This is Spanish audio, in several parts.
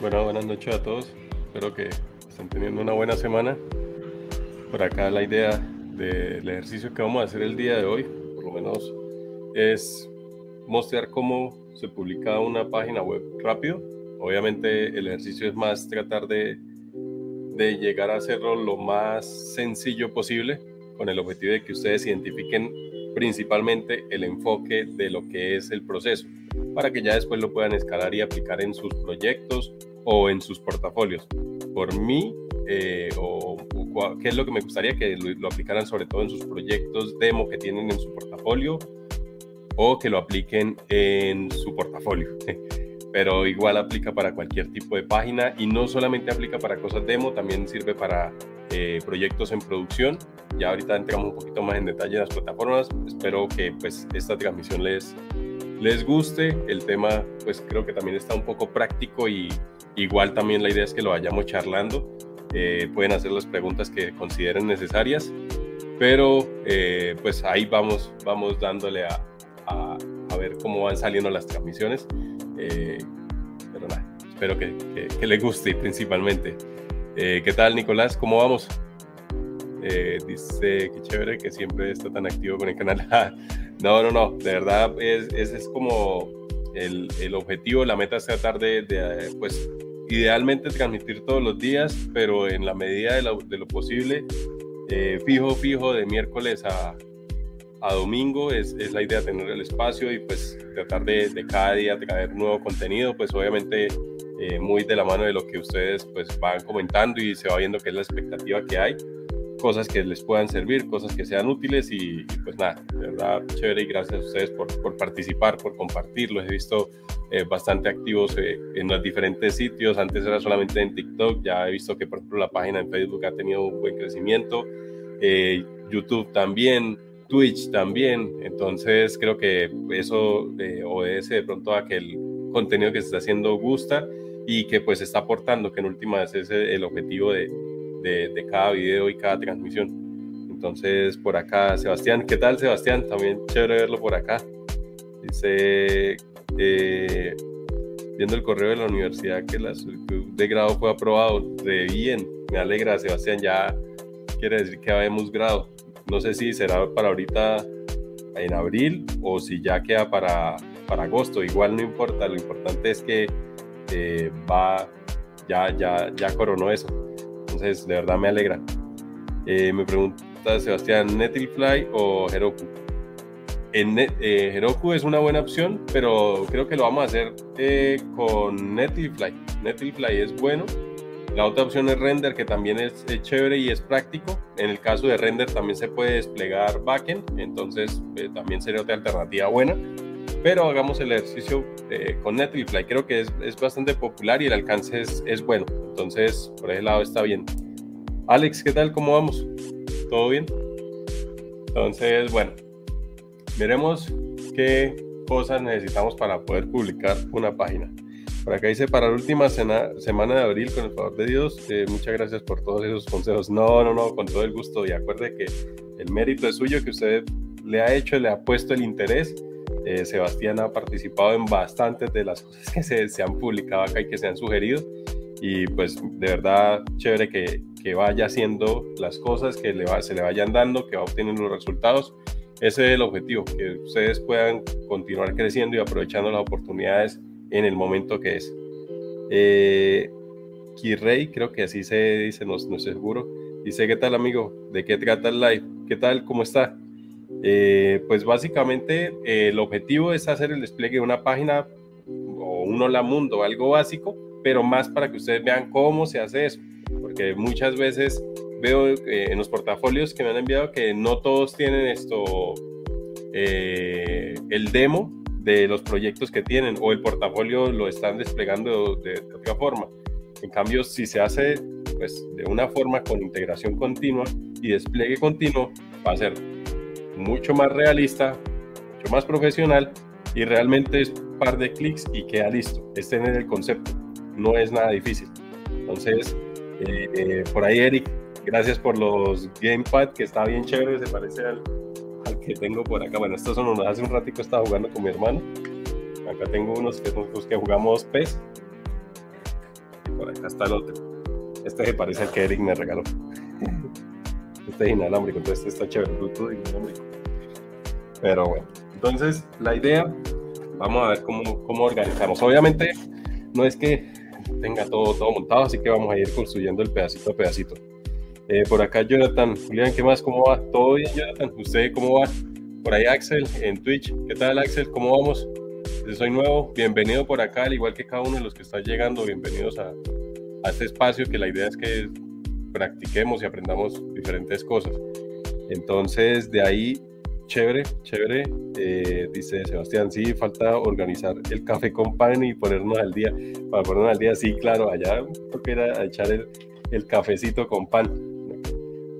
Bueno, buenas noches a todos. Espero que estén teniendo una buena semana. Por acá la idea del ejercicio que vamos a hacer el día de hoy, por lo menos, es mostrar cómo se publica una página web rápido. Obviamente el ejercicio es más tratar de, de llegar a hacerlo lo más sencillo posible con el objetivo de que ustedes identifiquen principalmente el enfoque de lo que es el proceso para que ya después lo puedan escalar y aplicar en sus proyectos o en sus portafolios. Por mí, eh, o, qué es lo que me gustaría que lo, aplicaran sobre todo en sus proyectos demo que tienen en su portafolio o que lo apliquen en su portafolio. Pero igual aplica para cualquier tipo de página y no solamente aplica para cosas demo, también sirve para eh, proyectos en producción. Ya ahorita entramos un poquito más en detalle en las plataformas. Espero que pues esta transmisión les, les guste. El tema pues creo que también está un poco práctico y igual también la idea es que lo vayamos charlando. Eh, pueden hacer las preguntas que consideren necesarias, pero eh, pues ahí vamos, vamos dándole a, ver cómo van saliendo las transmisiones. pero nada, espero que, que, que les guste principalmente. Eh, ¿Qué tal, Nicolás? ¿Cómo vamos? Eh, dice que chévere que siempre está tan activo con el canal. no, no, no, de verdad, es, es, como el, el, objetivo, la meta es tratar de, de, pues, idealmente transmitir todos los días, pero en la medida de lo, posible, eh, fijo, fijo, de miércoles a, a domingo es, es, la idea tener el espacio y pues tratar de, de cada día traer nuevo contenido, pues obviamente eh, muy de la mano de lo que ustedes pues van comentando y se va viendo qué es la expectativa que hay, cosas que les puedan servir, cosas que sean útiles y, pues nada, de verdad chévere y gracias a ustedes por, por participar, por compartirlo. He visto eh, bastante activos eh, en los diferentes sitios, antes era solamente en TikTok, ya he visto que por ejemplo la página en Facebook ha tenido un buen crecimiento, YouTube también. Twitch también, entonces creo que eso obedece de pronto a que el contenido que se está haciendo gusta y que pues está aportando, que en últimas es el objetivo de, de, cada video y cada transmisión. Entonces, por acá, Sebastián, ¿qué tal Sebastián? También chévere verlo por acá. Dice, eh, viendo el correo de la universidad que la de grado fue aprobado, de bien, me alegra Sebastián, ya quiere decir que habemos grado. No sé si será para ahorita en abril o si ya queda para, para agosto, igual no importa, lo importante es que eh, va, ya, ya, ya coronó eso. Entonces, de verdad me alegra. Eh, me pregunta Sebastián, ¿Netlify o Heroku? En eh, Heroku es una buena opción, pero creo que lo vamos a hacer con Netlify. Netlify es bueno. La otra opción es Render, que también es, chévere y es práctico. En el caso de Render también se puede desplegar backend, entonces también sería otra alternativa buena pero hagamos el ejercicio eh, con Netlify. Creo que es, bastante popular y el alcance es, es, bueno. Entonces, por ese lado está bien. Alex, ¿qué tal? ¿Cómo vamos? ¿Todo bien? Entonces, bueno, veremos qué cosas necesitamos para poder publicar una página. Por acá dice, para la última semana de abril, con el favor de Dios, eh, muchas gracias por todos esos consejos. No, no, no, con todo el gusto. Y acuerde que el mérito es suyo, que usted le ha hecho, le ha puesto el interés eh, Sebastián ha participado en bastantes de las cosas que se, han publicado acá y que se han sugerido. Y pues de verdad chévere que, que vaya haciendo las cosas, que le va, se le vayan dando, que va obteniendo los resultados. Ese es el objetivo, que ustedes puedan continuar creciendo y aprovechando las oportunidades en el momento que es. Eh, Kirrey, creo que así se dice, no, no estoy seguro. Dice, ¿qué tal amigo? ¿De qué trata el live? ¿Qué tal? ¿Cómo está? Eh, pues básicamente eh, el objetivo es hacer el despliegue de una página o un hola mundo, algo básico, pero más para que ustedes vean cómo se hace eso, porque muchas veces veo eh, en los portafolios que me han enviado que no todos tienen esto, el demo de los proyectos que tienen o el portafolio lo están desplegando de, de otra forma. En cambio, si se hace pues, de una forma con integración continua y despliegue continuo, va a ser mucho más realista, mucho más profesional y realmente es par de clics y queda listo. Es tener el concepto, no es nada difícil. Entonces, eh, por ahí Eric, gracias por los gamepad que está bien chévere, se parece al, que tengo por acá. Bueno, estos son unos, hace un ratico estaba jugando con mi hermano. Acá tengo unos que, que jugamos PES. Por acá está el otro. Este se parece al que Eric me regaló. Este es inalámbrico, entonces este está chévere, Bluetooth inalámbrico. Pero bueno, entonces la idea, vamos a ver cómo, cómo organizamos. Obviamente no es que tenga todo, todo montado, así que vamos a ir construyendo el pedacito a pedacito. Eh, por acá Jonathan, Julián, ¿qué más? ¿Cómo va? ¿Todo bien, Jonathan? ¿Usted cómo va? Por ahí Axel en Twitch. ¿Qué tal Axel? ¿Cómo vamos? Yo soy nuevo, bienvenido por acá, al igual que cada uno de los que están llegando, bienvenidos a, a este espacio que la idea es que practiquemos y aprendamos diferentes cosas. Entonces, de ahí, chévere, chévere. Eh, dice Sebastián, sí, falta organizar el café con pan y ponernos al día. Para ponernos al día, sí, claro, allá porque era echar el, el cafecito con pan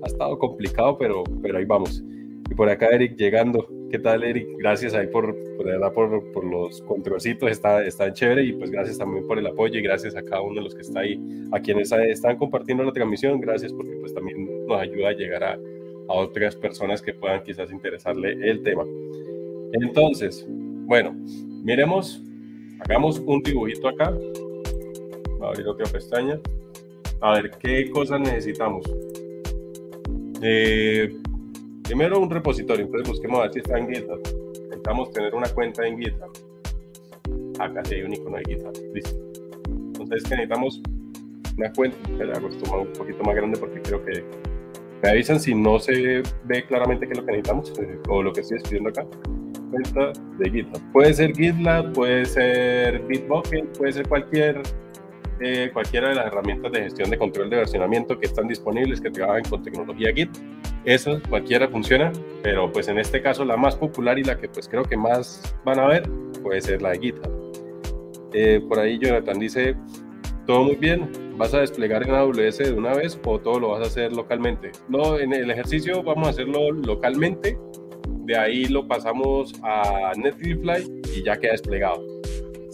ha estado complicado, pero, pero ahí vamos. Y por acá Eric llegando. ¿Qué tal, Eric? Gracias ahí por, por, por, por los controlcitos, está, está chévere y pues gracias también por el apoyo y gracias a cada uno de los que está ahí, a quienes están compartiendo la transmisión, gracias porque pues también nos ayuda a llegar a, a otras personas que puedan quizás interesarle el tema. Entonces, bueno, miremos, hagamos un dibujito acá, a abrir otra pestaña, a ver qué cosas necesitamos. Eh, primero un repositorio, entonces busquemos a ver si está en GitHub. Necesitamos tener una cuenta en GitHub. Acá sí hay un icono de GitHub. Listo. Entonces necesitamos una cuenta. la hago un poquito más grande porque creo que me avisan si no se ve claramente qué es lo que necesitamos eh, o lo que estoy escribiendo acá. Cuenta de GitHub. Puede ser GitLab, puede ser Bitbucket, puede ser cualquier eh, cualquiera de las herramientas de gestión de control de versionamiento que están disponibles, que trabajan con tecnología Git. Eso, cualquiera funciona, pero pues en este caso la más popular y la que pues creo que más van a ver puede ser la de GitHub. Eh, por ahí Jonathan dice, todo muy bien, ¿vas a desplegar en AWS de una vez o todo lo vas a hacer localmente? No, en el ejercicio vamos a hacerlo localmente, de ahí lo pasamos a Netlify y ya queda desplegado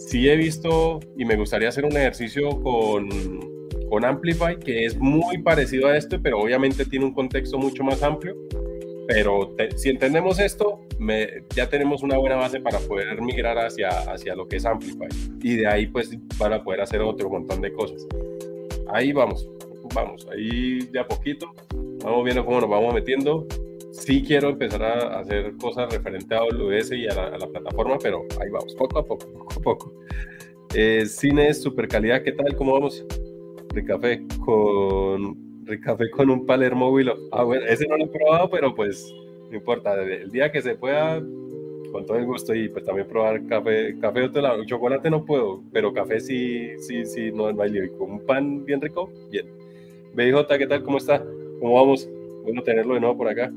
sí he visto y me gustaría hacer un ejercicio con, con Amplify, que es muy parecido a este, pero obviamente tiene un contexto mucho más amplio. Pero si entendemos esto, ya tenemos una buena base para poder migrar hacia, hacia lo que es Amplify. Y de ahí, pues, para poder hacer otro montón de cosas. Ahí vamos, vamos, ahí de a poquito. Vamos viendo cómo nos vamos metiendo sí quiero empezar a hacer cosas referente a AWS y a la, plataforma, pero ahí vamos, poco a poco, poco a poco. Eh, cine super calidad, ¿qué tal? ¿Cómo vamos? Ricafé con Ricafé con un Palermo móvil. Ah, bueno, ese no lo he probado, pero pues no importa. El día que se pueda, con todo el gusto y pues también probar café, café de otro lado. Chocolate no puedo, pero café sí, sí, sí, no, no hay lío. Con un pan bien rico, bien. BJ, ¿qué tal? ¿Cómo está? ¿Cómo vamos? Bueno tenerlo de nuevo por acá.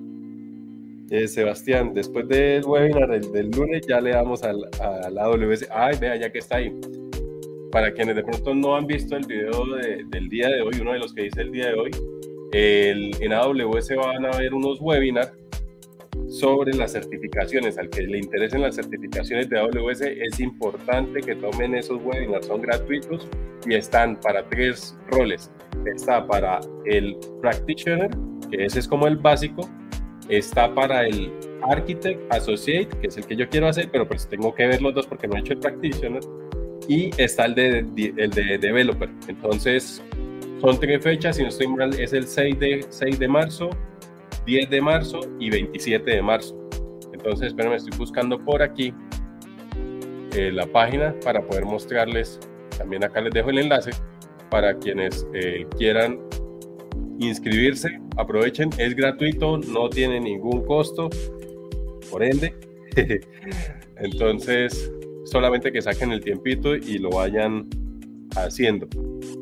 Eh, Sebastián, después del webinar del, lunes ya le damos al, a la AWS. Ay, vea, ya que está ahí. Para quienes de pronto no han visto el video del día de hoy, uno de los que dice el día de hoy, el, en AWS van a haber unos webinars sobre las certificaciones. Al que le interesen las certificaciones de AWS, es importante que tomen esos webinars. Son gratuitos y están para tres roles. Está para el practitioner, que ese es como el básico, está para el Architect Associate, que es el que yo quiero hacer, pero pues tengo que ver los dos porque no he hecho el Practitioner, y está el de, el de Developer. Entonces, son tres fechas, si no estoy mal, es el 6 de, 6 de marzo, 10 de marzo y 27 de marzo. Entonces, espérenme, estoy buscando por aquí eh, la página para poder mostrarles. También acá les dejo el enlace para quienes eh, quieran inscribirse, aprovechen, es gratuito, no tiene ningún costo, por ende. Entonces, solamente que saquen el tiempito y lo vayan haciendo.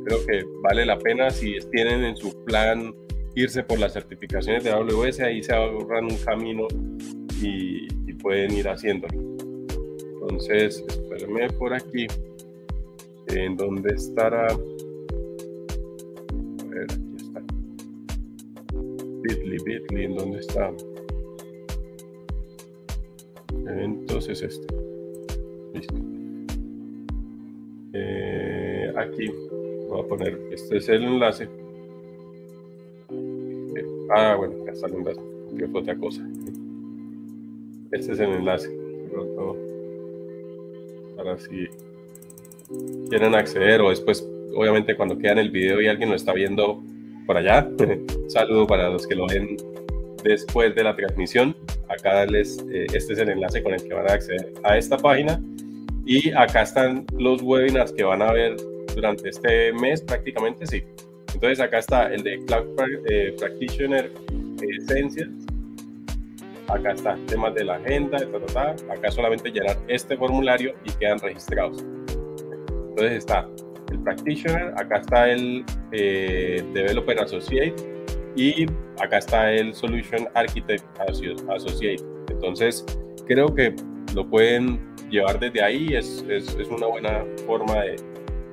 Creo que vale la pena si tienen en su plan irse por las certificaciones de AWS, ahí se ahorran un camino y, pueden ir haciéndolo. Entonces, espérenme por aquí, en donde estará. A ver, Bitly, Bitly, ¿en dónde está? Entonces este. Listo. Eh, aquí voy a poner, este es el enlace. Ah, bueno, el enlace, que fue otra cosa. Este es el enlace. Para si quieren acceder o después obviamente cuando queda en el video y alguien lo está viendo por allá, saludo para los que lo ven después de la transmisión. Acá les, eh, este es el enlace con el que van a acceder a esta página. Y acá están los webinars que van a ver durante este mes prácticamente, sí. Entonces acá está el de Cloud eh, Practitioner Esencias. Acá está temas de la agenda, acá solamente llenar este formulario y quedan registrados. Entonces está el Practitioner, acá está el eh, Developer Associate y acá está el Solution Architect Associate. Entonces creo que lo pueden llevar desde ahí, es, es, es una buena forma de,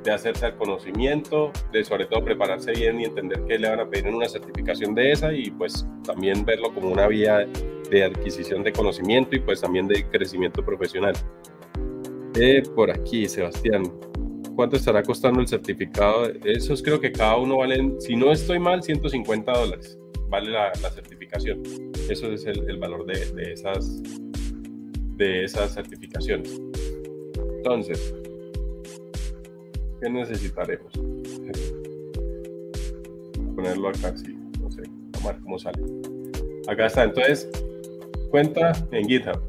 de hacerse al conocimiento, de sobre todo prepararse bien y entender qué le van a pedir en una certificación de esa y pues también verlo como una vía de adquisición de conocimiento y pues también de crecimiento profesional. Eh, por aquí, Sebastián, ¿cuánto estará costando el certificado? Esos creo que cada uno valen, si no estoy mal, 150 dólares. Vale la, certificación. Eso es el, valor de, de, esas, de esas certificaciones. Entonces, ¿qué necesitaremos? Ponerlo acá así, no sé, a ver cómo sale. Acá está, entonces, cuenta en GitHub.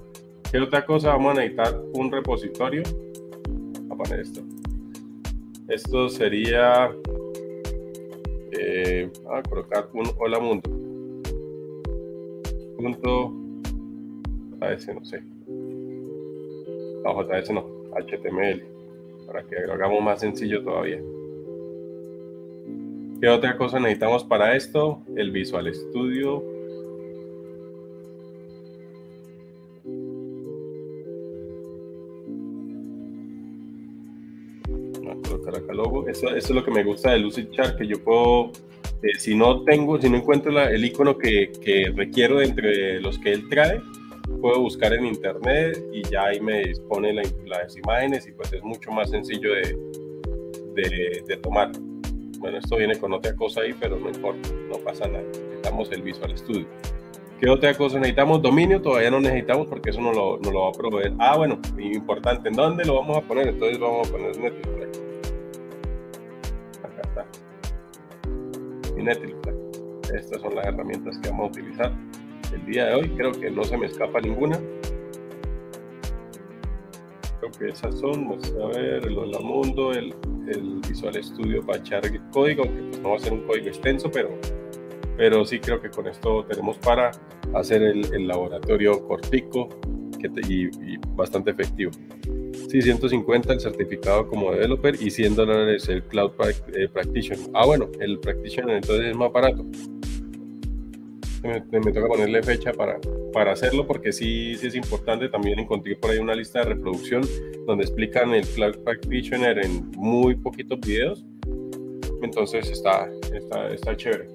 ¿Qué otra cosa? Vamos a necesitar un repositorio. a poner esto. Esto sería, eh, a colocar un hola mundo. Punto, JS, no sé. No, JS no, HTML para que lo hagamos más sencillo todavía. ¿Qué otra cosa necesitamos para esto? El Visual Studio. Voy a colocar acá logo. Eso, es lo que me gusta del Lucidchart, que yo puedo, eh, si no tengo, si no encuentro el icono que requiero entre los que él trae, puedo buscar en internet y ya ahí me dispone las imágenes y pues es mucho más sencillo de, de, tomar. Bueno, esto viene con otra cosa ahí, pero no importa, no pasa nada. Necesitamos el Visual Studio. ¿Qué otra cosa necesitamos? Dominio todavía no necesitamos porque eso no lo, no lo va a proveer. Ah, bueno, importante, ¿en dónde lo vamos a poner? Entonces vamos a poner Netlify. Acá está. Y Netlify. Estas son las herramientas que vamos a utilizar el día de hoy. Creo que no se me escapa ninguna. Creo que esas son, vamos a ver, el Hola Mundo, el, el Visual Studio para echar el código, que pues no va a ser un código extenso, pero, pero sí creo que con esto tenemos para hacer el, el laboratorio cortico que y, bastante efectivo. Sí, 150 el certificado como developer y 100 dólares el Cloud eh, Practitioner. Ah, bueno, el Practitioner entonces es más barato me, toca ponerle fecha para, para hacerlo porque sí, sí es importante también encontré por ahí una lista de reproducción donde explican el Cloud Practitioner en muy poquitos videos. Entonces está, está, está chévere.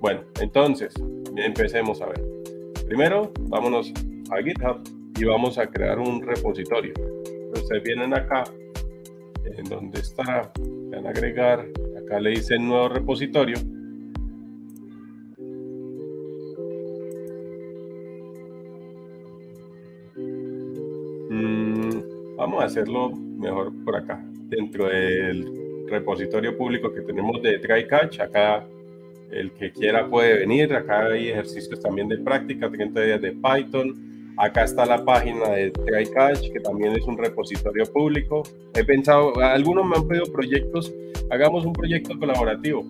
Bueno, entonces empecemos a ver. Primero, vámonos a GitHub y vamos a crear un repositorio. Ustedes vienen acá, en donde está, van a agregar, acá le dicen nuevo repositorio hacerlo mejor por acá, dentro del repositorio público que tenemos de TryCatch. Acá el que quiera puede venir. Acá hay ejercicios también de práctica, 30 días de Python. Acá está la página de TryCatch, que también es un repositorio público. He pensado, algunos me han pedido proyectos, hagamos un proyecto colaborativo.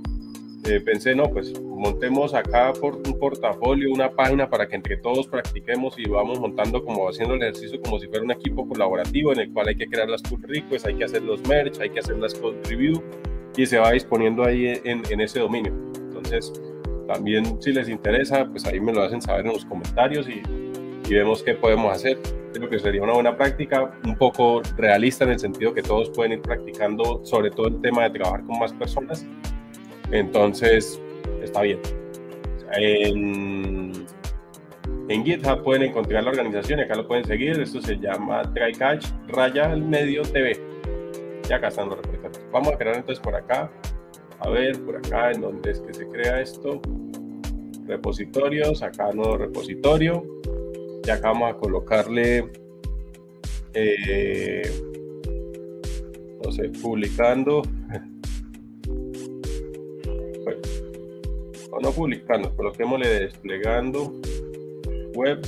Eh, pensé, no, pues montemos acá por un portafolio, una página para que entre todos practiquemos y vamos montando como haciendo el ejercicio como si fuera un equipo colaborativo en el cual hay que crear las pull hay que hacer los merge, hay que hacer las code y se va disponiendo ahí en, en ese dominio. Entonces, también si les interesa, pues ahí me lo hacen saber en los comentarios y, y vemos qué podemos hacer. Creo que sería una buena práctica, un poco realista en el sentido que todos pueden ir practicando, sobre todo el tema de trabajar con más personas entonces, está bien. En, GitHub pueden encontrar la organización y acá lo pueden seguir. Esto se llama TryCatch Raya al Medio TV. Ya acá están los representantes. Vamos a crear entonces por acá. A ver, por acá, en donde es que se crea esto. Repositorios, acá nuevo repositorio. Y acá vamos a colocarle, eh, no sé, publicando o no publicando, coloquémosle desplegando web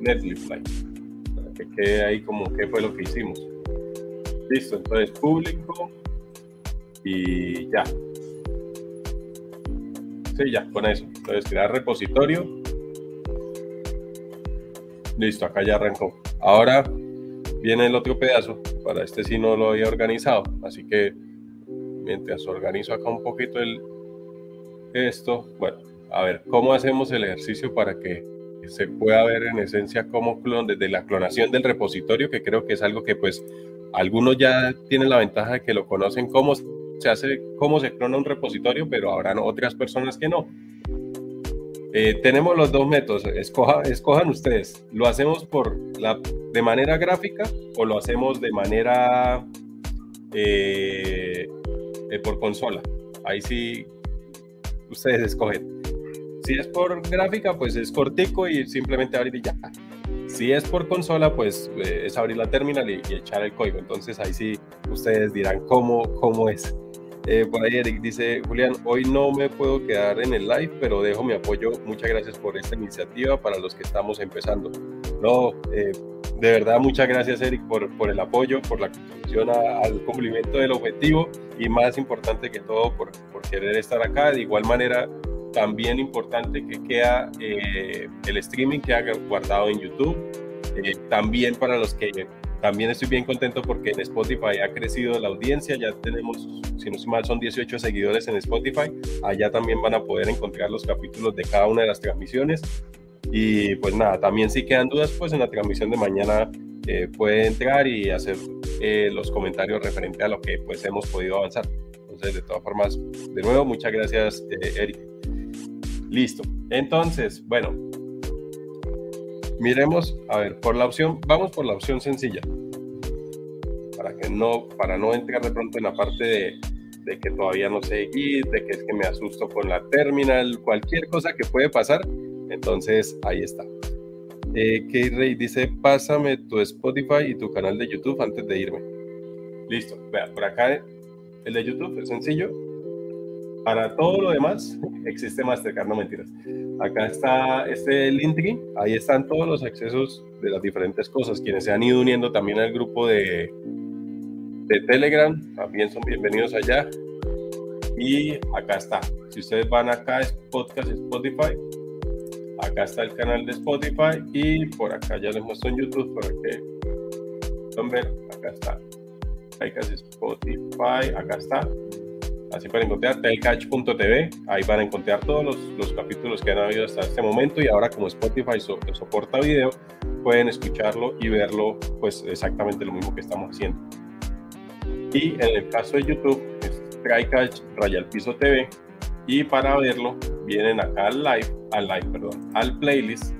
Netlify, para que quede ahí como qué fue lo que hicimos. Listo, entonces público y ya. Sí, ya, con eso. Entonces crear repositorio. Listo, acá ya arrancó. Ahora viene el otro pedazo. Para este sí no lo había organizado. Así que mientras organizo acá un poquito el esto, bueno, a ver, ¿cómo hacemos el ejercicio para que se pueda ver en esencia cómo clon, desde la clonación del repositorio, que creo que es algo que pues algunos ya tienen la ventaja de que lo conocen cómo se hace, cómo se clona un repositorio, pero habrán otras personas que no. Eh, tenemos los dos métodos, escojan ustedes. ¿Lo hacemos por la, de manera gráfica o lo hacemos de manera eh, eh, por consola? Ahí sí, ustedes escogen. Si es por gráfica, pues es cortico y simplemente abrir y ya. Si es por consola, pues eh, es abrir la terminal y, echar el código. Entonces ahí sí ustedes dirán cómo, cómo es. Eh, por ahí Eric dice, Julián, hoy no me puedo quedar en el live, pero dejo mi apoyo. Muchas gracias por esta iniciativa para los que estamos empezando. No, eh, de verdad, muchas gracias Eric por, por el apoyo, por la contribución al cumplimiento del objetivo y más importante que todo por, por querer estar acá. De igual manera, también importante que queda eh, el streaming que haga guardado en YouTube. Eh, también para los que también estoy bien contento porque en Spotify ha crecido la audiencia, ya tenemos, si no estoy mal, son 18 seguidores en Spotify. Allá también van a poder encontrar los capítulos de cada una de las transmisiones. Y pues nada, también si quedan dudas, pues en la transmisión de mañana eh, puede entrar y hacer los comentarios referente a lo que pues hemos podido avanzar. Entonces, de todas formas, de nuevo, muchas gracias, Eric. Listo. Entonces, bueno, miremos, a ver, por la opción, vamos por la opción sencilla. Para que no, para no entrar de pronto en la parte de, que todavía no sé ir, de que es que me asusto con la terminal, cualquier cosa que puede pasar. Entonces, ahí está. Eh, Rey dice, pásame tu Spotify y tu canal de YouTube antes de irme. Listo. Vea, por acá el de YouTube es sencillo para todo lo demás existe Mastercard, no mentiras. Acá está este Linktree, ahí están todos los accesos de las diferentes cosas. Quienes se han ido uniendo también al grupo de, de Telegram, también son bienvenidos allá. Y acá está. Si ustedes van acá, es podcast Spotify. Acá está el canal de Spotify y por acá ya les muestro en YouTube para que puedan ver. Acá está. Acá Spotify, acá está Así pueden encontrar telcatch.tv, ahí van a encontrar todos los, los, capítulos que han habido hasta este momento y ahora como Spotify soporta video, pueden escucharlo y verlo pues exactamente lo mismo que estamos haciendo. Y en el caso de YouTube es TryCatch Rayal Piso TV y para verlo vienen acá al live, al live, perdón, al playlist.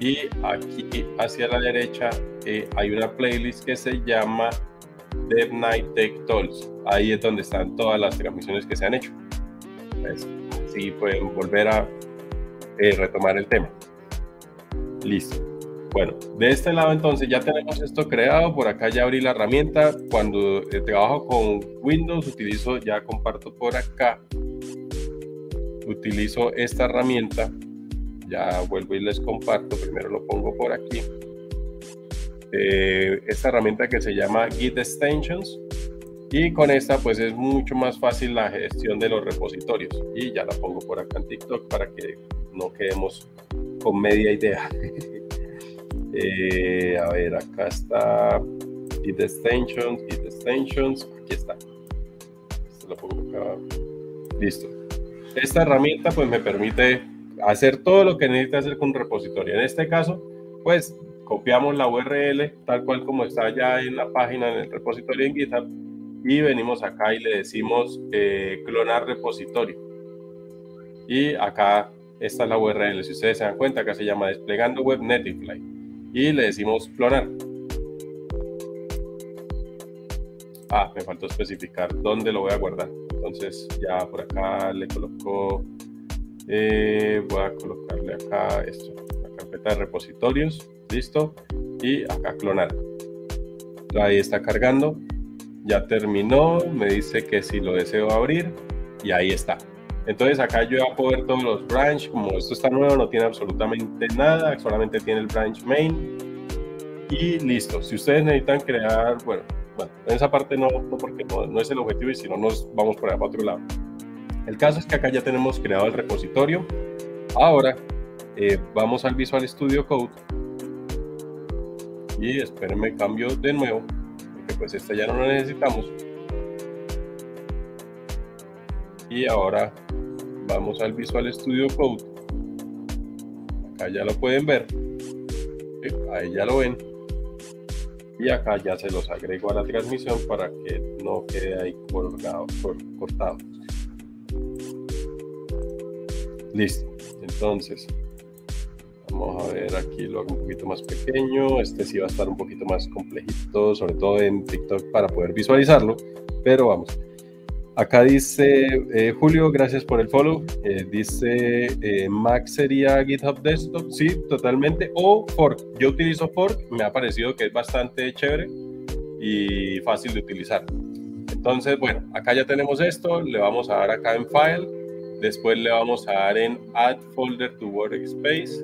Y aquí hacia la derecha eh, hay una playlist que se llama Dev Night Tech Talks. Ahí es donde están todas las transmisiones que se han hecho. Pues, así pueden volver a eh, retomar el tema. Listo. Bueno, de este lado entonces ya tenemos esto creado. Por acá ya abrí la herramienta. Cuando eh, trabajo con Windows, utilizo, ya comparto por acá. Utilizo esta herramienta. Ya vuelvo y les comparto. Primero lo pongo por aquí eh, esta herramienta que se llama Git Extensions y con esta pues es mucho más fácil la gestión de los repositorios y ya la pongo por acá en TikTok para que no quedemos con media idea. Eh, a ver, acá está Git Extensions, Git Extensions, aquí está. Lo pongo acá. Listo. Esta herramienta pues me permite hacer todo lo que necesita hacer con un repositorio. En este caso, pues copiamos la URL tal cual como está ya en la página, en el repositorio en GitHub, y venimos acá y le decimos eh, clonar repositorio. Y acá está la URL, si ustedes se dan cuenta, acá se llama desplegando web Netify. Y le decimos clonar. Ah, me faltó especificar dónde lo voy a guardar. Entonces ya por acá le coloco, eh, voy a colocarle acá esto, repositorios listo y acá clonar ahí está cargando ya terminó me dice que si lo deseo abrir y ahí está Entonces acá yo voy a poder todos los branch, como esto está nuevo, no tiene absolutamente nada, solamente tiene el branch main y listo. Si ustedes necesitan crear, bueno, en esa parte no, porque no, no, es el objetivo y si no nos vamos por allá para otro lado. El caso es que acá ya tenemos creado el repositorio. Ahora eh, vamos al Visual Studio Code y espérenme cambio de nuevo porque pues esta ya no la necesitamos. Y ahora vamos al Visual Studio Code. Acá ya lo pueden ver. Ahí ya lo ven. Y acá ya se los agrego a la transmisión para que no quede ahí colgado, cortado. Listo. Entonces vamos a ver aquí lo hago un poquito más pequeño este sí va a estar un poquito más complejito sobre todo en TikTok para poder visualizarlo pero vamos Acá dice eh, Julio, gracias por el follow. Eh, dice eh, Mac sería GitHub Desktop. Sí, totalmente. O Fork. Yo utilizo Fork. Me ha parecido que es bastante chévere y fácil de utilizar. Entonces, bueno, acá ya tenemos esto. Le vamos a dar acá en File. Después le vamos a dar en Add Folder to Workspace.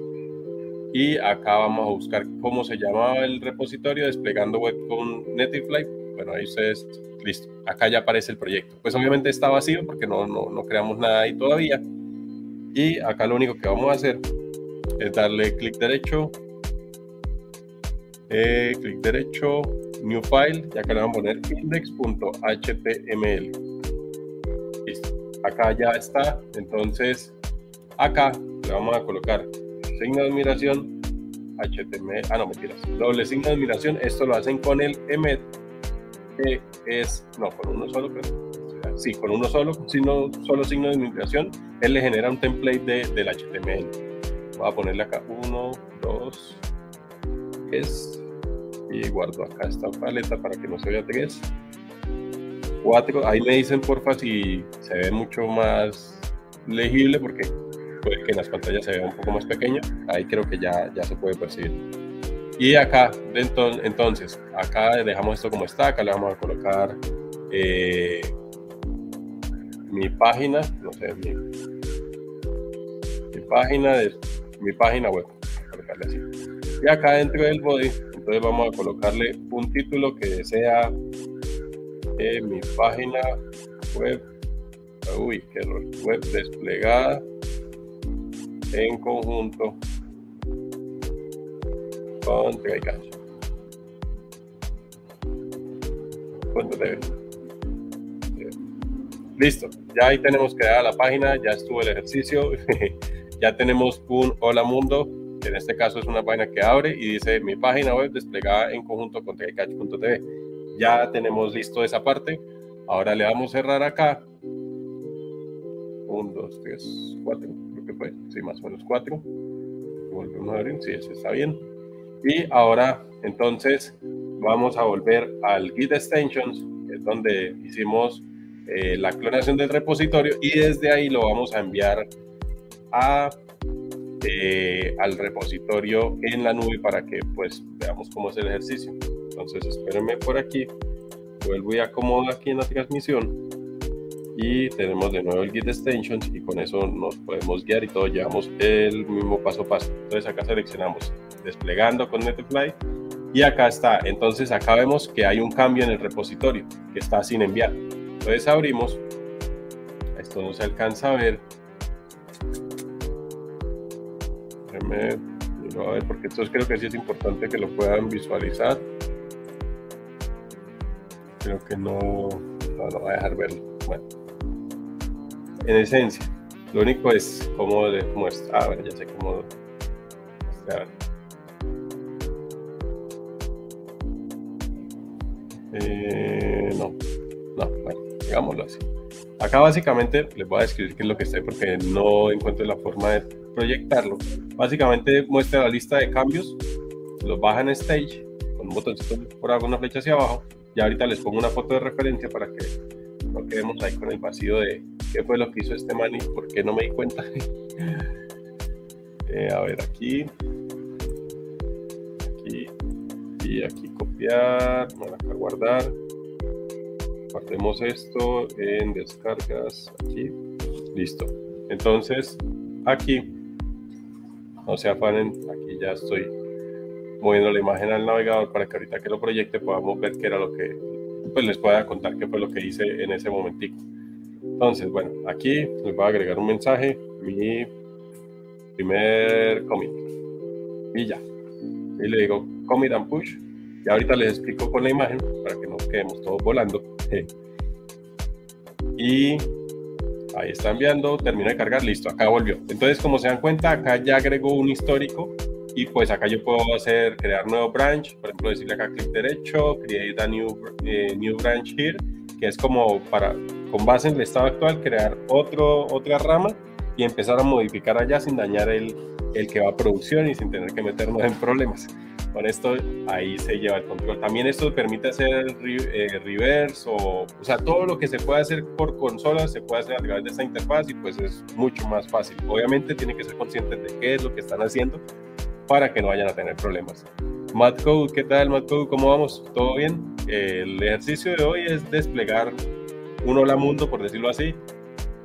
Y acá vamos a buscar cómo se llamaba el repositorio desplegando web con Netlify. Bueno, ahí ustedes listo, acá ya aparece el proyecto. Pues obviamente está vacío porque no, no, no creamos nada ahí todavía. Y acá lo único que vamos a hacer es darle clic derecho, eh, clic derecho, new file, y acá le vamos a poner index.html. Listo, acá ya está. Entonces, acá le vamos a colocar signo de admiración, HTML, ah no, mentiras, doble signo de admiración, esto lo hacen con el emed es, no, con uno solo, sí, con uno solo, sino, solo signo de inmigración, él le genera un template de, del HTML. Voy a ponerle acá uno, dos, tres, y guardo acá esta paleta para que no se vea tres. Cuatro, ahí me dicen porfa si se ve mucho más legible porque puede que en las pantallas se vea un poco más pequeño. Ahí creo que ya, ya se puede percibir. Y acá, entonces, acá dejamos esto como está, acá le vamos a colocar eh, mi página, no sé, mi, página de mi página web, así. Y acá dentro del body, entonces vamos a colocarle un título que sea eh, mi página web, uy, qué error, web desplegada en conjunto con Listo, ya ahí tenemos creada la página, ya estuvo el ejercicio, ya tenemos un Hola Mundo, que en este caso es una página que abre y dice mi página web desplegada en conjunto con tv Ya tenemos listo esa parte. Ahora le vamos a cerrar acá. 1, 2, 3, 4, que fue, sí, más o menos 4. Volvemos a abrir, sí, ese está bien. Y ahora, entonces, vamos a volver al Git Extensions, que es donde hicimos eh, la clonación del repositorio, y desde ahí lo vamos a enviar a, eh, al repositorio en la nube para que pues veamos cómo es el ejercicio. Entonces, espérenme por aquí, vuelvo y acomodo aquí en la transmisión y tenemos de nuevo el git extensions y con eso nos podemos guiar y todo llevamos el mismo paso a paso. Entonces acá seleccionamos desplegando con Netlify y acá está. Entonces acá vemos que hay un cambio en el repositorio que está sin enviar. Entonces abrimos. Esto no se alcanza a ver. Déjenme, a ver porque esto creo que sí es importante que lo puedan visualizar. Creo que no no, no va a dejar verlo. Bueno en esencia. Lo único es cómo le muestra. Ah, bueno, ya sé cómo Eh, no, no, bueno, digámoslo así. Acá básicamente les voy a describir qué es lo que está porque no encuentro la forma de proyectarlo. Básicamente muestra la lista de cambios, los baja en Stage con un botoncito por alguna flecha hacia abajo. Y ahorita les pongo una foto de referencia para que no quedemos ahí con el vacío de qué fue lo que hizo este man y por qué no me di cuenta. Eh, a ver, aquí, aquí y aquí copiar, acá guardar. Guardemos esto en descargas aquí Listo. Entonces, aquí, no se afanen, aquí ya estoy moviendo la imagen al navegador para que ahorita que lo proyecte podamos ver qué era lo que, pues les pueda contar qué fue lo que hice en ese momentico. Entonces, bueno, aquí les voy a agregar un mensaje, mi primer commit. Y ya. Y le digo commit and push. Y ahorita les explico con la imagen para que no quedemos todos volando. y ahí está enviando, termina de cargar, listo, acá volvió. Entonces, como se dan cuenta, acá ya agregó un histórico y pues acá yo puedo hacer, crear nuevo branch, por ejemplo, decirle acá clic derecho, create a new, eh, new branch here, que es como para, con base en el estado actual, crear otro, otra rama y empezar a modificar allá sin dañar el, el que va a producción y sin tener que meternos en problemas. Con esto ahí se lleva el control. También esto permite hacer eh, reverse o, o sea, todo lo que se puede hacer por consola se puede hacer a través de esta interfaz y pues es mucho más fácil. Obviamente tiene que ser conscientes de qué es lo que están haciendo para que no vayan a tener problemas. Code, ¿qué tal Code? ¿Cómo vamos? ¿Todo bien? El ejercicio de hoy es desplegar un hola mundo, por decirlo así,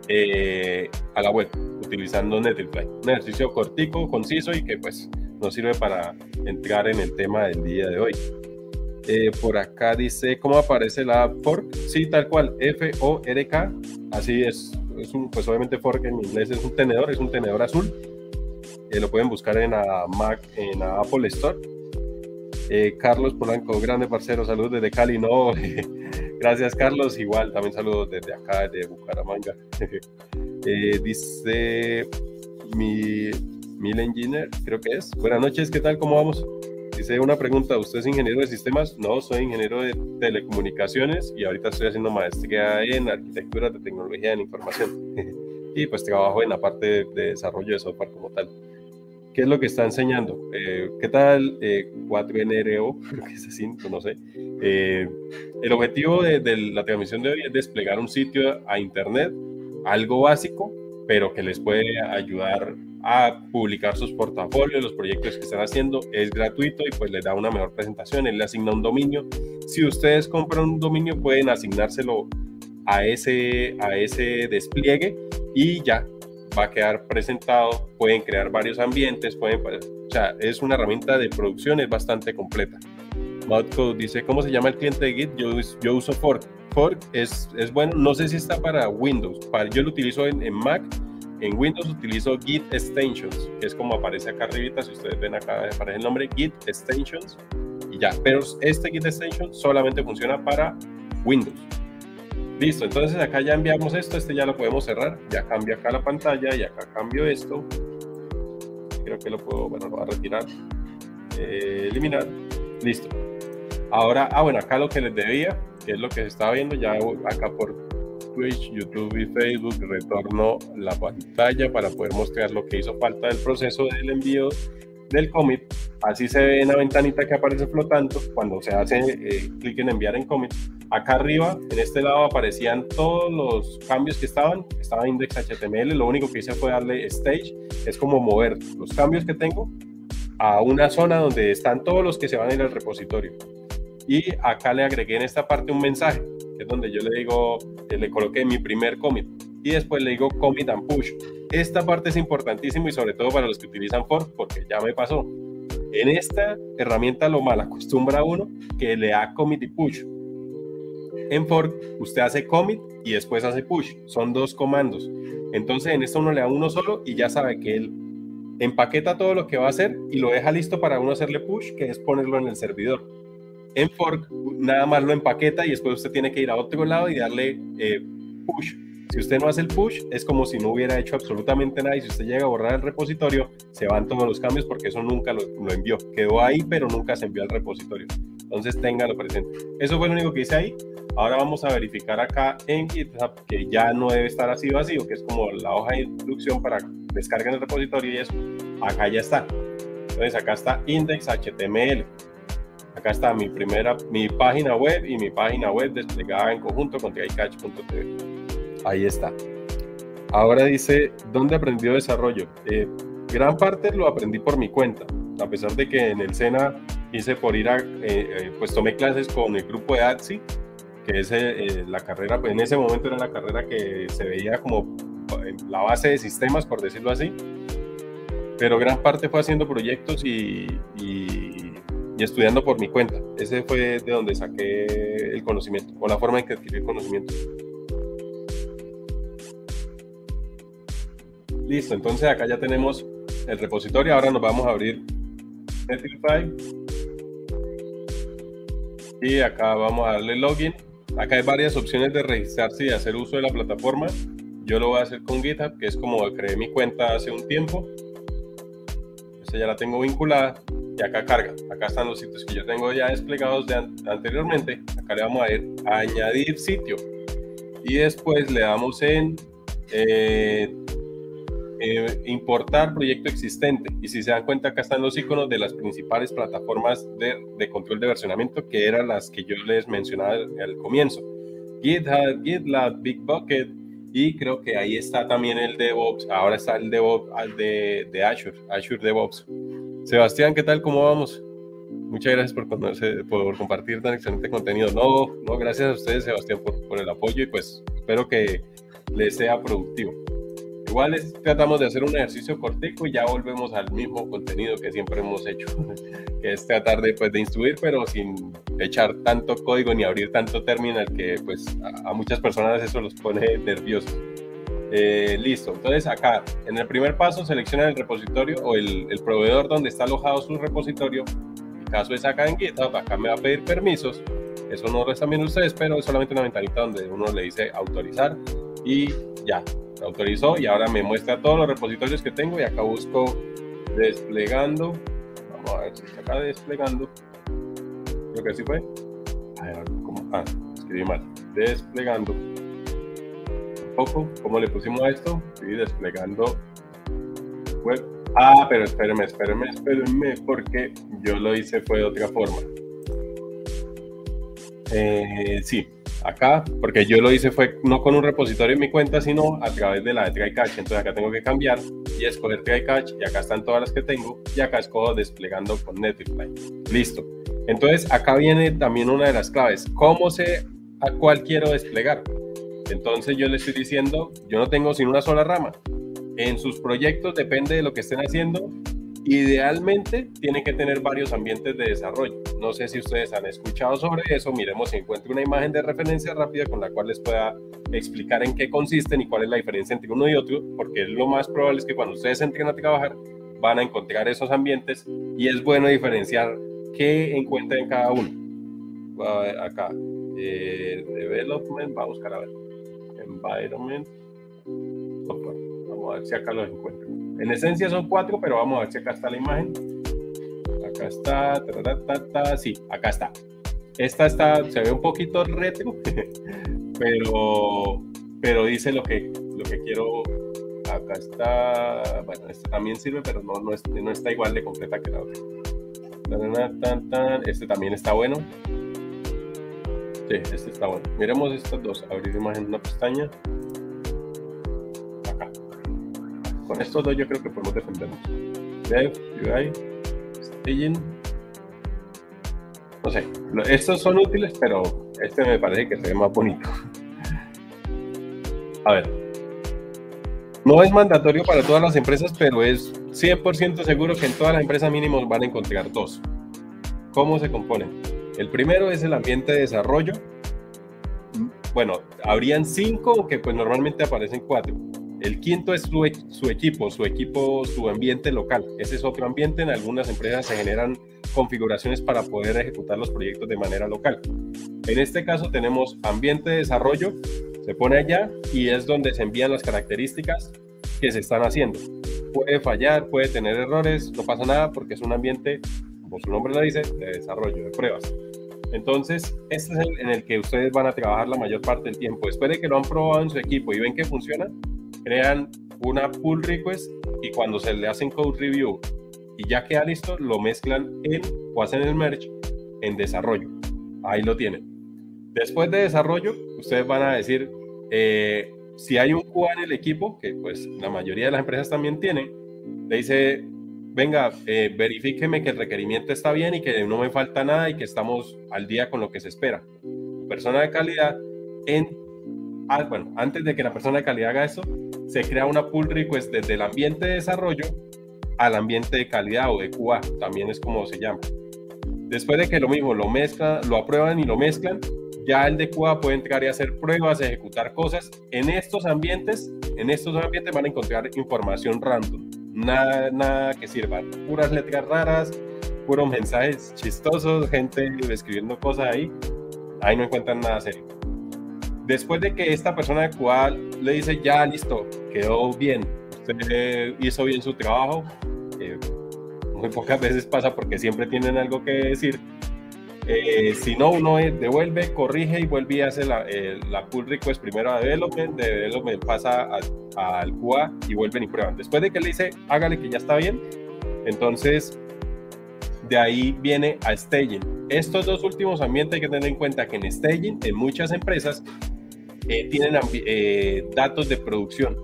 eh, a la web utilizando Netlify. Un ejercicio cortico, conciso y que pues nos sirve para entrar en el tema del día de hoy. Eh, por acá dice, ¿cómo aparece la fork? Sí, tal cual, F-O-R-K, así es, es un, pues obviamente fork en inglés es un tenedor, es un tenedor azul. Eh, lo pueden buscar en la Mac, en la Apple Store. Eh, Carlos Polanco, grande parcero, saludos desde Cali, no, gracias Carlos, igual, también saludos desde acá, de Bucaramanga. dice mi Mil Engineer, creo que es. Buenas noches, ¿qué tal? ¿Cómo vamos? Dice una pregunta, ¿usted es ingeniero de sistemas? No, soy ingeniero de telecomunicaciones y ahorita estoy haciendo maestría en arquitectura de tecnología de la información. y pues trabajo en la parte de, desarrollo de software como tal. ¿Qué es lo que está enseñando? Eh, ¿Qué tal 4NRO? Eh, creo que es así, no sé. Eh, el objetivo de, de la transmisión de hoy es desplegar un sitio a Internet, algo básico, pero que les puede ayudar a publicar sus portafolios, los proyectos que están haciendo. Es gratuito y pues les da una mejor presentación. Él le asigna un dominio. Si ustedes compran un dominio, pueden asignárselo a ese, a ese despliegue y ya va a quedar presentado. Pueden crear varios ambientes, pueden, o sea, es una herramienta de producción, es bastante completa. Modcode dice, ¿cómo se llama el cliente de Git? Yo, yo uso Fork. Fork es, es bueno, no sé si está para Windows, para, yo lo utilizo en, en Mac en Windows utilizo Git Extensions, que es como aparece acá arribita, si ustedes ven acá aparece el nombre Git Extensions y ya. Pero este Git Extension solamente funciona para Windows. Listo, entonces acá ya enviamos esto, este ya lo podemos cerrar, ya cambia acá la pantalla y acá cambio esto. Creo que lo puedo, bueno, lo voy a retirar, eh, eliminar, listo. Ahora, ah bueno, acá lo que les debía, que es lo que se estaba viendo, ya acá por Twitch, YouTube y Facebook, retorno la pantalla para poder mostrar lo que hizo falta del proceso del envío del commit. Así se ve en la ventanita que aparece flotando cuando se hace eh, clic en enviar en commit. Acá arriba, en este lado, aparecían todos los cambios que estaban. Estaba index HTML. Lo único que hice fue darle stage. Es como mover los cambios que tengo a una zona donde están todos los que se van a ir al repositorio. Y acá le agregué en esta parte un mensaje es donde yo le digo, eh, le coloqué mi primer commit y después le digo commit and push. Esta parte es importantísimo y sobre todo para los que utilizan fork porque ya me pasó. En esta herramienta lo mal acostumbra uno que le da commit y push. En fork usted hace commit y después hace push. Son dos comandos. Entonces en esto uno le da uno solo y ya sabe que él empaqueta todo lo que va a hacer y lo deja listo para uno hacerle push, que es ponerlo en el servidor. En fork nada más lo empaqueta y después usted tiene que ir a otro lado y darle eh, push. Si usted no hace el push, es como si no hubiera hecho absolutamente nada y si usted llega a borrar el repositorio, se van todos los cambios porque eso nunca lo, envió. Quedó ahí, pero nunca se envió al repositorio. Entonces, téngalo presente. Eso fue lo único que hice ahí. Ahora vamos a verificar acá en GitHub que ya no debe estar así vacío, que es como la hoja de instrucción para descargar el repositorio y eso. Acá ya está. Entonces, acá está index.html. Acá está mi primera, mi página web y mi página web desplegada en conjunto con trycatch.tv. Ahí está. Ahora dice, ¿dónde aprendió desarrollo? Eh, gran parte lo aprendí por mi cuenta, a pesar de que en el SENA hice por ir a, eh, eh, pues tomé clases con el grupo de ATSI, que es la carrera, pues en ese momento era la carrera que se veía como la base de sistemas, por decirlo así, pero gran parte fue haciendo proyectos y, y, estudiando por mi cuenta. Ese fue de donde saqué el conocimiento, o la forma en que adquirí el conocimiento. Listo, entonces acá ya tenemos el repositorio, ahora nos vamos a abrir Netlify y acá vamos a darle login. Acá hay varias opciones de registrarse y hacer uso de la plataforma. Yo lo voy a hacer con GitHub, que es como creé mi cuenta hace un tiempo. Esta ya la tengo vinculada y acá carga. Acá están los sitios que yo tengo ya desplegados de anteriormente. Acá le vamos a ir a añadir sitio y después le damos en eh, eh, importar proyecto existente. Y si se dan cuenta, acá están los iconos de las principales plataformas de, control de versionamiento, que eran las que yo les mencionaba al, comienzo. GitHub, GitLab, Bitbucket, y creo que ahí está también el DevOps. Ahora está el DevOps de, de Azure, Azure DevOps. Sebastián, ¿qué tal? ¿Cómo vamos? Muchas gracias por, por compartir tan excelente contenido. No, no, gracias a ustedes, Sebastián, por, por el apoyo y pues espero que les sea productivo. Igual tratamos de hacer un ejercicio cortico y ya volvemos al mismo contenido que siempre hemos hecho, que es tratar de, pues, de instruir, pero sin echar tanto código ni abrir tanto terminal que pues a, muchas personas eso los pone nerviosos. Eh, listo, entonces acá en el primer paso selecciona el repositorio o el, el proveedor donde está alojado su repositorio. Mi caso es acá en GitHub, acá me va a pedir permisos. Eso no lo están ustedes, pero es solamente una ventanita donde uno le dice autorizar y ya, autorizó y ahora me muestra todos los repositorios que tengo y acá busco desplegando. Vamos a ver si está acá desplegando. Creo que así fue. A ver, ¿cómo? Ah, escribí mal. Desplegando. Un poco. ¿Cómo le pusimos a esto? Sí, desplegando web. Ah, pero espérenme, espérenme, espérenme, porque yo lo hice fue de otra forma. Eh, sí, acá, porque yo lo hice fue no con un repositorio en mi cuenta, sino a través de la de TryCatch. Entonces acá tengo que cambiar y escoger TryCatch y acá están todas las que tengo y acá escojo desplegando con Netlify. Listo. Entonces acá viene también una de las claves. ¿Cómo sé a cuál quiero desplegar? Entonces yo le estoy diciendo, yo no tengo sin una sola rama. En sus proyectos depende de lo que estén haciendo Idealmente tiene que tener varios ambientes de desarrollo. No sé si ustedes han escuchado sobre eso. Miremos si encuentro una imagen de referencia rápida con la cual les pueda explicar en qué consisten y cuál es la diferencia entre uno y otro, porque lo más probable es que cuando ustedes entren a trabajar van a encontrar esos ambientes y es bueno diferenciar qué encuentran en cada uno. Acá, eh, development, va a buscar a ver, environment, Vamos a ver si acá los encuentro. En esencia son cuatro, pero vamos a ver si acá está la imagen. Acá está, sí, acá está. Esta está, se ve un poquito retro, pero, pero dice lo que, lo que quiero. Acá está, bueno, este también sirve, pero no, no, no está igual de completa que la otra. Este también está bueno. Sí, este está bueno. Miremos estas dos. Abrir imagen en una pestaña. Con estos dos yo creo que podemos defendernos. No sé, estos son útiles, pero este me parece que se ve más bonito. A ver, no es mandatorio para todas las empresas, pero es 100% seguro que en todas las empresas mínimos van a encontrar dos. ¿Cómo se componen? El primero es el ambiente de desarrollo. Bueno, habrían cinco que pues normalmente aparecen cuatro. El quinto es su, equipo, su equipo, su ambiente local. Ese es otro ambiente. En algunas empresas se generan configuraciones para poder ejecutar los proyectos de manera local. En este caso tenemos ambiente de desarrollo, se pone allá y es donde se envían las características que se están haciendo. Puede fallar, puede tener errores, no pasa nada porque es un ambiente, como su nombre lo dice, de desarrollo, de pruebas. Entonces, este es el en el que ustedes van a trabajar la mayor parte del tiempo. Después de que lo han probado en su equipo y ven que funciona, crean una pull request y cuando se le hacen code review y ya queda listo, lo mezclan en o hacen el merge en desarrollo. Ahí lo tienen. Después de desarrollo, ustedes van a decir, eh, si hay un QA en el equipo, que pues la mayoría de las empresas también tienen, le dice, venga, eh, verifíqueme que el requerimiento está bien y que no me falta nada y que estamos al día con lo que se espera. Persona de calidad en ah, bueno, antes de que la persona de calidad haga eso, se crea una pull request desde el ambiente de desarrollo al ambiente de calidad o de QA, también es como se llama. Después de que lo mismo lo mezclan, lo aprueban y lo mezclan, ya el de QA puede entrar y hacer pruebas, ejecutar cosas. En estos ambientes, en estos ambientes van a encontrar información random, nada, nada que sirva, puras letras raras, puros mensajes chistosos, gente escribiendo cosas ahí, ahí no encuentran nada serio. Después de que esta persona de QA le dice, ya listo, quedó bien, usted hizo bien su trabajo, muy pocas veces pasa porque siempre tienen algo que decir, eh, si no, uno devuelve, corrige y vuelve y hace la, eh, la, pull request primero a development, de development pasa al QA y vuelven y prueban. Después de que le dice, hágale que ya está bien, entonces de ahí viene a staging. Estos dos últimos ambientes hay que tener en cuenta que en staging, en muchas empresas, eh, tienen datos de producción.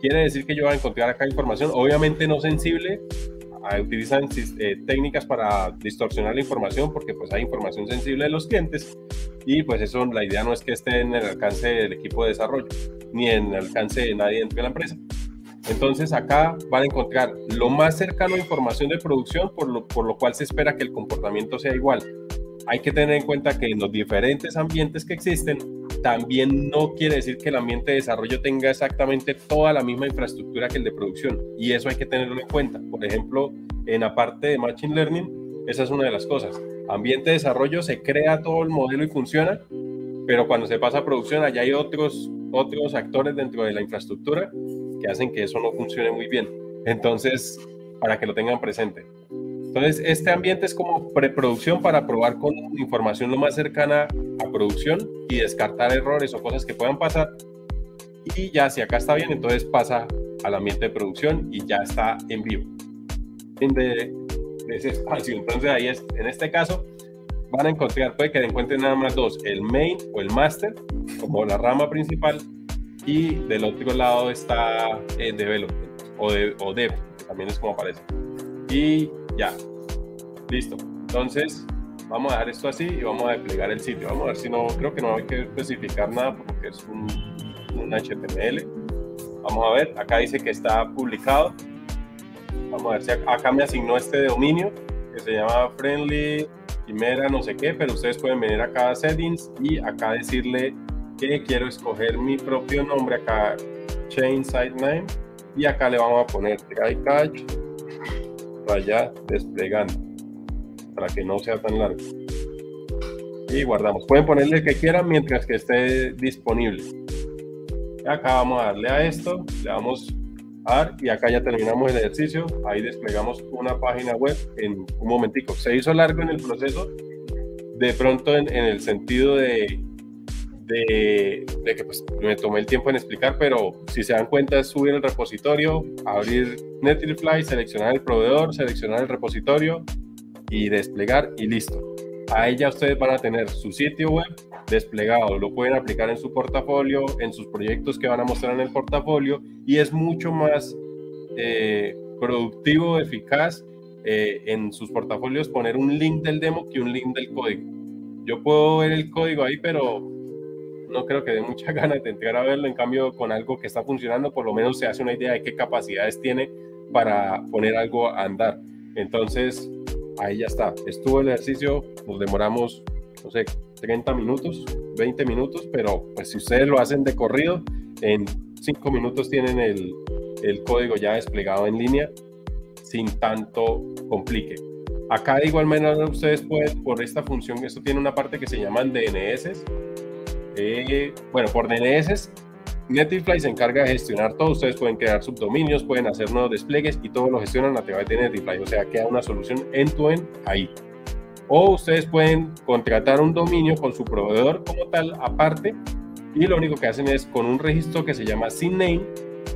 Quiere decir que yo voy a encontrar acá información, obviamente no sensible, utilizan eh, técnicas para distorsionar la información porque pues hay información sensible de los clientes y pues eso la idea no es que esté en el alcance del equipo de desarrollo ni en el alcance de nadie dentro de la empresa. Entonces acá van a encontrar lo más cercano a información de producción por lo, por lo cual se espera que el comportamiento sea igual. Hay que tener en cuenta que en los diferentes ambientes que existen también no quiere decir que el ambiente de desarrollo tenga exactamente toda la misma infraestructura que el de producción y eso hay que tenerlo en cuenta. Por ejemplo, en la parte de Machine Learning, esa es una de las cosas. Ambiente de desarrollo se crea todo el modelo y funciona, pero cuando se pasa a producción, allá hay otros, otros actores dentro de la infraestructura que hacen que eso no funcione muy bien. Entonces, para que lo tengan presente. Entonces, este ambiente es como preproducción para probar con información lo más cercana a producción y descartar errores o cosas que puedan pasar. Y ya si acá está bien, entonces pasa al ambiente de producción y ya está en vivo. De, de ese espacio. Entonces ahí es, en este caso, van a encontrar, puede que encuentren nada más dos, el main o el master, como la rama principal, y del otro lado está el development o, de, o dev, que también es como aparece. Y ya. Listo. Entonces, vamos a dejar esto así y vamos a desplegar el sitio. Vamos a ver si no, creo que no hay que especificar nada porque es un, HTML. Vamos a ver, acá dice que está publicado. Vamos a ver si acá me asignó este dominio que se llama Friendly Quimera, no sé qué, pero ustedes pueden venir acá a Settings y acá decirle que quiero escoger mi propio nombre acá, Chain Site Name, y acá le vamos a poner Catch vaya desplegando para que no sea tan largo. Y guardamos. Pueden ponerle el que quieran mientras que esté disponible. Acá vamos a darle a esto, le damos a dar y acá ya terminamos el ejercicio. Ahí desplegamos una página web en un momentico. Se hizo largo en el proceso, de pronto en el sentido de de, que pues, me tomé el tiempo en explicar, pero si se dan cuenta es subir el repositorio, abrir Netlify, seleccionar el proveedor, seleccionar el repositorio y desplegar y listo. Ahí ya ustedes van a tener su sitio web desplegado, lo pueden aplicar en su portafolio, en sus proyectos que van a mostrar en el portafolio y es mucho más eh, productivo, eficaz eh, en sus portafolios poner un link del demo que un link del código. Yo puedo ver el código ahí, pero no creo que dé mucha ganas de entrar a verlo. En cambio, con algo que está funcionando, por lo menos se hace una idea de qué capacidades tiene para poner algo a andar. Entonces, ahí ya está. Estuvo el ejercicio, nos demoramos, no sé, 30 minutos, 20 minutos, pero pues si ustedes lo hacen de corrido, en 5 minutos tienen el, el código ya desplegado en línea sin tanto complique. Acá de igual manera ustedes pueden, por esta función, esto tiene una parte que se llaman DNS, bueno, por DNS, Netlify se encarga de gestionar todo. Ustedes pueden crear subdominios, pueden hacer nuevos despliegues y todo lo gestionan a través de Netlify. O sea, queda una solución end-to-end ahí. O ustedes pueden contratar un dominio con su proveedor como tal, aparte, y lo único que hacen es con un registro que se llama name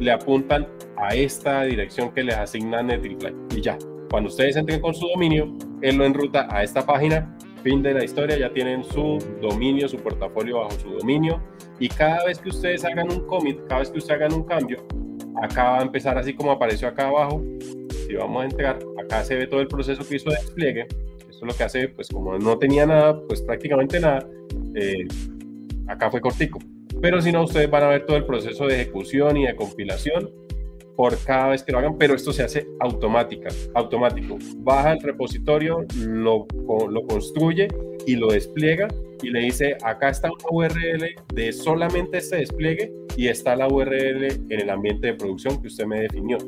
le apuntan a esta dirección que les asigna Netlify y ya. Cuando ustedes entren con su dominio, él lo enruta a esta página fin de la historia, ya tienen su dominio, su portafolio bajo su dominio y cada vez que ustedes hagan un commit, cada vez que ustedes hagan un cambio, acá va a empezar así como apareció acá abajo. Si vamos a entrar, acá se ve todo el proceso que hizo de despliegue. Esto es lo que hace, pues como no tenía nada, pues prácticamente nada, eh, acá fue cortico. pero si no, ustedes van a ver todo el proceso de ejecución y de compilación por cada vez que lo hagan, pero esto se hace automática, automático. Baja el repositorio, lo, lo construye y lo despliega y le dice, acá está una URL de solamente este despliegue y está la URL en el ambiente de producción que usted me definió.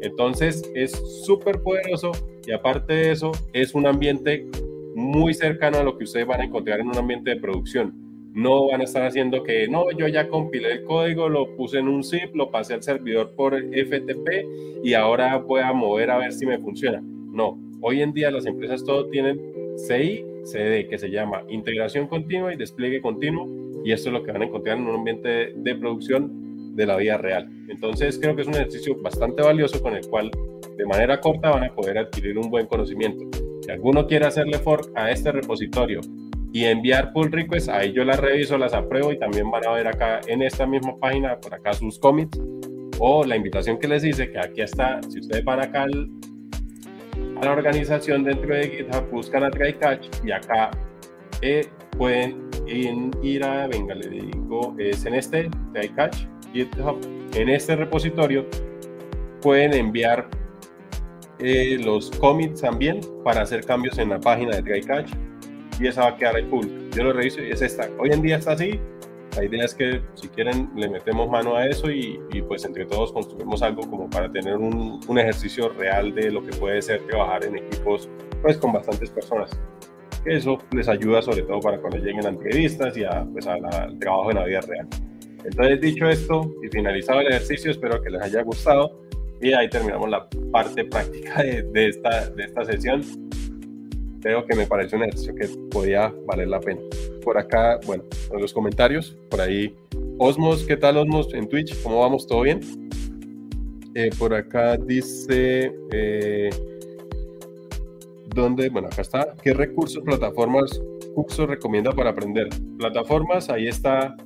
Entonces es súper poderoso y aparte de eso es un ambiente muy cercano a lo que ustedes van a encontrar en un ambiente de producción no van a estar haciendo que, no, yo ya compilé el código, lo puse en un zip, lo pasé al servidor por FTP y ahora voy a mover a ver si me funciona. No, hoy en día las empresas todo tienen CI, CD, que se llama integración continua y despliegue continuo, y esto es lo que van a encontrar en un ambiente de producción de la vida real. Entonces creo que es un ejercicio bastante valioso con el cual de manera corta van a poder adquirir un buen conocimiento. Si alguno quiere hacerle fork a este repositorio y enviar pull requests, ahí yo las reviso, las apruebo y también van a ver acá en esta misma página, por acá sus commits o la invitación que les hice, que aquí está, si ustedes van acá a la organización dentro de GitHub, buscan a TryCatch y acá eh, pueden ir a, venga, le digo, es en este TryCatch, GitHub, en este repositorio pueden enviar eh, los commits también para hacer cambios en la página de TryCatch y esa va a quedar ahí full. Yo lo reviso y es esta. Hoy en día está así. La idea es que si quieren le metemos mano a eso y, y pues entre todos construimos algo como para tener un, un, ejercicio real de lo que puede ser trabajar en equipos pues con bastantes personas. Que eso les ayuda sobre todo para cuando lleguen a entrevistas y a, pues, al trabajo en la vida real. Entonces dicho esto y finalizado el ejercicio, espero que les haya gustado y ahí terminamos la parte práctica de, de esta, de esta sesión creo que me parece un ejercicio que podía valer la pena. Por acá, bueno, en los comentarios, por ahí, Osmos, ¿qué tal Osmos en Twitch? ¿Cómo vamos? ¿Todo bien? Eh, por acá dice, eh, ¿dónde? Bueno, acá está, ¿qué recursos, plataformas, cursos recomienda para aprender? Plataformas, ahí está.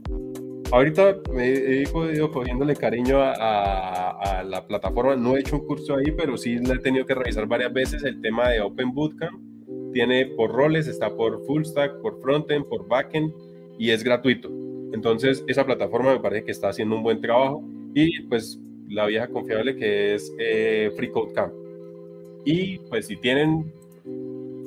Ahorita me he ido cogiéndole cariño a, a la plataforma, no he hecho un curso ahí, pero sí le he tenido que revisar varias veces el tema de Open Bootcamp tiene por roles, está por full stack, por frontend, por backend y es gratuito. Entonces, esa plataforma me parece que está haciendo un buen trabajo y pues la vieja confiable que es eh, Free Code Camp. Y pues si tienen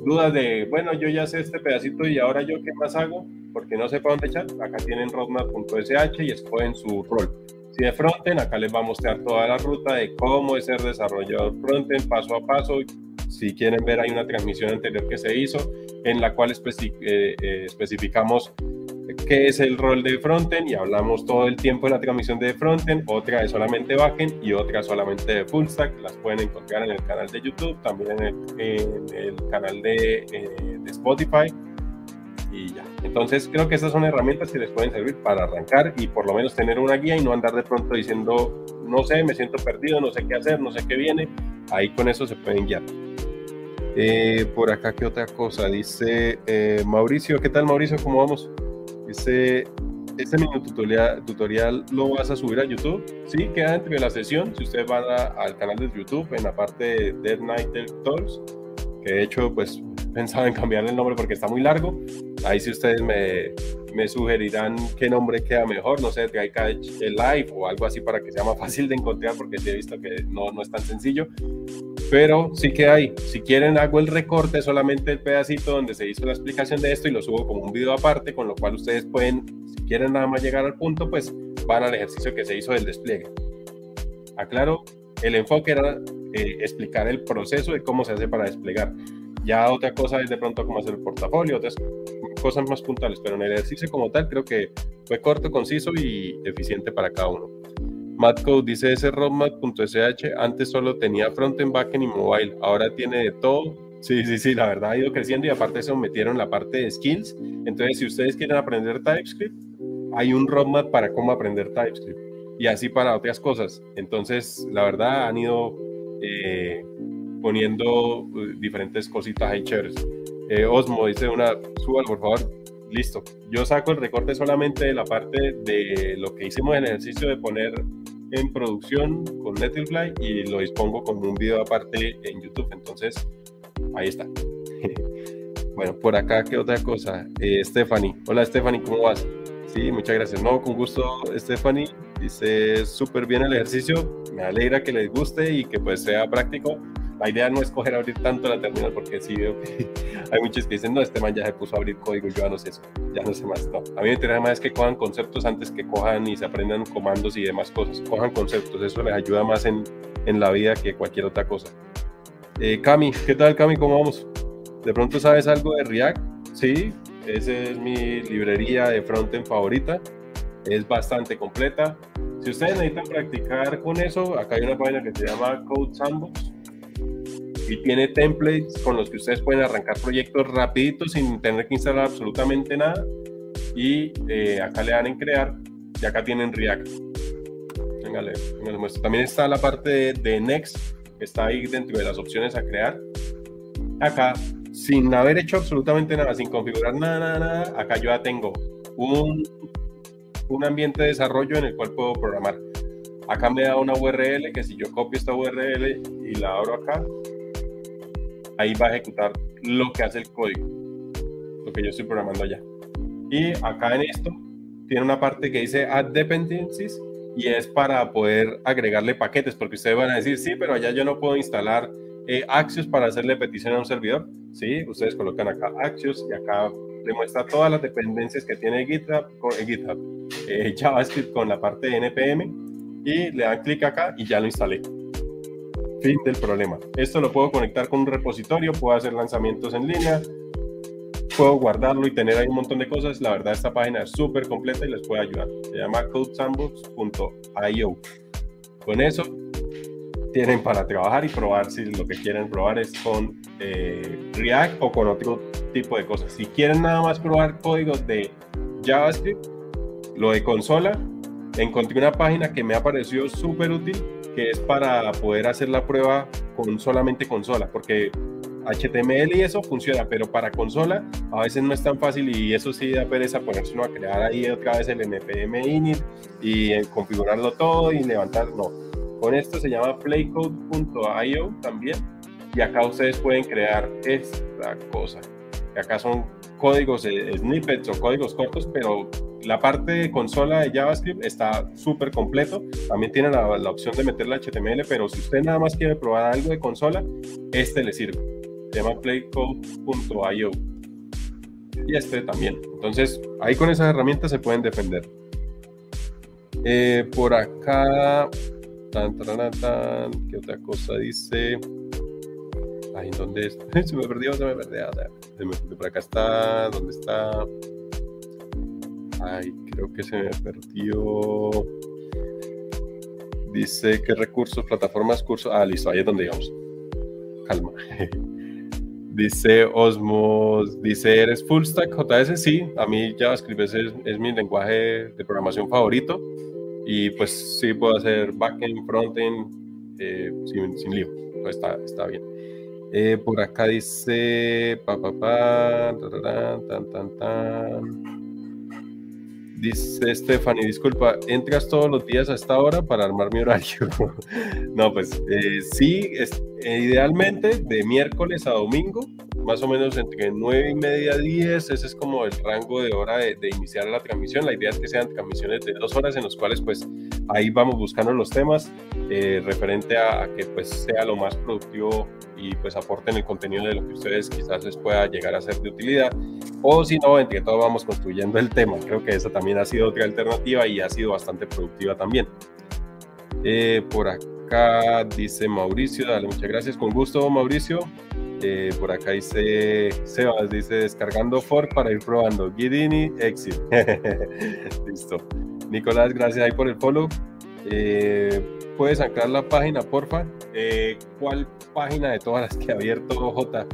dudas de, bueno, yo ya sé este pedacito y ahora yo qué más hago, porque no sé para dónde echar, acá tienen roadmap.sh y escogen su rol. Si de frontend, acá les va a mostrar toda la ruta de cómo es ser desarrollador frontend paso a paso, si quieren ver, hay una transmisión anterior que se hizo en la cual eh, eh, especificamos qué es el rol de frontend y hablamos todo el tiempo de la transmisión de frontend, otra es solamente backend y otra solamente de full stack. Las pueden encontrar en el canal de YouTube, también en el, canal de, eh, de, Spotify y ya. Entonces creo que estas son herramientas que les pueden servir para arrancar y por lo menos tener una guía y no andar de pronto diciendo, no sé, me siento perdido, no sé qué hacer, no sé qué viene. Ahí con eso se pueden guiar. Eh, por acá, ¿qué otra cosa? Dice eh, Mauricio, ¿qué tal Mauricio? ¿Cómo vamos? Dice, ¿este mini tutorial, tutorial lo vas a subir a YouTube? Sí, queda entre la sesión. Si ustedes van al canal de YouTube, en la parte de Dead Night Talks, que de hecho, pues pensaba en cambiarle el nombre porque está muy largo. Ahí si ustedes me, me sugerirán qué nombre queda mejor, no sé, el Live o algo así para que sea más fácil de encontrar porque sí he visto que no, no es tan sencillo pero sí que hay. Si quieren, hago el recorte, solamente el pedacito donde se hizo la explicación de esto y lo subo como un video aparte, con lo cual ustedes pueden, si quieren nada más llegar al punto, pues van al ejercicio que se hizo del despliegue. Aclaro, el enfoque era eh, explicar el proceso de cómo se hace para desplegar. Ya otra cosa es de pronto cómo hacer el portafolio, otras cosas más puntuales, pero en el ejercicio como tal creo que fue corto, conciso y eficiente para cada uno. Matcode dice ese roadmap.sh antes solo tenía frontend, backend y mobile, ahora tiene de todo. Sí, sí, sí, la verdad ha ido creciendo y aparte eso metieron la parte de skills. Entonces, si ustedes quieren aprender TypeScript, hay un roadmap para cómo aprender TypeScript y así para otras cosas. Entonces, la verdad han ido eh, poniendo uh, diferentes cositas ahí chéveres. Eh, Osmo dice una, suba por favor. Listo. Yo saco el recorte solamente de la parte de lo que hicimos en el ejercicio de poner en producción con Netlify y lo dispongo como un video aparte en YouTube. Entonces, ahí está. bueno, por acá, ¿qué otra cosa? Eh, Stephanie. Hola, Stephanie, ¿cómo vas? Sí, muchas gracias. No, con gusto, Stephanie. Dice súper bien el ejercicio. Me alegra que les guste y que pues sea práctico. La idea no es coger abrir tanto la terminal porque sí veo que hay muchos que dicen, no, este man ya se puso a abrir código, yo ya no sé eso, ya no sé más. No, a mí me interesa más que cojan conceptos antes que cojan y se aprendan comandos y demás cosas. Cojan conceptos, eso les ayuda más en, en la vida que cualquier otra cosa. Eh, Cami, ¿qué tal Cami? ¿Cómo vamos? ¿De pronto sabes algo de React? Sí, esa es mi librería de frontend favorita. Es bastante completa. Si ustedes necesitan practicar con eso, acá hay una página que se llama Code Sandbox y tiene templates con los que ustedes pueden arrancar proyectos rapiditos sin tener que instalar absolutamente nada. Y eh, acá le dan en crear y acá tienen React. Venga, les muestro. También está la parte de, de Next, que está ahí dentro de las opciones a crear. Acá sin haber hecho absolutamente nada, sin configurar nada, nada, nada, acá yo ya tengo un, un ambiente de desarrollo en el cual puedo programar. Acá me da una URL que si yo copio esta URL y la abro acá, ahí va a ejecutar lo que hace el código, lo que yo estoy programando allá. Y acá en esto tiene una parte que dice Add Dependencies y es para poder agregarle paquetes, porque ustedes van a decir, sí, pero allá yo no puedo instalar eh, Axios para hacerle petición a un servidor. Sí, ustedes colocan acá Axios y acá le muestra todas las dependencias que tiene GitHub, con, eh, GitHub eh, JavaScript con la parte de NPM y le dan clic acá y ya lo instalé. Fin del problema. Esto lo puedo conectar con un repositorio, puedo hacer lanzamientos en línea, puedo guardarlo y tener ahí un montón de cosas. La verdad, esta página es súper completa y les puede ayudar. Se llama codesandbox.io. Con eso tienen para trabajar y probar si lo que quieren probar es con eh, React o con otro tipo de cosas. Si quieren nada más probar códigos de JavaScript, lo de consola, encontré una página que me ha parecido súper útil, que es para poder hacer la prueba con solamente consola, porque HTML y eso funciona, pero para consola a veces no es tan fácil y eso sí da pereza ponerse a crear ahí otra vez el npm init y eh, configurarlo todo y levantar, no con esto se llama playcode.io también. Y acá ustedes pueden crear esta cosa. Acá son códigos, snippets o códigos cortos, pero la parte de consola de JavaScript está súper completo. También tiene la, opción de meterle HTML, pero si usted nada más quiere probar algo de consola, este le sirve. Se llama playcode.io. Y este también. Entonces, ahí con esas herramientas se pueden defender. Eh, por acá Tan, tan, ¿Qué otra cosa dice? Ay, ¿dónde es? se me perdió, se me perdió. Se me perdió. Por acá está. ¿Dónde está? Ay, creo que se me perdió. Dice qué recursos, plataformas, cursos. Ah, listo, ahí es donde digamos. Calma. Dice Osmos, dice, ¿eres full stack JS? Sí, a mí JavaScript es, es mi lenguaje de programación favorito. Y pues sí puedo hacer backend, frontend, eh, sin, sin, lío. Pues está, está bien. Eh, por acá dice, pa, pa, pa, tan, tan, tan. Dice Stephanie, disculpa, ¿entras todos los días a esta hora para armar mi horario? no, pues eh, sí, es, idealmente de miércoles a domingo, más o menos entre 9 y media 10, ese es como el rango de hora de, iniciar la transmisión. La idea es que sean transmisiones de dos horas en las cuales pues ahí vamos buscando los temas eh, referente a, que pues sea lo más productivo y pues aporten el contenido de lo que ustedes quizás les pueda llegar a ser de utilidad. O si no, entre todos vamos construyendo el tema. Creo que esa también ha sido otra alternativa y ha sido bastante productiva también. Eh, por acá dice Mauricio, dale muchas gracias, con gusto Mauricio. Eh, por acá dice Sebas, dice descargando Fork para ir probando. Guidini, exit. Listo. Nicolás, gracias ahí por el follow. Eh, ¿Puedes anclar la página, porfa? Eh, ¿Cuál página de todas las que ha abierto J?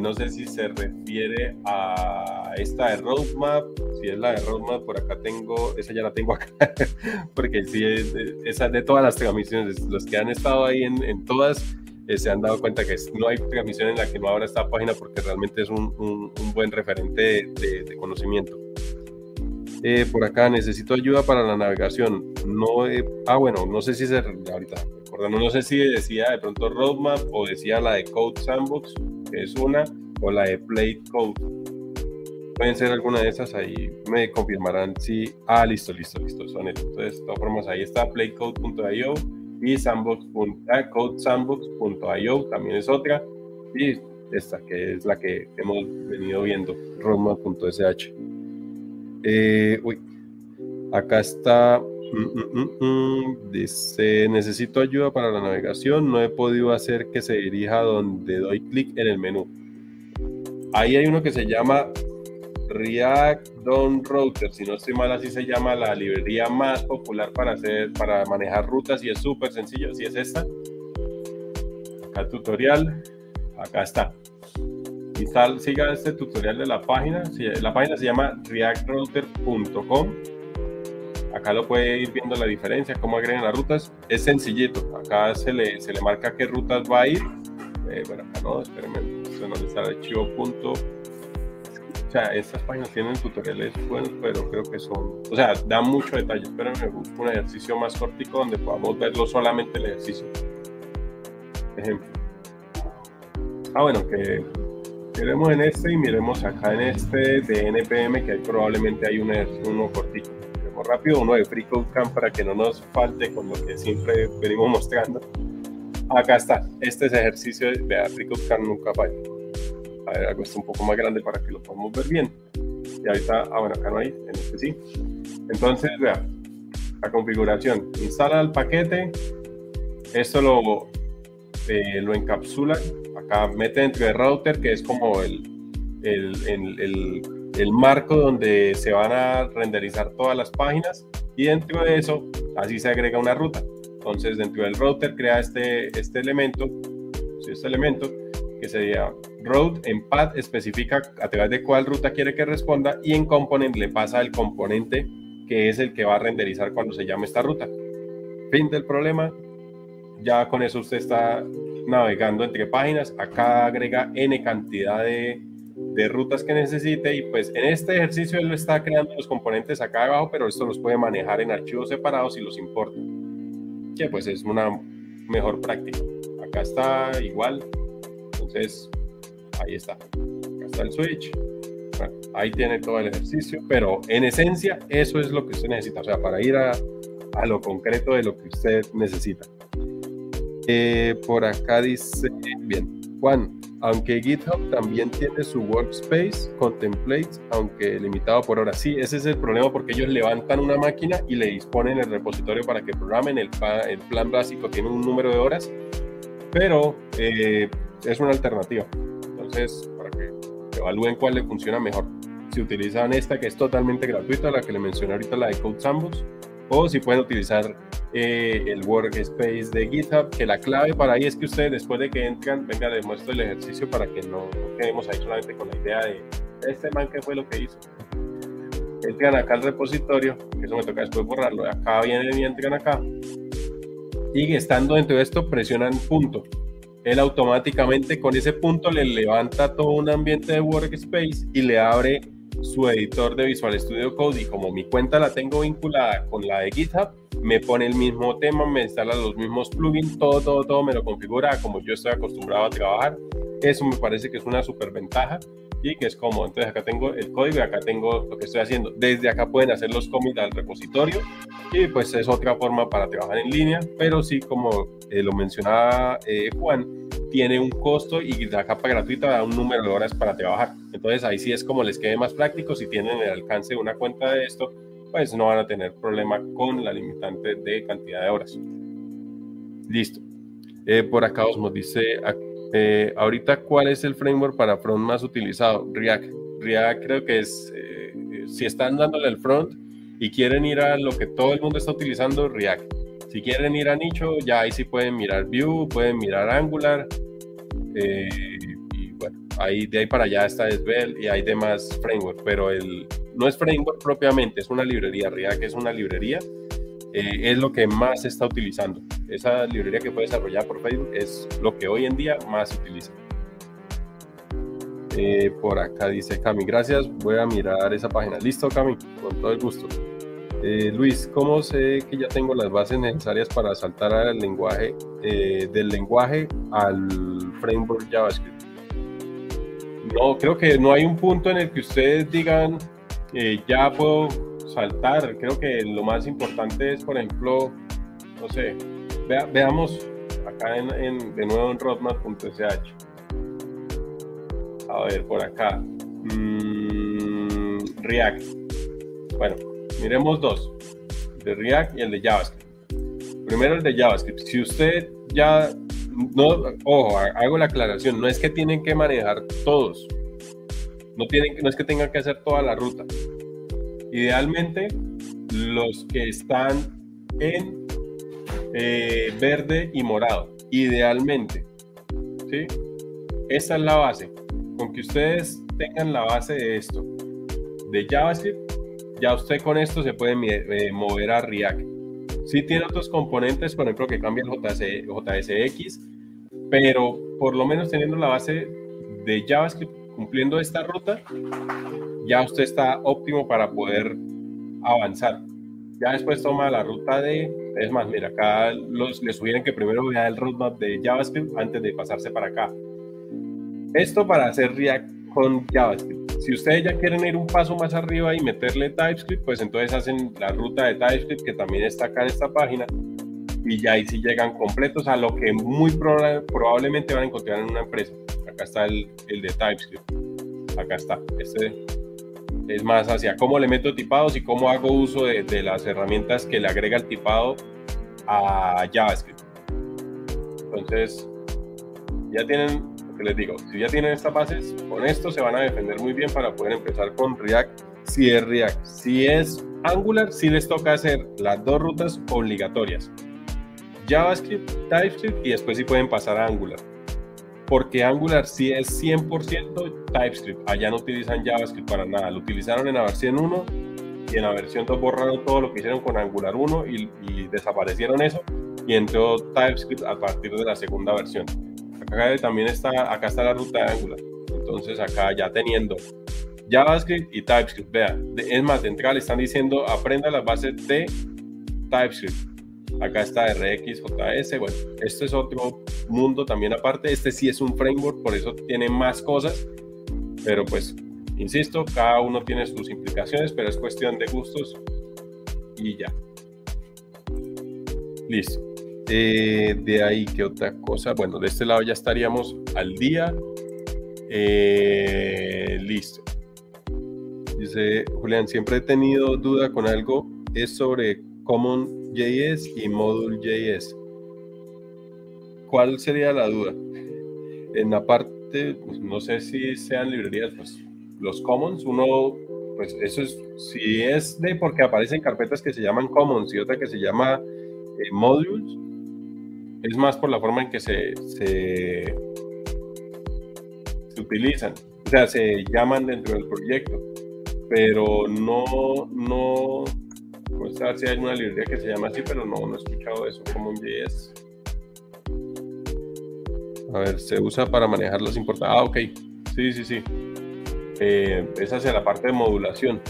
No sé si se refiere a esta de Roadmap. Si es la de Roadmap, por acá tengo, esa ya la tengo acá, porque sí, es, de todas las transmisiones, los que han estado ahí en, todas, eh, se han dado cuenta que no hay transmisión en la que no abra esta página porque realmente es un, un, buen referente de, conocimiento. Eh, por acá necesito ayuda para la navegación. No, ah, bueno, no sé si se ahorita, no sé si decía de pronto Roadmap o decía la de Code Sandbox, es una, o la de Play Code. pueden ser alguna de esas, ahí me confirmarán si, ah, listo, listo, listo, son esas. Entonces, de todas formas, ahí está playcode.io y sandbox.io también es otra. Y esta, que es la que hemos venido viendo, roma.sh. Eh, acá está, mm, mm, mm, dice, necesito ayuda para la navegación, no he podido hacer que se dirija donde doy clic en el menú. Ahí hay uno que se llama React Don Router, si no estoy mal, así se llama la librería más popular para hacer, para manejar rutas y es súper sencillo. Así es esta. Acá el tutorial, acá está. Y siga este tutorial de la página. La página se llama reactrouter.com. Acá lo puede ir viendo la diferencia, cómo agregan las rutas. Es sencillito. Acá se le, se le marca qué rutas va a ir. Eh, bueno, acá no, espérenme, esto no está el archivo punto o sea, estas páginas tienen tutoriales buenos, pero creo que son, o sea, dan mucho detalle. Pero me busco un ejercicio más cortico donde podamos verlo solamente el ejercicio. Ejemplo. Ah, bueno, que queremos en este y miremos acá en este de NPM que probablemente hay un uno cortito. Rápido, uno de FreeCodeCamp para que no nos falte con lo que siempre venimos mostrando. Acá está, este es ejercicio de FreeCodeCamp nunca falla a ver, algo está un poco más grande para que lo podamos ver bien. Y ahorita, ah, bueno, acá no hay, en este sí. Entonces, vea, la configuración. Instala el paquete, esto lo, eh, lo encapsula, acá mete dentro del router, que es como el, el, el, el, marco donde se van a renderizar todas las páginas, y dentro de eso, así se agrega una ruta. Entonces, dentro del router crea este, este elemento, este elemento, que sería route, en path especifica a través de cuál ruta quiere que responda y en component le pasa el componente que es el que va a renderizar cuando se llame esta ruta. Fin del problema. Ya con eso usted está navegando entre páginas. Acá agrega n cantidad de, de rutas que necesite y pues en este ejercicio él está creando los componentes acá abajo, pero esto los puede manejar en archivos separados y los importa. Que pues es una mejor práctica. Acá está igual, entonces, ahí está. Acá está el switch. ahí tiene todo el ejercicio, pero en esencia eso es lo que usted necesita, o sea, para ir a, a lo concreto de lo que usted necesita. Eh, por acá dice, bien, Juan, aunque GitHub también tiene su workspace con templates, aunque limitado por horas. Sí, ese es el problema porque ellos levantan una máquina y le disponen el repositorio para que programen. El, plan básico tiene un número de horas, pero eh, es una alternativa. Entonces, para que evalúen cuál le funciona mejor. Si utilizan esta que es totalmente gratuita, la que le mencioné ahorita, la de Code Sandbox, o si pueden utilizar eh, el workspace de GitHub, que la clave para ahí es que ustedes después de que entran, venga, les muestro el ejercicio para que no, quedemos ahí solamente con la idea de este man que fue lo que hizo. Entran acá al repositorio, que eso me toca después borrarlo, acá vienen y entran acá, y estando dentro de esto presionan punto. Él automáticamente con ese punto le levanta todo un ambiente de workspace y le abre su editor de Visual Studio Code y como mi cuenta la tengo vinculada con la de GitHub, me pone el mismo tema, me instala los mismos plugins, todo, todo, todo me lo configura como yo estoy acostumbrado a trabajar. Eso me parece que es una super ventaja y que es cómodo. Entonces acá tengo el código y acá tengo lo que estoy haciendo. Desde acá pueden hacer los commits al repositorio y pues es otra forma para trabajar en línea, pero sí como eh, lo mencionaba eh, Juan, tiene un costo y la capa gratuita da un número de horas para trabajar. Entonces ahí sí es como les quede más práctico. Si tienen el alcance de una cuenta de esto, pues no van a tener problema con la limitante de cantidad de horas. Listo. Eh, por acá Osmos dice, eh, ahorita cuál es el framework para front más utilizado? React. React creo que es, eh, si están dándole el front y quieren ir a lo que todo el mundo está utilizando, React. Si quieren ir a nicho, ya ahí sí pueden mirar Vue, pueden mirar Angular. Eh, y bueno, ahí de ahí para allá está Svelte y hay demás framework, pero el, no es framework propiamente, es una librería. React es una librería. Eh, es lo que más se está utilizando. Esa librería que fue desarrollada por Facebook es lo que hoy en día más se utiliza. Eh, por acá dice Cami, gracias, voy a mirar esa página. Listo, Cami, con todo el gusto. Eh, Luis, ¿cómo sé que ya tengo las bases necesarias para saltar al lenguaje, del lenguaje al framework JavaScript? no, creo que no hay un punto en el que ustedes digan, ya puedo saltar. Creo que lo más importante es, por ejemplo, no sé, veamos acá en, de nuevo en roadmap.sh. A ver, por acá. Mm, React. Bueno, miremos dos. De React y el de JavaScript. Primero el de JavaScript. Si usted ya no, ojo, hago la aclaración, no es que tienen que manejar todos, no, tienen, no es que tengan que hacer toda la ruta. Idealmente, los que están en eh, verde y morado, idealmente, ¿sí? Esa es la base. Con que ustedes tengan la base de esto, de JavaScript, ya usted con esto se puede eh, mover a React Sí tiene otros componentes, por ejemplo, que cambia el JSX, pero por lo menos teniendo la base de JavaScript cumpliendo esta ruta, ya usted está óptimo para poder avanzar. Ya después toma la ruta de, es más, mira, acá los, le sugieren que primero vea el roadmap de JavaScript antes de pasarse para acá. Esto para hacer React con JavaScript. Si ustedes ya quieren ir un paso más arriba y meterle TypeScript, pues entonces hacen la ruta de TypeScript que también está acá en esta página y ya ahí sí llegan completos a lo que muy probablemente van a encontrar en una empresa. Acá está el, el de TypeScript. Acá está. Este es más hacia cómo le meto tipados y cómo hago uso de, las herramientas que le agrega el tipado a JavaScript. Entonces, ya tienen les digo, si ya tienen estas bases, con esto se van a defender muy bien para poder empezar con React, si es React. Si es Angular, sí les toca hacer las dos rutas obligatorias. JavaScript, TypeScript y después sí pueden pasar a Angular. Porque Angular sí es 100% TypeScript. Allá no utilizan JavaScript para nada. Lo utilizaron en la versión 1 y en la versión 2 borraron todo lo que hicieron con Angular 1 y, desaparecieron eso y entró TypeScript a partir de la segunda versión acá también está, acá está la ruta de Angular. Entonces acá ya teniendo JavaScript y TypeScript, vea, es más, de entrada le están diciendo aprenda las bases de TypeScript. Acá está RX, JS, bueno, esto es otro mundo también aparte. Este sí es un framework, por eso tiene más cosas, pero pues, insisto, cada uno tiene sus implicaciones, pero es cuestión de gustos y ya. Listo. Eh, de ahí, ¿qué otra cosa? Bueno, de este lado ya estaríamos al día. Eh, listo. Dice Julián, siempre he tenido duda con algo, es sobre CommonJS y Module.js. ¿Cuál sería la duda? En la parte, pues, no sé si sean librerías, pues los commons, uno, pues eso es, si es de porque aparecen carpetas que se llaman commons y otra que se llama eh, modules, es más por la forma en que se, se, utilizan, o sea, se llaman dentro del proyecto, pero no, no, no sé si hay una librería que se llama así, pero no, no he escuchado eso como un JS. A ver, se usa para manejar los importados. Ah, ok. Sí, sí, sí. Eh, es hacia la parte de modulación.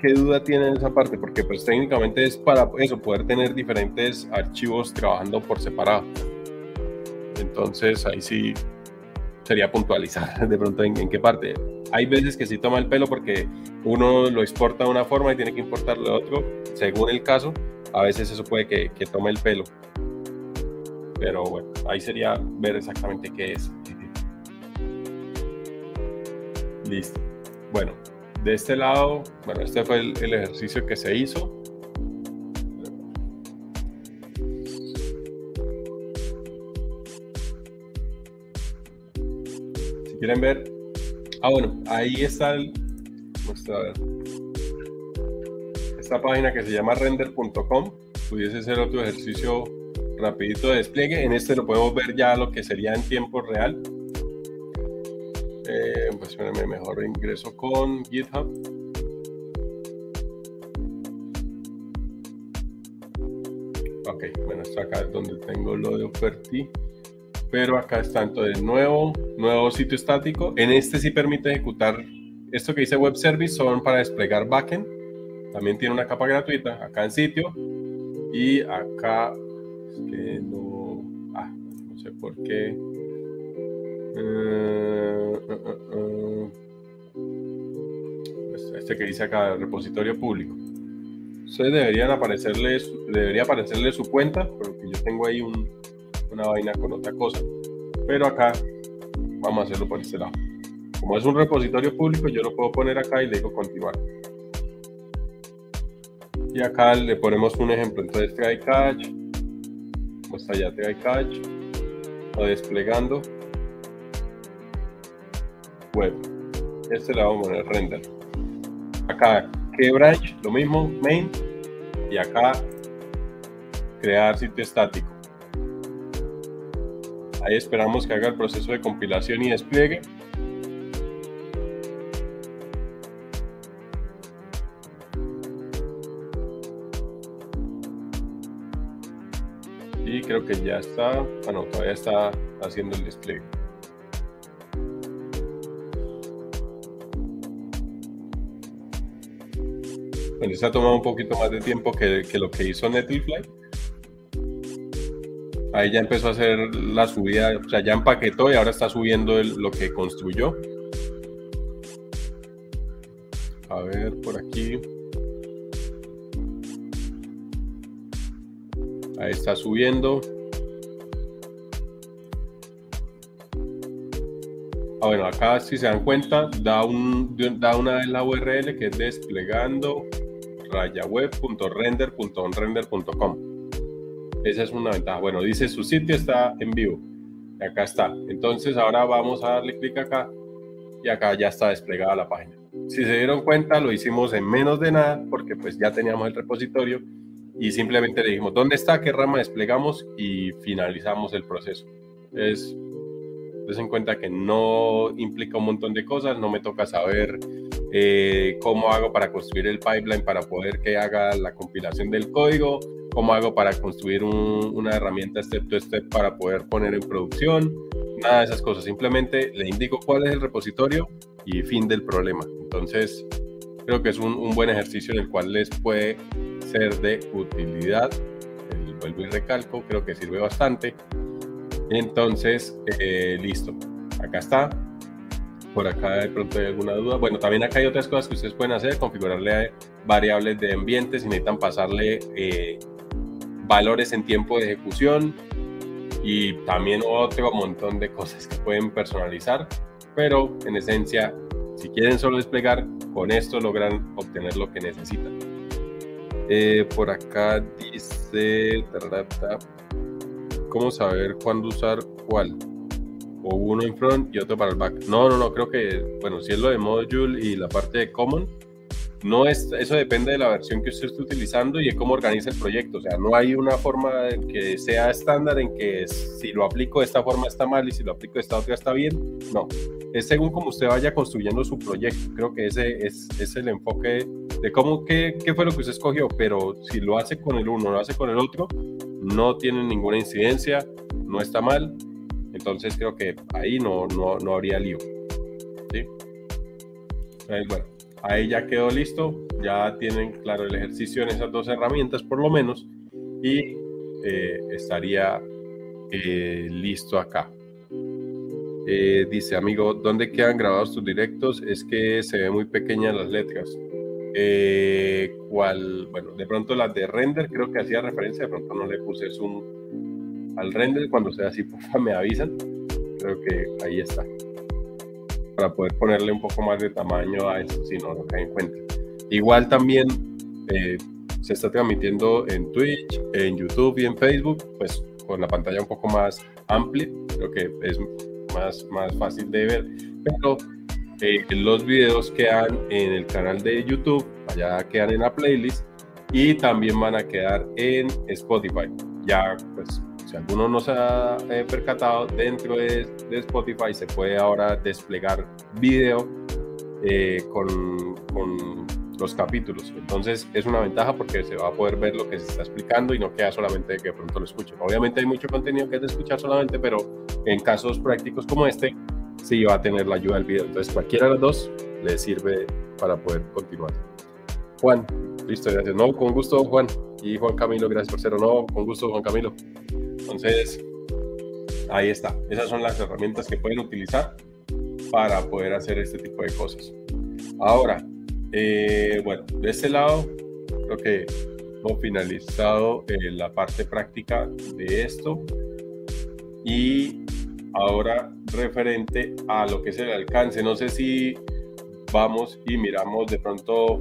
¿Qué, duda tiene en esa parte? Porque pues técnicamente es para eso, poder tener diferentes archivos trabajando por separado. Entonces ahí sí sería puntualizar de pronto en, qué parte. Hay veces que sí toma el pelo porque uno lo exporta de una forma y tiene que importarlo de otro, según el caso. A veces eso puede que, que tome el pelo. Pero bueno, ahí sería ver exactamente qué es. Listo. Bueno, de este lado, bueno, este fue el, ejercicio que se hizo. Quieren ver, ah bueno, ahí está el, esta página que se llama render.com, pudiese ser otro ejercicio rapidito de despliegue. En este lo podemos ver ya lo que sería en tiempo real. Eh, pues mejor ingreso con GitHub. Ok, bueno, está acá donde tengo lo de Oferti. Pero acá está entonces nuevo, nuevo sitio estático. En este sí permite ejecutar esto que dice Web Service, son para desplegar backend. También tiene una capa gratuita acá en sitio. Y acá, es que no, ah, no sé por qué Eh, eh, eh, este, que dice acá, repositorio público. Ustedes deberían aparecerle, debería aparecerle su cuenta, porque yo tengo ahí una vaina con otra cosa. Pero acá vamos a hacerlo por este lado. Como es un repositorio público, yo lo puedo poner acá y le digo continuar. Y acá le ponemos un ejemplo. Entonces try catch, pues allá try catch, desplegando web. Este le vamos a poner render. Acá que branch, lo mismo, main, y acá crear sitio estático. Ahí esperamos que haga el proceso de compilación y despliegue. Y creo que ya está, bueno, todavía está haciendo el despliegue. Bueno, se ha tomado un poquito más de tiempo que, lo que hizo Netlify. Ahí ya empezó a hacer la subida, o sea, ya empaquetó y ahora está subiendo lo que construyó. A ver, por aquí. Ahí está subiendo. Ah, bueno, acá si se dan cuenta, da, un, da una de la URL que es desplegando rayaweb.render.onrender.com. Esa es una ventaja. Bueno, dice su sitio está en vivo. Acá está. Entonces ahora vamos a darle clic acá y acá ya está desplegada la página. Si se dieron cuenta, lo hicimos en menos de nada porque pues ya teníamos el repositorio y simplemente le dijimos dónde está, qué rama desplegamos y finalizamos el proceso. Es en cuenta que no implica un montón de cosas, no me toca saber eh, cómo hago para construir el pipeline para poder que haga la compilación del código, cómo hago para construir una herramienta step to step para poder poner en producción, nada de esas cosas, simplemente le indico cuál es el repositorio y fin del problema. Entonces, creo que es un, buen ejercicio en el cual les puede ser de utilidad. El vuelvo y recalco, creo que sirve bastante. Entonces, eh, listo. Acá está. Por acá de pronto hay alguna duda. Bueno, también acá hay otras cosas que ustedes pueden hacer, configurarle variables de ambiente si necesitan pasarle eh, valores en tiempo de ejecución y también otro montón de cosas que pueden personalizar. Pero en esencia, si quieren solo desplegar, con esto logran obtener lo que necesitan. Eh, por acá dice cómo saber cuándo usar cuál. O uno en front y otro para el back. No, no, no, creo que, bueno, si es lo de module y la parte de common, no es, eso depende de la versión que usted esté utilizando y de cómo organiza el proyecto. O sea, no hay una forma que sea estándar en que si lo aplico de esta forma está mal y si lo aplico de esta otra está bien. No, es según cómo usted vaya construyendo su proyecto. Creo que ese es, es el enfoque de cómo, qué, qué fue lo que usted escogió, pero si lo hace con el uno, lo hace con el otro, no tiene ninguna incidencia, no está mal. Entonces creo que ahí no, no, no habría lío. ¿sí? bueno, ahí ya quedó listo, ya tienen claro el ejercicio en esas dos herramientas por lo menos y eh, estaría eh, listo acá. Eh, dice, amigo, ¿dónde quedan grabados tus directos? Es que se ve muy pequeñas las letras. ¿Cuál? Bueno, de pronto las de render creo que hacía referencia, de pronto no le puse zoom al render. Cuando sea así, porfa, me avisan. Creo que ahí está para poder ponerle un poco más de tamaño a eso, si no lo cae en cuenta. Igual también eh, se está transmitiendo en Twitch, en YouTube y en Facebook, pues con la pantalla un poco más amplia, creo que es más, más fácil de ver, pero eh, los videos quedan en el canal de YouTube, allá quedan en la playlist y también van a quedar en Spotify. Ya pues si alguno no se ha eh, percatado, dentro de, Spotify se puede ahora desplegar video eh, con, con, los capítulos. Entonces es una ventaja porque se va a poder ver lo que se está explicando y no queda solamente que de pronto lo escuchen. Obviamente hay mucho contenido que es de escuchar solamente, pero en casos prácticos como este, sí va a tener la ayuda del video. Entonces cualquiera de los dos le sirve para poder continuar. Juan, listo, gracias. No, con gusto, Juan. Y Juan Camilo, gracias por ser o no, con gusto, Juan Camilo. Entonces, Ahí está. Esas son las herramientas que pueden utilizar para poder hacer este tipo de cosas. Ahora, eh, bueno, de este lado, creo que hemos finalizado eh, la parte práctica de esto. Y ahora, referente a lo que es el alcance, no sé si vamos y miramos de pronto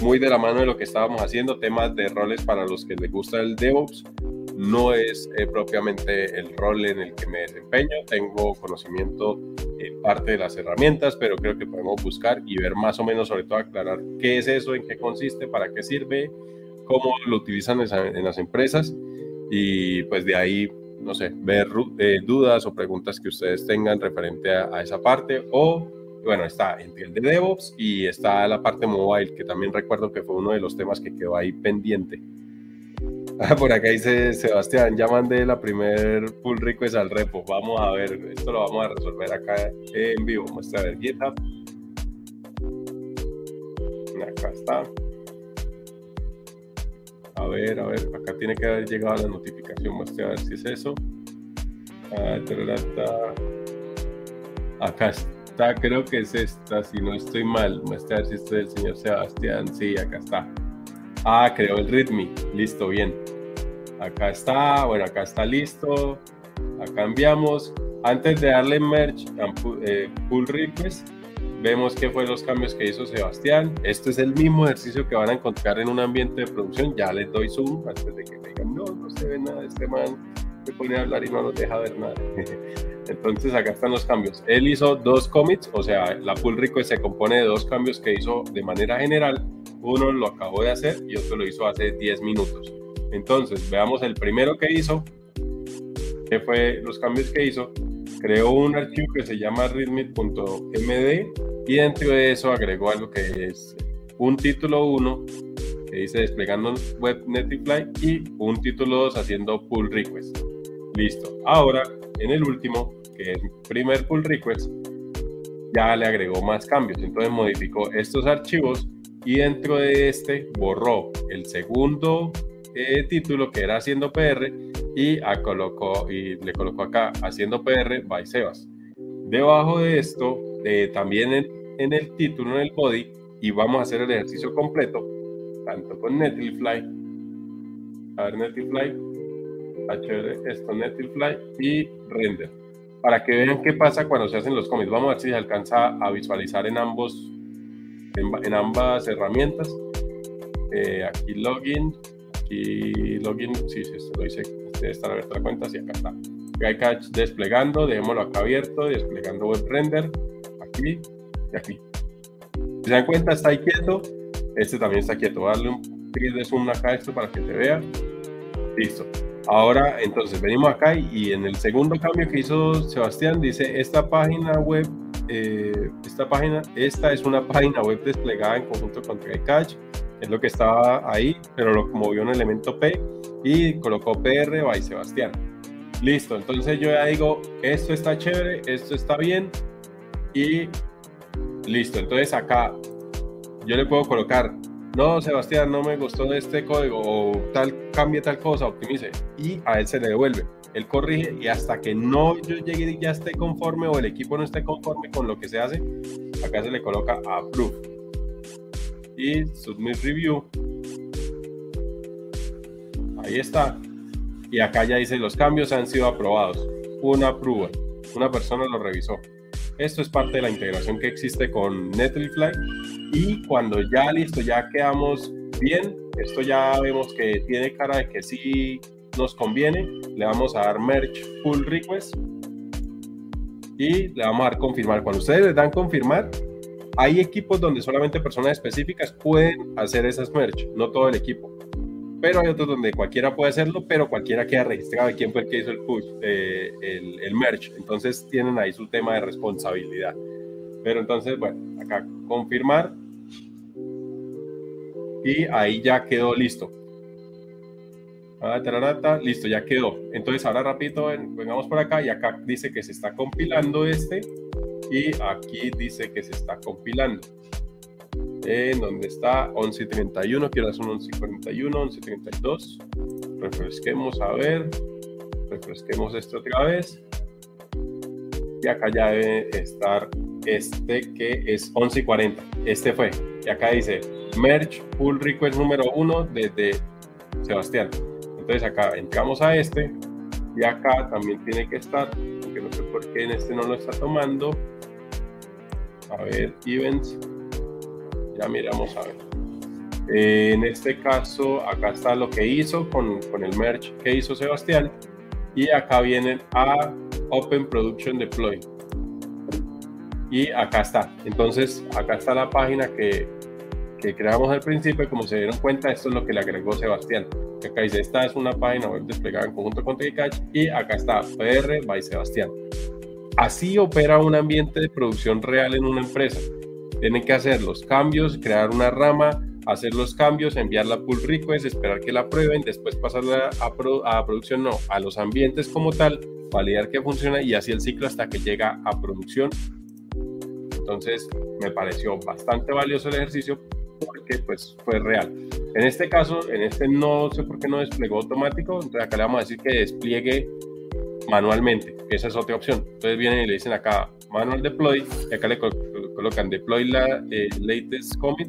muy de la mano de lo que estábamos haciendo, temas de roles para los que les gusta el DevOps no es eh, propiamente el rol en el que me desempeño. Tengo conocimiento en parte de las herramientas, pero creo que podemos buscar y ver más o menos, sobre todo aclarar qué es eso, en qué consiste, para qué sirve, cómo lo utilizan en las empresas y pues de ahí, no sé, ver eh, dudas o preguntas que ustedes tengan referente a, esa parte o bueno, está el de DevOps y está la parte mobile, que también recuerdo que fue uno de los temas que quedó ahí pendiente. Por acá dice Sebastián, ya mandé la primer pull request al repo. Vamos a ver, esto lo vamos a resolver acá en vivo. Muestra a ver GitHub. Acá está. A ver, a ver, acá tiene que haber llegado la notificación. Muestra a ver si es eso. Ah, acá está, creo que es esta, si no estoy mal. Muestra a ver si esto es el señor Sebastián. Sí, acá está. Ah, creo el README. Listo, bien. Acá está, bueno, acá está listo. Acá cambiamos. Antes de darle merge eh, pull request, vemos qué fue los cambios que hizo Sebastián. Este es el mismo ejercicio que van a encontrar en un ambiente de producción. Ya les doy zoom antes de que me digan, no, no se ve nada. Este man se pone a hablar y no nos deja ver nada. Entonces acá están los cambios. Él hizo dos commits, o sea, la pull request se compone de dos cambios que hizo de manera general uno lo acabó de hacer y otro lo hizo hace 10 minutos. Entonces, veamos el primero que hizo, que fue los cambios que hizo. Creó un archivo que se llama readme.md y dentro de eso agregó algo que es un título 1 que dice desplegando web Netlify y un título 2 haciendo pull request. Listo. Ahora, en el último, que es primer pull request, ya le agregó más cambios. Entonces modificó estos archivos y dentro de este borró el segundo eh, título que era haciendo PR y, colocó, y le colocó acá haciendo PR by Sebas. Debajo de esto, eh, también en, el título, en el body, y vamos a hacer el ejercicio completo, tanto con Netlify, a ver Netlify, HR, esto Netlify y Render, para que vean qué pasa cuando se hacen los commits. Vamos a ver si se alcanza a visualizar en ambos en, ambas herramientas. Eh, aquí login, aquí login, sí, sí, lo hice, este está abierta la cuenta, sí, acá está. Catch desplegando, dejémoslo acá abierto, desplegando web render, aquí y aquí. Si se dan cuenta, está ahí quieto, este también está quieto. Voy a darle un clic de zoom acá a esto para que se vea. Listo. Ahora, entonces, venimos acá y en el segundo cambio que hizo Sebastián, dice, esta página web eh, esta página, esta es una página web desplegada en conjunto con TryCatch, es lo que estaba ahí, pero lo movió un elemento P y colocó PR by Sebastián. Listo, entonces yo ya digo, esto está chévere, esto está bien y listo. Entonces acá yo le puedo colocar, no, Sebastián, no me gustó este código o tal, cambie tal cosa, optimice y a él se le devuelve él corrige y hasta que no yo llegue y ya esté conforme o el equipo no esté conforme con lo que se hace, acá se le coloca approve y submit review. Ahí está. Y acá ya dice los cambios han sido aprobados. Una approval. Una persona lo revisó. Esto es parte de la integración que existe con Netlify y cuando ya listo, ya quedamos bien, esto ya vemos que tiene cara de que sí nos conviene, le vamos a dar merge pull request y le vamos a dar confirmar. Cuando ustedes le dan confirmar, hay equipos donde solamente personas específicas pueden hacer esas merge, no todo el equipo. Pero hay otros donde cualquiera puede hacerlo, pero cualquiera queda registrado de quién fue el que hizo el push, eh, el, el merge. Entonces tienen ahí su tema de responsabilidad. Pero entonces, bueno, acá confirmar. Y ahí ya quedó listo. Ah, listo, ya quedó. Entonces ahora rapidito, vengamos por acá y acá dice que se está compilando este y aquí dice que se está compilando. En donde está 11.31, quiero hacer un 11.41, 11.32. Refresquemos a ver. Refresquemos esto otra vez. y acá ya debe estar este que es 11 y 40. Este fue. Y acá dice merge pull request número 1 desde Sebastián. Entonces acá entramos a este y acá también tiene que estar, que no sé por qué en este no lo está tomando. A ver, events. Ya miramos a ver. Eh, en este caso, acá está lo que hizo con, con el merge que hizo Sebastián. Y acá vienen a Open Production Deploy. Y acá está. Entonces, acá está la página que, que creamos al principio. Como se dieron cuenta, esto es lo que le agregó Sebastián. Acá dice, esta es una página web desplegada en conjunto con TidyCatch y acá está PR by Sebastián. Así opera un ambiente de producción real en una empresa. Tienen que hacer los cambios, crear una rama, hacer los cambios, enviar la pull request, esperar que la prueben, después pasarla a, a producción, no, a los ambientes como tal, validar que funciona y así el ciclo hasta que llega a producción. Entonces me pareció bastante valioso el ejercicio porque pues fue real. En este caso, en este no sé por qué no desplegó automático, entonces acá le vamos a decir que despliegue manualmente, esa es otra opción. Entonces vienen y le dicen acá manual deploy y acá le colocan deploy la eh, latest commit.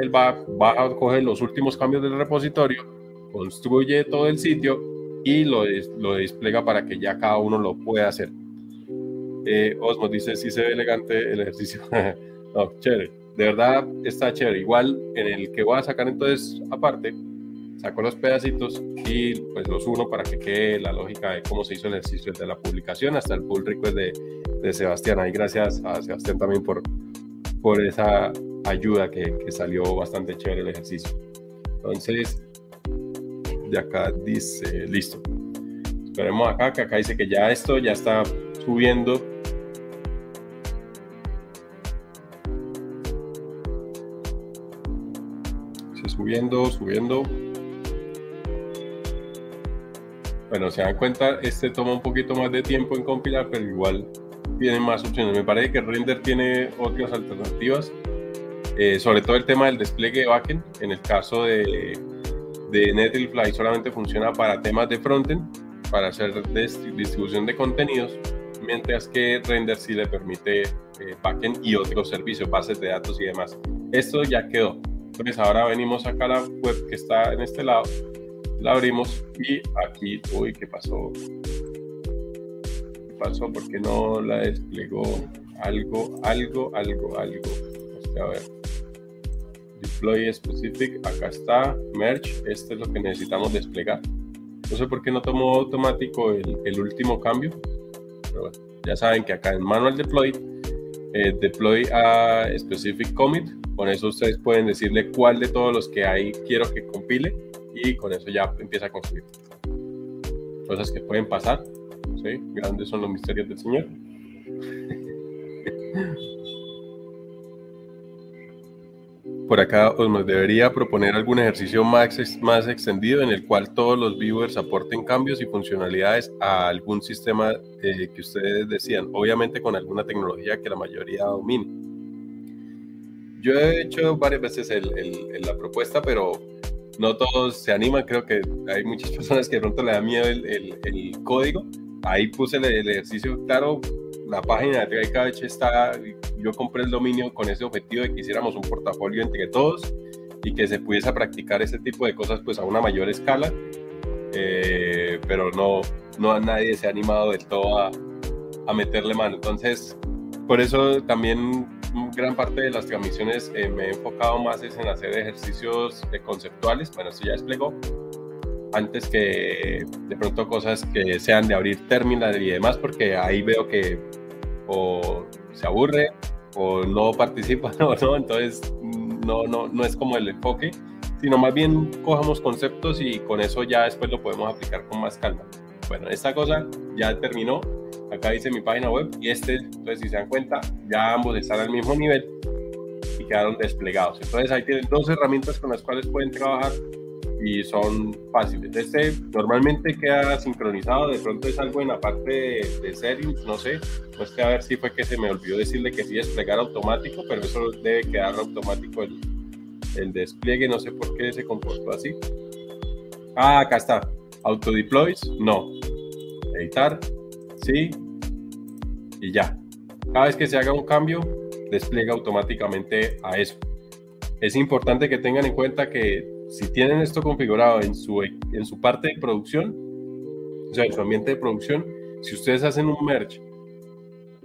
Él va, va a coger los últimos cambios del repositorio, construye todo el sitio y lo, lo despliega para que ya cada uno lo pueda hacer. Eh, Osmo dice, si se ve elegante el ejercicio. no, chévere de verdad está chévere. Igual en el que voy a sacar entonces aparte, saco los pedacitos y pues los uno para que quede la lógica de cómo se hizo el ejercicio desde la publicación hasta el pull request de, de Sebastián. Ahí gracias a Sebastián también por, por esa ayuda que, que salió bastante chévere el ejercicio. Entonces, de acá dice, listo. Esperemos acá, que acá dice que ya esto ya está subiendo subiendo, subiendo. Bueno, se dan cuenta, este toma un poquito más de tiempo en compilar, pero igual tiene más opciones. Me parece que Render tiene otras alternativas, eh, sobre todo el tema del despliegue de backend. En el caso de, de Netlify solamente funciona para temas de frontend, para hacer distribución de contenidos, mientras que Render sí le permite eh, backend y otros servicios, bases de datos y demás. Esto ya quedó. Entonces ahora venimos acá a la web que está en este lado, la abrimos y aquí, uy, ¿qué pasó? ¿Qué pasó? porque no la desplegó? Algo, algo, algo, algo. Este, a ver. Deploy specific, acá está. Merge, este es lo que necesitamos desplegar. No sé por qué no tomó automático el, el último cambio. Pero bueno, ya saben que acá en Manual Deploy, eh, Deploy a Specific Commit, con eso ustedes pueden decirle cuál de todos los que hay quiero que compile y con eso ya empieza a construir. Cosas que pueden pasar, ¿sí? Grandes son los misterios del Señor. Por acá os debería proponer algún ejercicio más, más extendido en el cual todos los viewers aporten cambios y funcionalidades a algún sistema eh, que ustedes decían, obviamente con alguna tecnología que la mayoría domine yo he hecho varias veces la propuesta, pero no todos se animan. Creo que hay muchas personas que de pronto le da miedo el, código. Ahí puse el, ejercicio claro. La página de TriCatch está. Yo compré el dominio con ese objetivo de que hiciéramos un portafolio entre todos y que se pudiese practicar ese tipo de cosas pues a una mayor escala. Eh, pero no, no nadie se ha animado del todo a, a meterle mano. Entonces, por eso también gran parte de las transmisiones eh, me he enfocado más en hacer ejercicios eh, conceptuales, bueno, esto ya explicó, antes que de pronto cosas que sean de abrir términos y demás, porque ahí veo que o se aburre o no participa. ¿no? Entonces, no, no, no es como el enfoque, sino más bien cojamos conceptos y con eso ya después lo podemos aplicar con más calma. Bueno, esta cosa ya terminó, acá dice mi página web y este, entonces si se dan cuenta, ya ambos están al mismo nivel y quedaron desplegados. Entonces ahí tienen dos herramientas con las cuales pueden trabajar y son fáciles. Este normalmente queda sincronizado, de pronto es algo en la parte de, de no sé, pues que a ver si fue que se me olvidó decirle que sí desplegar automático, pero eso debe quedar automático el, el despliegue, no sé por qué se comportó así. Ah, acá está. Autodeploys, no. Editar, sí, y ya. Cada vez que se haga un cambio, despliega automáticamente a eso. Es importante que tengan en cuenta que si tienen esto configurado en su, en su parte de producción, o sea, en su ambiente de producción, si ustedes hacen un merge,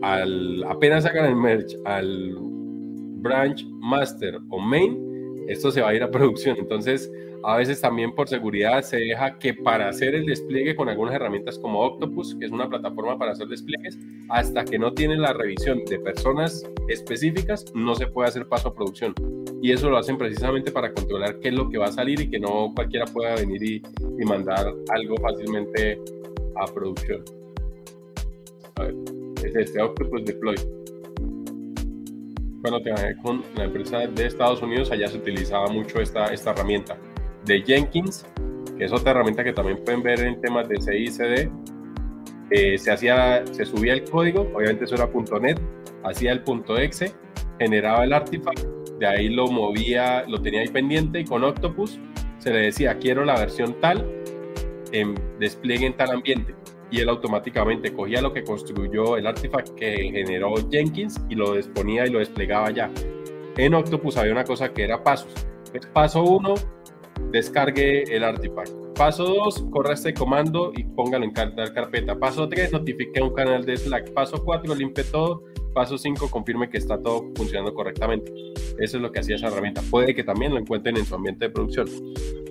al, apenas hagan el merge al branch master o main, esto se va a ir a producción. Entonces, a veces también por seguridad se deja que para hacer el despliegue con algunas herramientas como Octopus, que es una plataforma para hacer despliegues, hasta que no tiene la revisión de personas específicas, no se puede hacer paso a producción. Y eso lo hacen precisamente para controlar qué es lo que va a salir y que no cualquiera pueda venir y, mandar algo fácilmente a producción. A ver, es este Octopus Deploy. Cuando trabajé con la empresa de Estados Unidos, allá se utilizaba mucho esta, esta herramienta de Jenkins, que es otra herramienta que también pueden ver en temas de CICD. Eh, se, hacía, se subía el código, obviamente eso era .NET, hacía el .exe, generaba el artifact, de ahí lo movía, lo tenía ahí pendiente y con Octopus se le decía quiero la versión tal en despliegue en tal ambiente y él automáticamente cogía lo que construyó el artifact que generó Jenkins y lo disponía y lo desplegaba ya. En Octopus había una cosa que era pasos. paso 1, descargue el artifact. Paso 2, corra este comando y póngalo en carpeta. Paso 3, notifique un canal de Slack. Paso 4, limpie todo. Paso 5, confirme que está todo funcionando correctamente. Eso es lo que hacía esa herramienta. Puede que también lo encuentren en su ambiente de producción.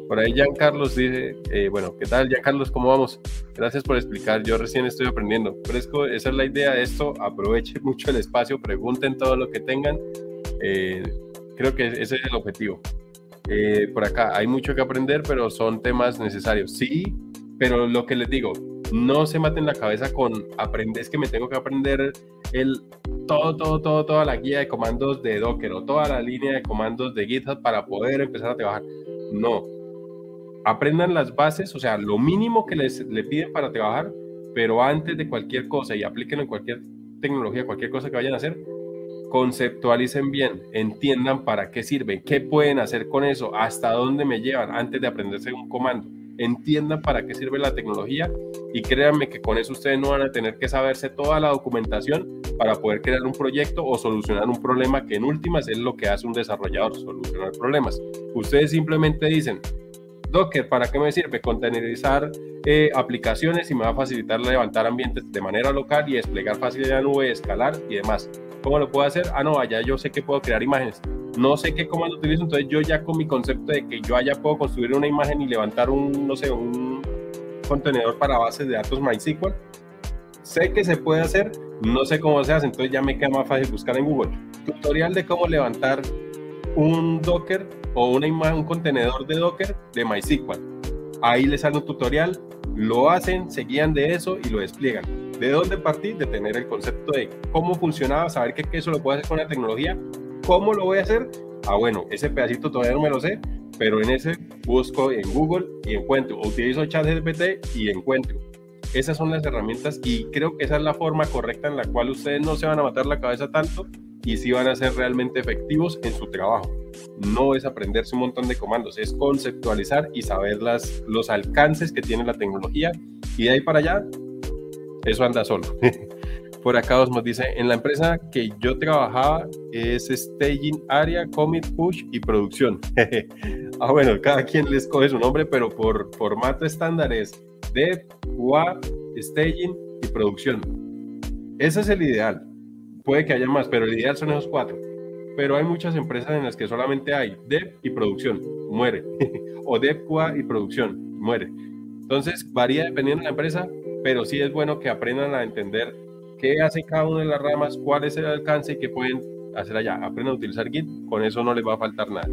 Por ahí Carlos dice, eh, bueno, ¿qué tal Carlos? ¿Cómo vamos? Gracias por explicar, yo recién estoy aprendiendo. Fresco, esa es la idea de esto, aproveche mucho el espacio, pregunten todo lo que tengan. Eh, creo que ese es el objetivo. Eh, por acá hay mucho que aprender, pero son temas necesarios. Sí, pero lo que les digo, no se maten la cabeza con aprender, es que me tengo que aprender el todo, todo, todo, toda la guía de comandos de Docker o toda la línea de comandos de GitHub para poder empezar a trabajar. No. Aprendan las bases, o sea, lo mínimo que les le piden para trabajar, pero antes de cualquier cosa y aplíquenlo en cualquier tecnología, cualquier cosa que vayan a hacer, conceptualicen bien, entiendan para qué sirve, qué pueden hacer con eso, hasta dónde me llevan antes de aprenderse un comando. Entiendan para qué sirve la tecnología y créanme que con eso ustedes no van a tener que saberse toda la documentación para poder crear un proyecto o solucionar un problema que en últimas es lo que hace un desarrollador, solucionar problemas. Ustedes simplemente dicen, Docker, ¿para qué me sirve? Containerizar eh, aplicaciones y me va a facilitar levantar ambientes de manera local y desplegar fácil en la nube, escalar y demás. ¿Cómo lo puedo hacer? Ah, no, allá yo sé que puedo crear imágenes. No sé qué comando utilizo, entonces yo ya con mi concepto de que yo allá puedo construir una imagen y levantar un, no sé, un contenedor para bases de datos MySQL. Sé que se puede hacer, no sé cómo se hace, entonces ya me queda más fácil buscar en Google. Tutorial de cómo levantar un Docker o una imagen, un contenedor de Docker de MySQL. Ahí les sale un tutorial, lo hacen, se guían de eso y lo despliegan ¿De dónde partí? De tener el concepto de cómo funcionaba, saber que eso lo puedo hacer con la tecnología. ¿Cómo lo voy a hacer? Ah, bueno, ese pedacito todavía no me lo sé, pero en ese busco en Google y encuentro. Utilizo ChatGPT y encuentro. Esas son las herramientas y creo que esa es la forma correcta en la cual ustedes no se van a matar la cabeza tanto y sí van a ser realmente efectivos en su trabajo. No es aprenderse un montón de comandos, es conceptualizar y saber las, los alcances que tiene la tecnología y de ahí para allá eso anda solo. Por acá nos dice, en la empresa que yo trabajaba es staging, área, commit, push y producción. ah, bueno, cada quien le escoge su nombre, pero por formato estándar es dev, QA, staging y producción. Ese es el ideal. Puede que haya más, pero el ideal son esos cuatro. Pero hay muchas empresas en las que solamente hay dev y producción, muere. o dev, QA y producción, muere. Entonces, varía dependiendo de la empresa, pero sí es bueno que aprendan a entender qué hace cada una de las ramas, cuál es el alcance y qué pueden hacer allá. Aprendan a utilizar Git, con eso no les va a faltar nada.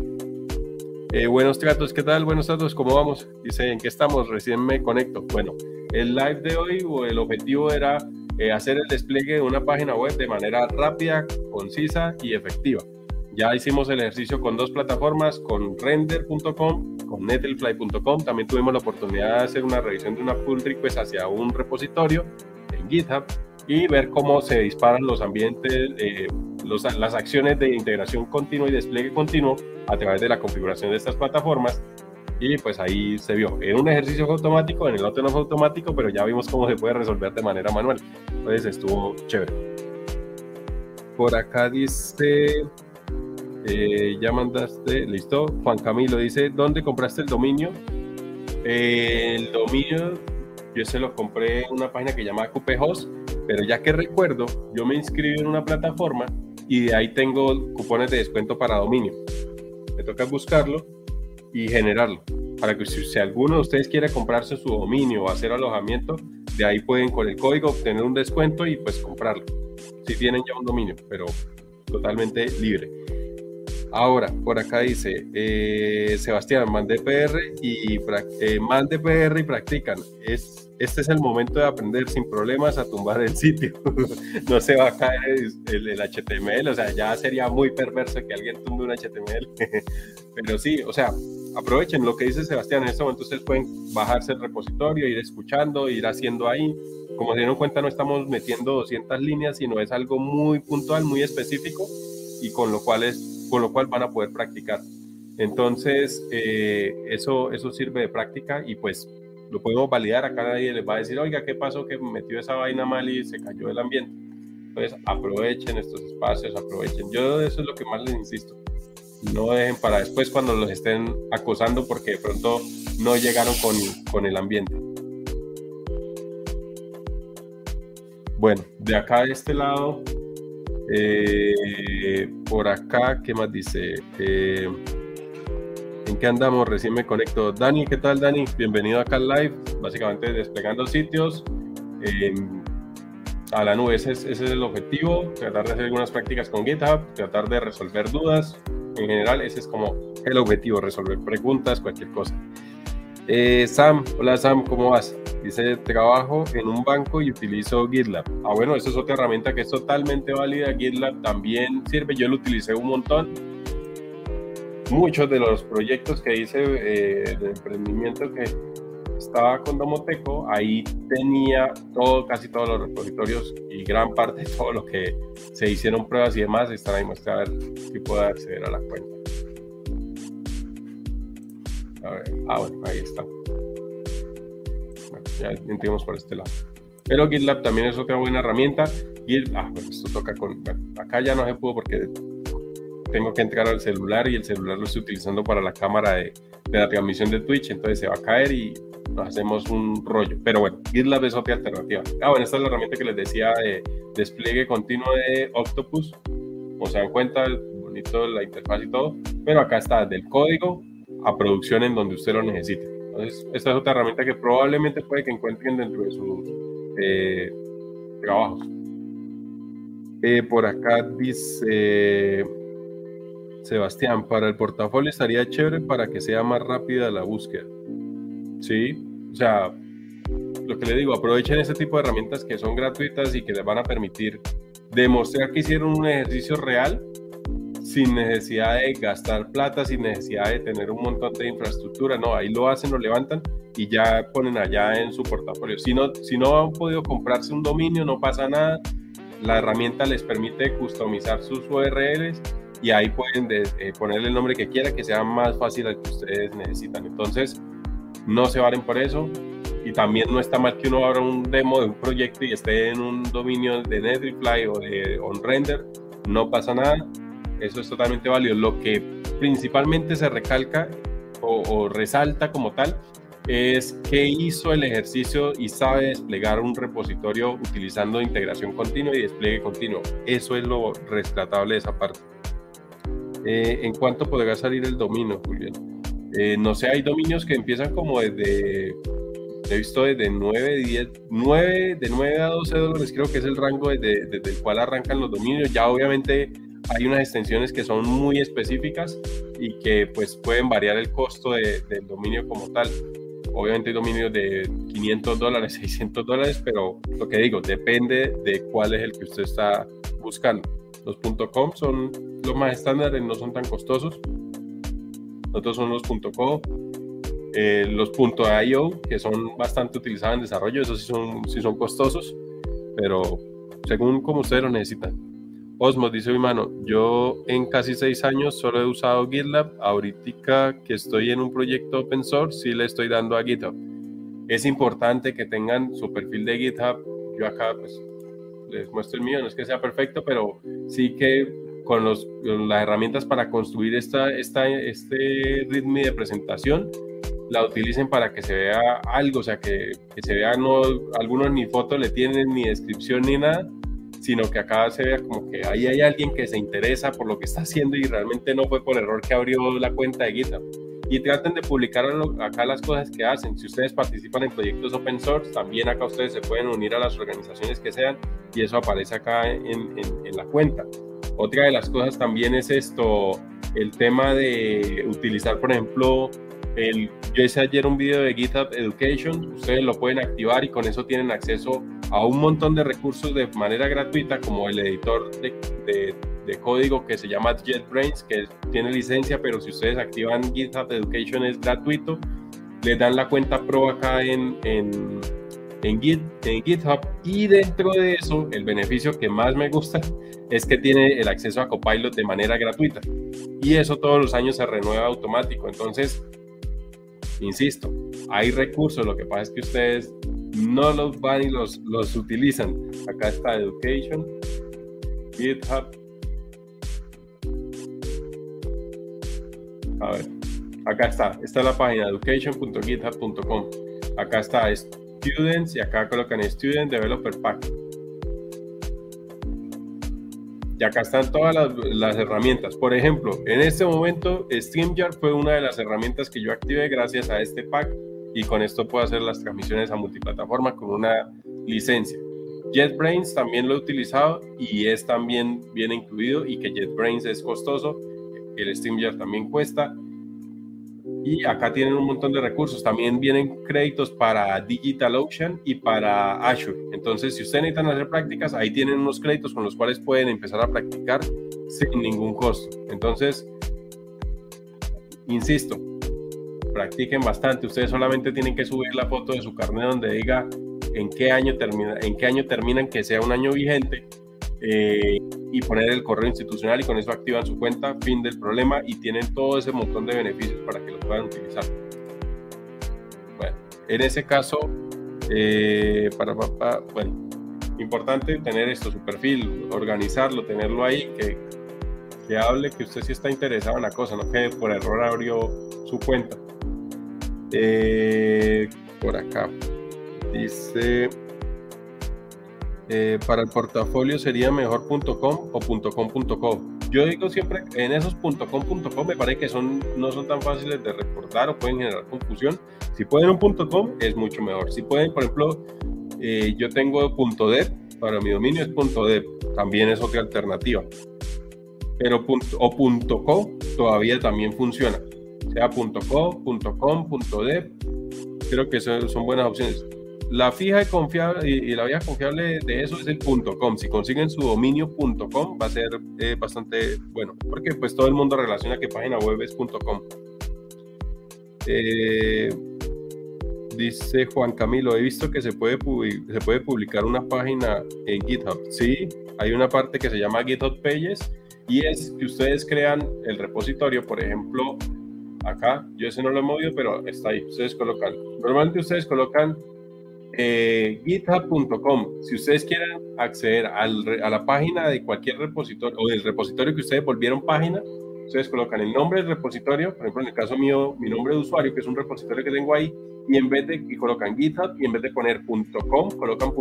Eh, buenos tratos, ¿qué tal? Buenos tratos, ¿cómo vamos? Dice, ¿en qué estamos? Recién me conecto. Bueno, el live de hoy o el objetivo era eh, hacer el despliegue de una página web de manera rápida, concisa y efectiva. Ya hicimos el ejercicio con dos plataformas, con render.com, con netlfly.com. También tuvimos la oportunidad de hacer una revisión de una pull request hacia un repositorio en GitHub y ver cómo se disparan los ambientes, eh, las acciones de integración continua y despliegue continuo a través de la configuración de estas plataformas. Y pues ahí se vio. En un ejercicio automático, en el otro no fue automático, pero ya vimos cómo se puede resolver de manera manual. Entonces estuvo chévere. por acá dice, eh, ya mandaste, listo. Juan Camilo dice, ¿dónde compraste el dominio? el dominio yo se lo compré en una página que se llama Host, pero ya que recuerdo, yo me inscribí en una plataforma y de ahí tengo cupones de descuento para dominio. Me toca buscarlo y generarlo. Para que si, alguno de ustedes quiere comprarse su dominio o hacer alojamiento, de ahí pueden con el código obtener un descuento y pues comprarlo. Si tienen ya un dominio, pero totalmente libre. Ahora, por acá dice, eh, Sebastián, mande PR y eh, mande PR y practican. Es, este es el momento de aprender sin problemas a tumbar el sitio. no se va a caer el, HTML, o sea, ya sería muy perverso que alguien tumbe un HTML. Pero sí, o sea, aprovechen lo que dice Sebastián. En este momento ustedes pueden bajarse el repositorio, ir escuchando, ir haciendo ahí. Como se dieron cuenta, no estamos metiendo 200 líneas, sino es algo muy puntual, muy específico y con lo cual es con lo cual van a poder practicar. Entonces, eh, eso, eso sirve de práctica y pues lo podemos validar. Acá nadie les va a decir, oiga, ¿qué pasó que metió esa vaina mal y se cayó el ambiente? Entonces, aprovechen estos espacios, aprovechen. Yo eso es lo que más les insisto. No dejen para después cuando los estén acosando porque de pronto no llegaron con, con el ambiente. Bueno, de acá de este lado eh, por acá, ¿qué más dice? Eh, ¿En qué andamos? Recién me conecto. Dani, ¿qué tal, Dani? Bienvenido acá al live. Básicamente desplegando sitios a la nube. Ese es, el objetivo. Tratar de hacer algunas prácticas con GitHub, tratar de resolver dudas. En general, ese es como el objetivo, resolver preguntas, cualquier cosa. Eh, Sam, hola Sam, ¿cómo vas? Dice, trabajo en un banco y utilizo GitLab. Ah, bueno, esa es otra herramienta que es totalmente válida. GitLab también sirve, yo lo utilicé un montón. Muchos de los proyectos que hice eh, de emprendimiento que estaba con Domoteco, ahí tenía todo, casi todos los repositorios y gran parte de todo lo que se hicieron pruebas y demás, están ahí a ver si puedo acceder a la cuenta. Ah, bueno, ahí está. Ya entendimos por este lado. Pero GitLab también es otra buena herramienta. Git, ah, bueno, esto toca con. acá ya no se pudo porque tengo que entrar al celular y el celular lo estoy utilizando para la cámara de, de la transmisión de Twitch, entonces se va a caer y nos hacemos un rollo. Pero bueno, GitLab es otra alternativa. Ah, bueno, esta es la herramienta que les decía de despliegue continuo de Octopus. Como se dan cuenta, bonito la interfaz y todo. Pero acá está del código a producción en donde usted lo necesite. Entonces, esta es otra herramienta que probablemente puede que encuentren dentro de sus eh, trabajos. Eh, por acá dice Sebastián, para el portafolio estaría chévere para que sea más rápida la búsqueda. Sí, o sea, lo que le digo, aprovechen ese tipo de herramientas que son gratuitas y que les van a permitir demostrar que hicieron un ejercicio real sin necesidad de gastar plata, sin necesidad de tener un montón de infraestructura, no, ahí lo hacen, lo levantan y ya ponen allá en su portafolio. Si no, si no han podido comprarse un dominio, no pasa nada, la herramienta les permite customizar sus URLs y ahí pueden eh, ponerle el nombre que quieran, que sea más fácil al que ustedes necesitan. Entonces, no se valen por eso. Y también no está mal que uno abra un demo de un proyecto y esté en un dominio de Netlify o de OnRender. No pasa nada eso es totalmente válido. Lo que principalmente se recalca o, resalta como tal es que hizo el ejercicio y sabe desplegar un repositorio utilizando integración continua y despliegue continuo. Eso es lo rescatable de esa parte. Eh, ¿En cuánto podrá salir el dominio, Julián? Eh, no sé, hay dominios que empiezan como desde, he visto desde 9, 10, 9, de 9 a 12 dólares, creo que es el rango desde, desde el cual arrancan los dominios. Ya obviamente hay unas extensiones que son muy específicas y que pues pueden variar el costo del dominio como tal. Obviamente hay dominios de 500 dólares, 600 dólares, pero lo que digo, depende de cuál es el que usted está buscando. Los .com son los más estándares, no son tan costosos. Otros son los .co, eh, los .io, que son bastante utilizados en desarrollo, esos sí son, sí son costosos, pero según como ustedes lo necesitan. Osmos dice mi mano, yo en casi seis años solo he usado GitLab, ahorita que estoy en un proyecto open source sí le estoy dando a GitHub. Es importante que tengan su perfil de GitHub, yo acá pues les muestro el mío, no es que sea perfecto, pero sí que con, los, las herramientas para construir esta, esta, este ritmo de presentación, la utilicen para que se vea algo, o sea, que, se vea, no, algunos ni foto le tienen, ni descripción, ni nada, sino que acá se vea como que ahí hay alguien que se interesa por lo que está haciendo y realmente no fue por error que abrió la cuenta de GitHub. Y traten de publicar acá las cosas que hacen. Si ustedes participan en proyectos open source, también acá ustedes se pueden unir a las organizaciones que sean y eso aparece acá en, en, la cuenta. Otra de las cosas también es esto, el tema de utilizar, por ejemplo, el, yo hice ayer un video de GitHub Education, ustedes lo pueden activar y con eso tienen acceso a un montón de recursos de manera gratuita, como el editor de, de, código que se llama JetBrains, que tiene licencia, pero si ustedes activan GitHub Education es gratuito. Les dan la cuenta pro acá en, en, en, Git, en GitHub y dentro de eso, el beneficio que más me gusta es que tiene el acceso a Copilot de manera gratuita. Y eso todos los años se renueva automático. Entonces, Insisto, hay recursos, lo que pasa es que ustedes no los van y los, los utilizan. Acá está Education, GitHub. A ver, acá está, está la página education.github.com. Acá está Students y acá colocan Student Developer Pack y acá están todas las, herramientas. Por ejemplo, en este momento StreamYard fue una de las herramientas que yo activé gracias a este pack y con esto puedo hacer las transmisiones a multiplataforma con una licencia. JetBrains también lo he utilizado y es también bien incluido y que JetBrains es costoso, el StreamYard también cuesta y acá tienen un montón de recursos. También vienen créditos para DigitalOcean y para Azure. Entonces, si ustedes necesitan hacer prácticas, ahí tienen unos créditos con los cuales pueden empezar a practicar sin ningún costo. Entonces, insisto, practiquen bastante. Ustedes solamente tienen que subir la foto de su carnet donde diga en qué año termina, en qué año terminan, que sea un año vigente eh, y poner el correo institucional y con eso activan su cuenta, fin del problema y tienen todo ese montón de beneficios para que lo puedan utilizar. Bueno, en ese caso, eh, para, para, bueno, importante tener esto, su perfil, organizarlo, tenerlo ahí, que, que hable que usted sí está interesado en la cosa, no que por error abrió su cuenta. Eh, por acá dice eh, para el portafolio sería mejor .com o .com.co. Yo digo siempre, en esos .com.co me parece que son, no son tan fáciles de recordar o pueden generar confusión. Si pueden un .com es mucho mejor. Si pueden, por ejemplo, eh, yo tengo .dev, para mi dominio es .dev, también es otra alternativa. Pero o todavía también funciona. Sea .co, .com, creo que son buenas opciones la fija y confiable y, la vía confiable de eso es el .com. Si consiguen su dominio .com va a ser eh, bastante bueno, porque pues todo el mundo relaciona que página web es .com. Eh, dice Juan Camilo, he visto que se puede, se puede publicar una página en GitHub. Sí, hay una parte que se llama GitHub Pages y es que ustedes crean el repositorio, por ejemplo, acá, yo ese no lo he movido, pero está ahí, ustedes colocan, normalmente ustedes colocan eh, github.com. Si ustedes quieren acceder a la página de cualquier repositorio o del repositorio que ustedes volvieron página, ustedes colocan el nombre del repositorio, por ejemplo, en el caso mío, mi nombre de usuario, que es un repositorio que tengo ahí, y en vez de y colocan GitHub y en vez de poner .com, colocan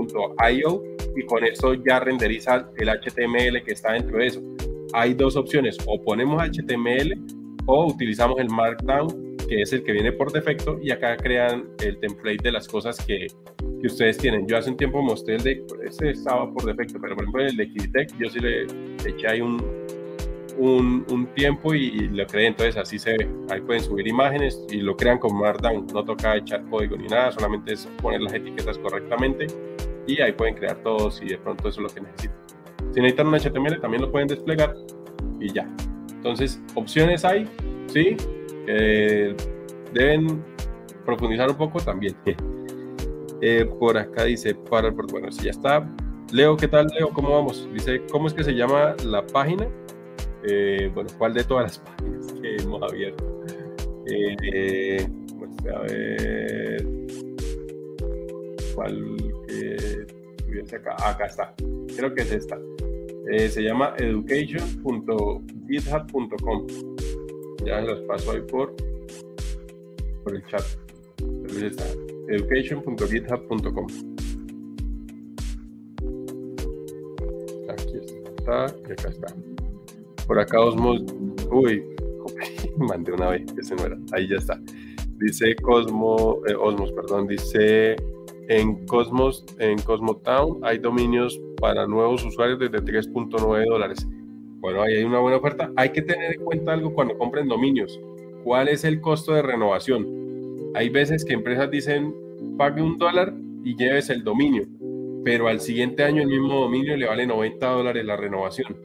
.io y con eso ya renderiza el HTML que está dentro de eso. Hay dos opciones, o ponemos HTML o utilizamos el Markdown, que es el que viene por defecto, y acá crean el template de las cosas que, que ustedes tienen. Yo hace un tiempo mostré el de, ese estaba por defecto, pero por ejemplo el de Kiditech yo sí le, eché ahí un, un, un, tiempo y, lo creé, entonces así se ve. Ahí pueden subir imágenes y lo crean con Markdown, no toca echar código ni nada, solamente es poner las etiquetas correctamente y ahí pueden crear todo si de pronto eso es lo que necesitan. Si necesitan un HTML también lo pueden desplegar y ya. Entonces, opciones hay, sí, deben profundizar un poco también. Eh, por acá dice, para, bueno, si ya está. Leo, ¿qué tal, Leo? ¿Cómo vamos? Dice, ¿cómo es que se llama la página? Eh, bueno, ¿cuál de todas las páginas que hemos abierto? Eh, pues, a ver, ¿cuál que acá. Acá está. Creo que es esta. Eh, se llama education.github.com. Ya los paso ahí por, por el chat. Education.github.com. Aquí está acá está. Por acá Osmos. Uy, mandé una vez, ese no era. Ahí ya está. Dice Cosmo, eh, Osmos, perdón, dice en Cosmos, en Cosmotown hay dominios para nuevos usuarios desde 3.9 dólares. Bueno, hay una buena oferta. Hay que tener en cuenta algo cuando compren dominios. ¿Cuál es el costo de renovación? Hay veces que empresas dicen pague un dólar y lleves el dominio, pero al siguiente año el mismo dominio le vale 90 dólares la renovación.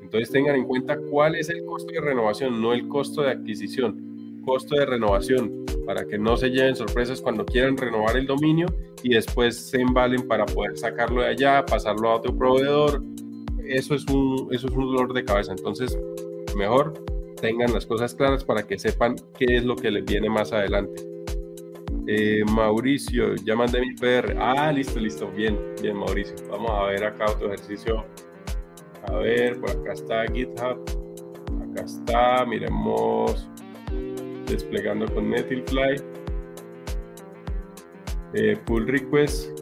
Entonces tengan en cuenta cuál es el costo de renovación, no el costo de adquisición, costo de renovación para que no se lleven sorpresas cuando quieran renovar el dominio y después se embalen para poder sacarlo de allá, pasarlo a otro proveedor. Eso es un, eso es un dolor de cabeza. Entonces, mejor tengan las cosas claras para que sepan qué es lo que les viene más adelante. Eh, Mauricio, ya mandé mi PR. Ah, listo, listo. Bien, bien, Mauricio. Vamos a ver acá otro ejercicio. A ver, por acá está GitHub. Acá está, miremos desplegando con Netlify. Eh, pull request.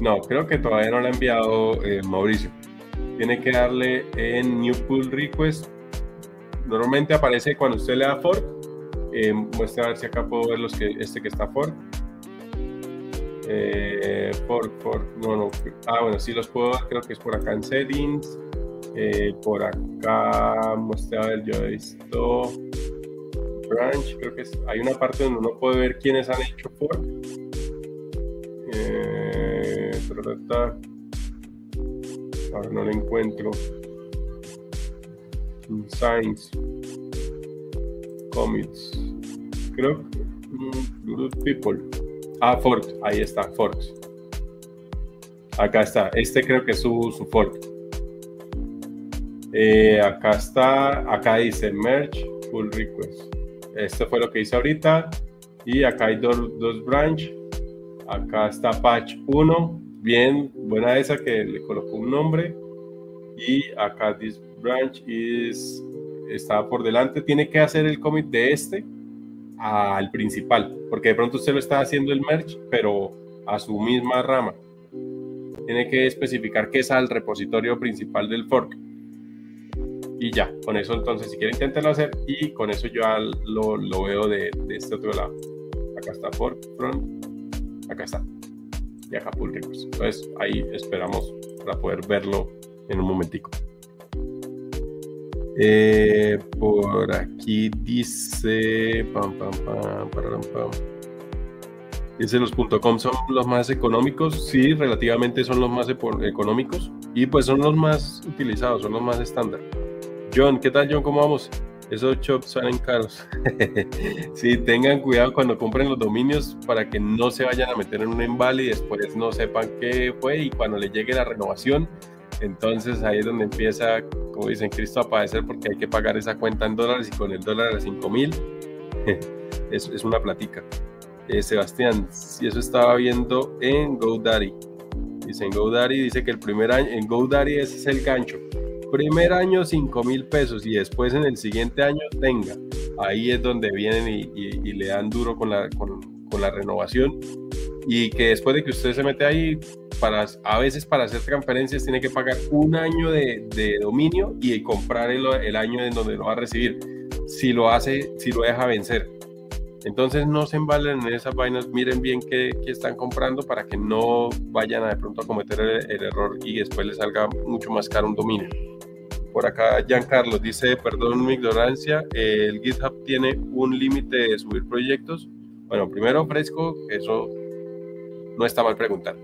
No, creo que todavía no lo ha enviado eh, Mauricio. Tiene que darle en New Pull Request. Normalmente aparece cuando usted le da fork. Eh, muestra a ver si acá puedo ver los que, este que está fork. Eh, fork, fork. No, no. Ah, bueno, sí los puedo ver. Creo que es por acá en settings. por acá, muestra a ver, yo he visto branch, creo que hay una parte donde uno puede ver quiénes han hecho fork. Eh, ahora no lo encuentro. Signs. Commits. Creo. Mm, people. Ah, fork. Ahí está, forks. Acá está. Este creo que es su, su fork. Eh, acá está. Acá dice merge pull request. Esto fue lo que hice ahorita. Y acá hay dos, dos branch. Acá está patch 1. Bien, buena esa que le colocó un nombre. Y acá this branch is, está por delante. Tiene que hacer el commit de este al principal. Porque de pronto usted lo está haciendo el merge, pero a su misma rama. Tiene que especificar que es al repositorio principal del fork y ya, con eso entonces si quieren intentarlo hacer y con eso yo lo, lo veo de, de, este otro lado. Acá está for, front, acá está. Pull request. Entonces ahí esperamos para poder verlo en un momentico. Eh, por aquí dice dice los .com son los más económicos sí relativamente son los más económicos y pues son los más utilizados son los más estándar John, ¿qué tal John? ¿Cómo vamos? Esos shops salen caros. sí, tengan cuidado cuando compren los dominios para que no se vayan a meter en un embale y después no sepan qué fue y cuando le llegue la renovación, entonces ahí es donde empieza, como dicen Cristo, a padecer porque hay que pagar esa cuenta en dólares y con el dólar a 5 mil es, una platica. Eh, Sebastián, si eso estaba viendo en GoDaddy. Dice en GoDaddy, dice que el primer año, en GoDaddy es el gancho primer año 5 mil pesos y después en el siguiente año tenga. Ahí es donde vienen y, le dan duro con la, con, la renovación y que después de que usted se mete ahí, para, a veces para hacer transferencias tiene que pagar un año de, dominio y comprar el, año en donde lo va a recibir. Si lo hace, si lo deja vencer. Entonces no se embalen en esas vainas, miren bien qué, están comprando para que no vayan a de pronto a cometer el, el error y después les salga mucho más caro un dominio. Por acá Giancarlo dice, perdón mi ignorancia, el GitHub tiene un límite de subir proyectos. Bueno, primero ofrezco, eso no está mal preguntar.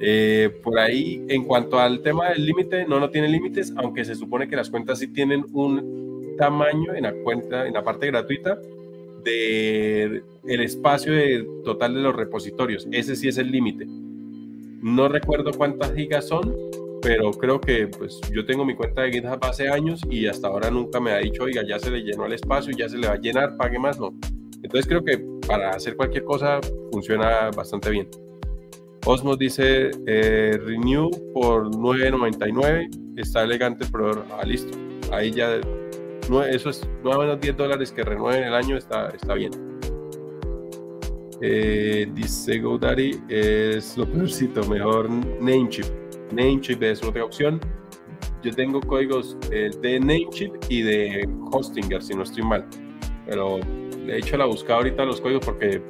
Eh, por ahí, en cuanto al tema del límite, no, no tiene límites, aunque se supone que las cuentas sí tienen un tamaño en la cuenta, en la parte gratuita, de el espacio total de los repositorios. Ese sí es el límite. No recuerdo cuántas gigas son, pero creo que pues yo tengo mi cuenta de GitHub hace años y hasta ahora nunca me ha dicho, oiga, ya se le llenó el espacio, ya se le va a llenar, pague más, no. Entonces creo que para hacer cualquier cosa funciona bastante bien. Osmos dice eh, renew por 9.99. Está elegante el proveedor. Ah, listo. Ahí ya, eso es menos 10 dólares que renueven el año. Está, está bien. Eh, dice GoDaddy es lo peorcito. Mejor Namecheap. Namecheap es otra opción. Yo tengo códigos eh, de Namecheap y de Hostinger, si no estoy mal. Pero he hecho la búsqueda ahorita los códigos porque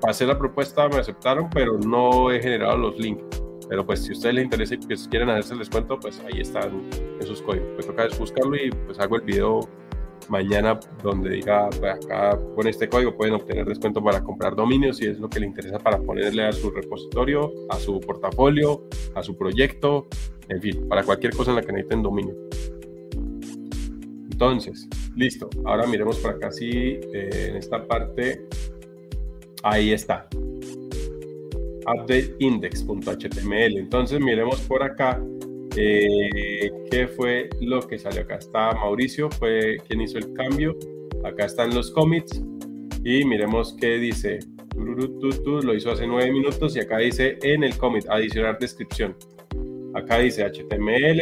pasé la propuesta, me aceptaron, pero no he generado los links. Pero pues si a ustedes les interesa y pues quieren hacerse el descuento, pues ahí están esos códigos. Pues toca buscarlo y pues hago el video mañana donde diga, pues acá con este código pueden obtener descuento para comprar dominios si es lo que les interesa para ponerle a su repositorio, a su portafolio, a su proyecto, en fin, para cualquier cosa en la que necesiten dominio. Entonces, listo. Ahora miremos por acá si eh, en esta parte Ahí está. UpdateIndex.html. Entonces miremos por acá eh, qué fue lo que salió. Acá está Mauricio, fue quien hizo el cambio. Acá están los commits y miremos qué dice. Lo hizo hace nueve minutos y acá dice en el commit adicionar descripción. Acá dice HTML,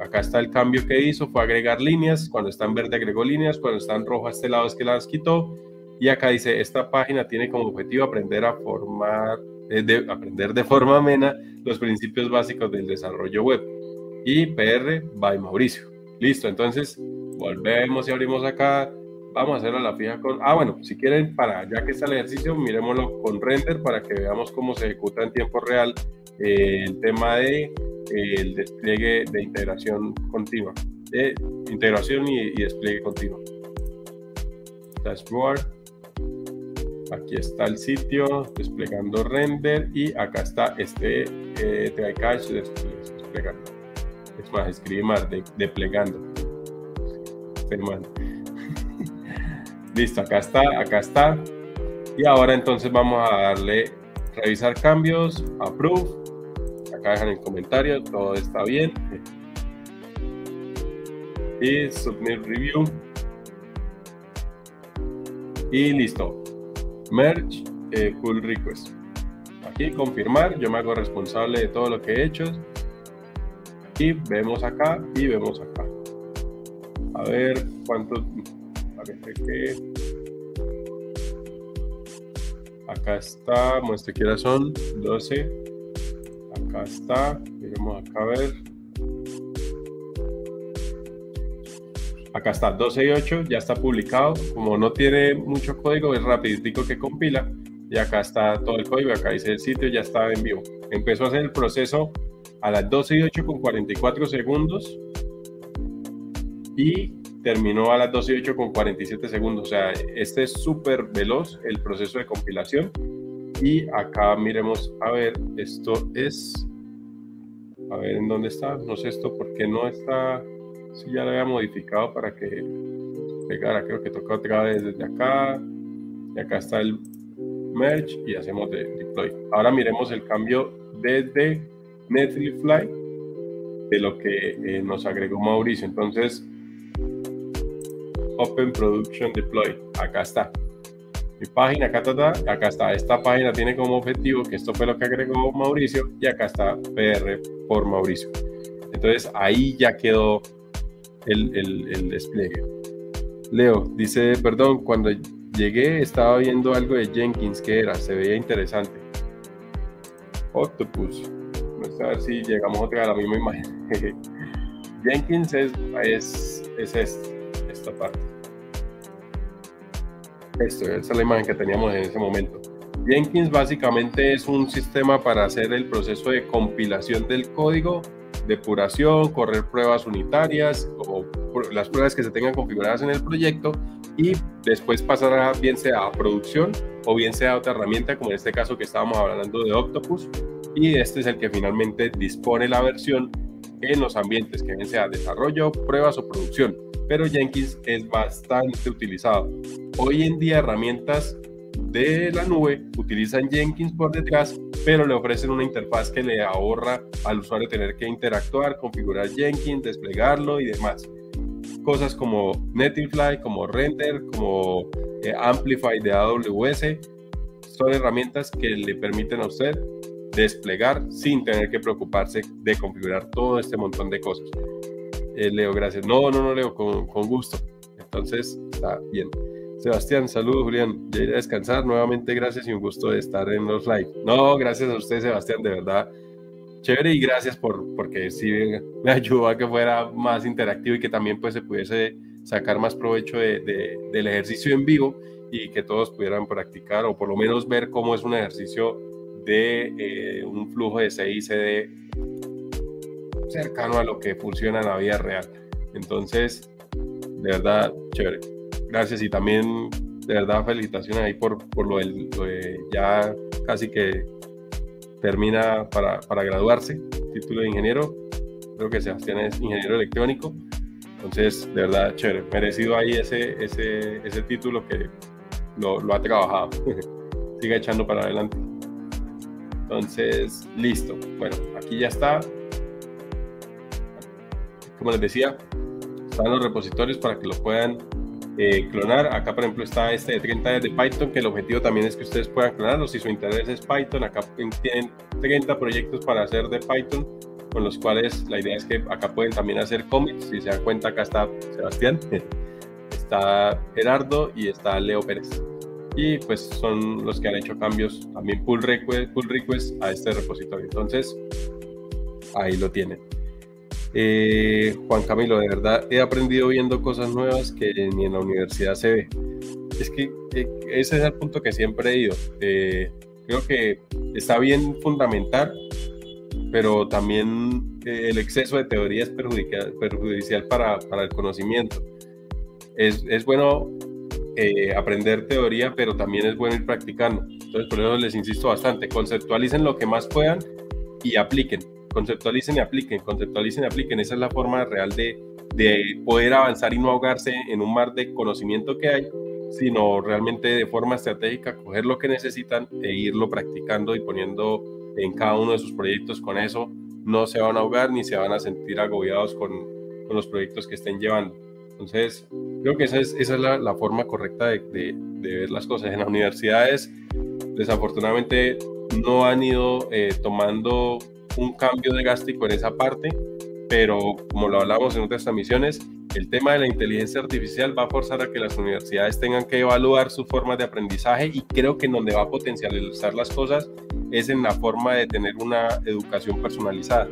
acá está el cambio que hizo, fue agregar líneas, cuando está en verde agregó líneas, cuando está en rojo a este lado es que las quitó, y acá dice, esta página tiene como objetivo aprender a formar, eh, de, aprender de forma amena los principios básicos del desarrollo web. Y PR by Mauricio. Listo, entonces volvemos y abrimos acá. Vamos a hacer a la fija con... Ah, bueno, si quieren, para ya que está el ejercicio, miremoslo con render para que veamos cómo se ejecuta en tiempo real eh, el tema de eh, el despliegue de integración continua. De integración y, despliegue continuo. Dashboard Aquí está el sitio desplegando render y acá está este eh, cache desplegando. Es más, escribe más, de, desplegando. Listo, acá está, acá está. Y ahora entonces vamos a darle revisar cambios, approve. Acá dejan el comentario, todo está bien. Y submit review. Y listo merge eh, pull request. Aquí confirmar, yo me hago responsable de todo lo que he hecho. Y vemos acá y vemos acá. A ver cuántos. Parece que. Acá está, muestre que son 12. Acá está, miremos acá a ver. acá está 12 y 8, ya está publicado. Como no tiene mucho código, es rapidito que compila. Y acá está todo el código, acá dice el sitio, ya está en vivo. Empezó a hacer el proceso a las 12 y 8 con 44 segundos y terminó a las 12 y 8 con 47 segundos. O sea, este es súper veloz el proceso de compilación. Y acá miremos, a ver, esto es, a ver en dónde está, no sé esto, por qué no está si ya lo había modificado para que pegara. Creo que toca otra vez desde acá. Y acá está el merge y hacemos de deploy. Ahora miremos el cambio desde Netlify de lo que eh, nos agregó Mauricio. Entonces, Open Production Deploy. Acá está. Mi página, acá está, acá está. Esta página tiene como objetivo que esto fue lo que agregó Mauricio y acá está PR por Mauricio. Entonces ahí ya quedó el, despliegue. Leo dice, perdón, cuando llegué estaba viendo algo de Jenkins que era, se veía interesante. Octopus. A ver si llegamos otra a la misma imagen. Jenkins es, es, es esta parte. Esto, es la imagen que teníamos en ese momento. Jenkins básicamente es un sistema para hacer el proceso de compilación del código depuración, correr pruebas unitarias o las pruebas que se tengan configuradas en el proyecto y después pasar bien sea a producción o bien sea a otra herramienta, como en este caso que estábamos hablando de Octopus, y este es el que finalmente dispone la versión en los ambientes, que bien sea desarrollo, pruebas o producción. Pero Jenkins es bastante utilizado. Hoy en día herramientas de la nube utilizan Jenkins por detrás, pero le ofrecen una interfaz que le ahorra al usuario tener que interactuar, configurar Jenkins, desplegarlo y demás. Cosas como Netlify, como Render, como eh, Amplify de AWS, son herramientas que le permiten a usted desplegar sin tener que preocuparse de configurar todo este montón de cosas. Eh, Leo, gracias. No, no, no, Leo, con, gusto. Entonces, está bien. Sebastián, saludos, Julián. Ya iré a descansar. Nuevamente, gracias y un gusto de estar en los live. No, gracias a usted, Sebastián, de verdad. Chévere y gracias por, porque sí me ayudó a que fuera más interactivo y que también pues se pudiese sacar más provecho de, del ejercicio en vivo y que todos pudieran practicar o por lo menos ver cómo es un ejercicio de eh, un flujo de CICD cercano a lo que funciona en la vida real. Entonces, de verdad, chévere. Gracias y también, de verdad, felicitaciones ahí por, por lo, de, ya casi que termina para, para graduarse, título de ingeniero. Creo que Sebastián es ingeniero electrónico. Entonces, de verdad, chévere, merecido ahí ese, ese, ese título que lo, lo ha trabajado. Siga echando para adelante. Entonces, listo. Bueno, aquí ya está. Como les decía, están los repositorios para que lo puedan eh, clonar. Acá, por ejemplo, está este de 30 días de Python, que el objetivo también es que ustedes puedan clonarlo. Si su interés es Python, acá tienen 30 proyectos para hacer de Python, con los cuales la idea es que acá pueden también hacer commits. Si se dan cuenta, acá está Sebastián, está Gerardo y está Leo Pérez. Y pues son los que han hecho cambios, también pull request, pull request a este repositorio. Entonces, ahí lo tienen. Eh, Juan Camilo, de verdad he aprendido viendo cosas nuevas que ni en la universidad se ve. Es que eh, ese es el punto que siempre he ido. Eh, creo que está bien fundamental, pero también el exceso de teoría es perjudicial, perjudicial para, para, el conocimiento. Es, es bueno aprender teoría, pero también es bueno ir practicando. Entonces, por eso les insisto bastante, conceptualicen lo que más puedan y apliquen conceptualicen y apliquen, conceptualicen y apliquen. Esa es la forma real de, de poder avanzar y no ahogarse en un mar de conocimiento que hay, sino realmente de forma estratégica coger lo que necesitan e irlo practicando y poniendo en cada uno de sus proyectos con eso. No se van a ahogar ni se van a sentir agobiados con, con los proyectos que estén llevando. Entonces, creo que esa es, esa es la, forma correcta de, de, ver las cosas. En las universidades, desafortunadamente, no han ido eh, tomando un cambio de gástico en esa parte, pero como lo hablamos en otras transmisiones, el tema de la inteligencia artificial va a forzar a que las universidades tengan que evaluar sus formas de aprendizaje y creo que en donde va a potencializar las cosas es en la forma de tener una educación personalizada.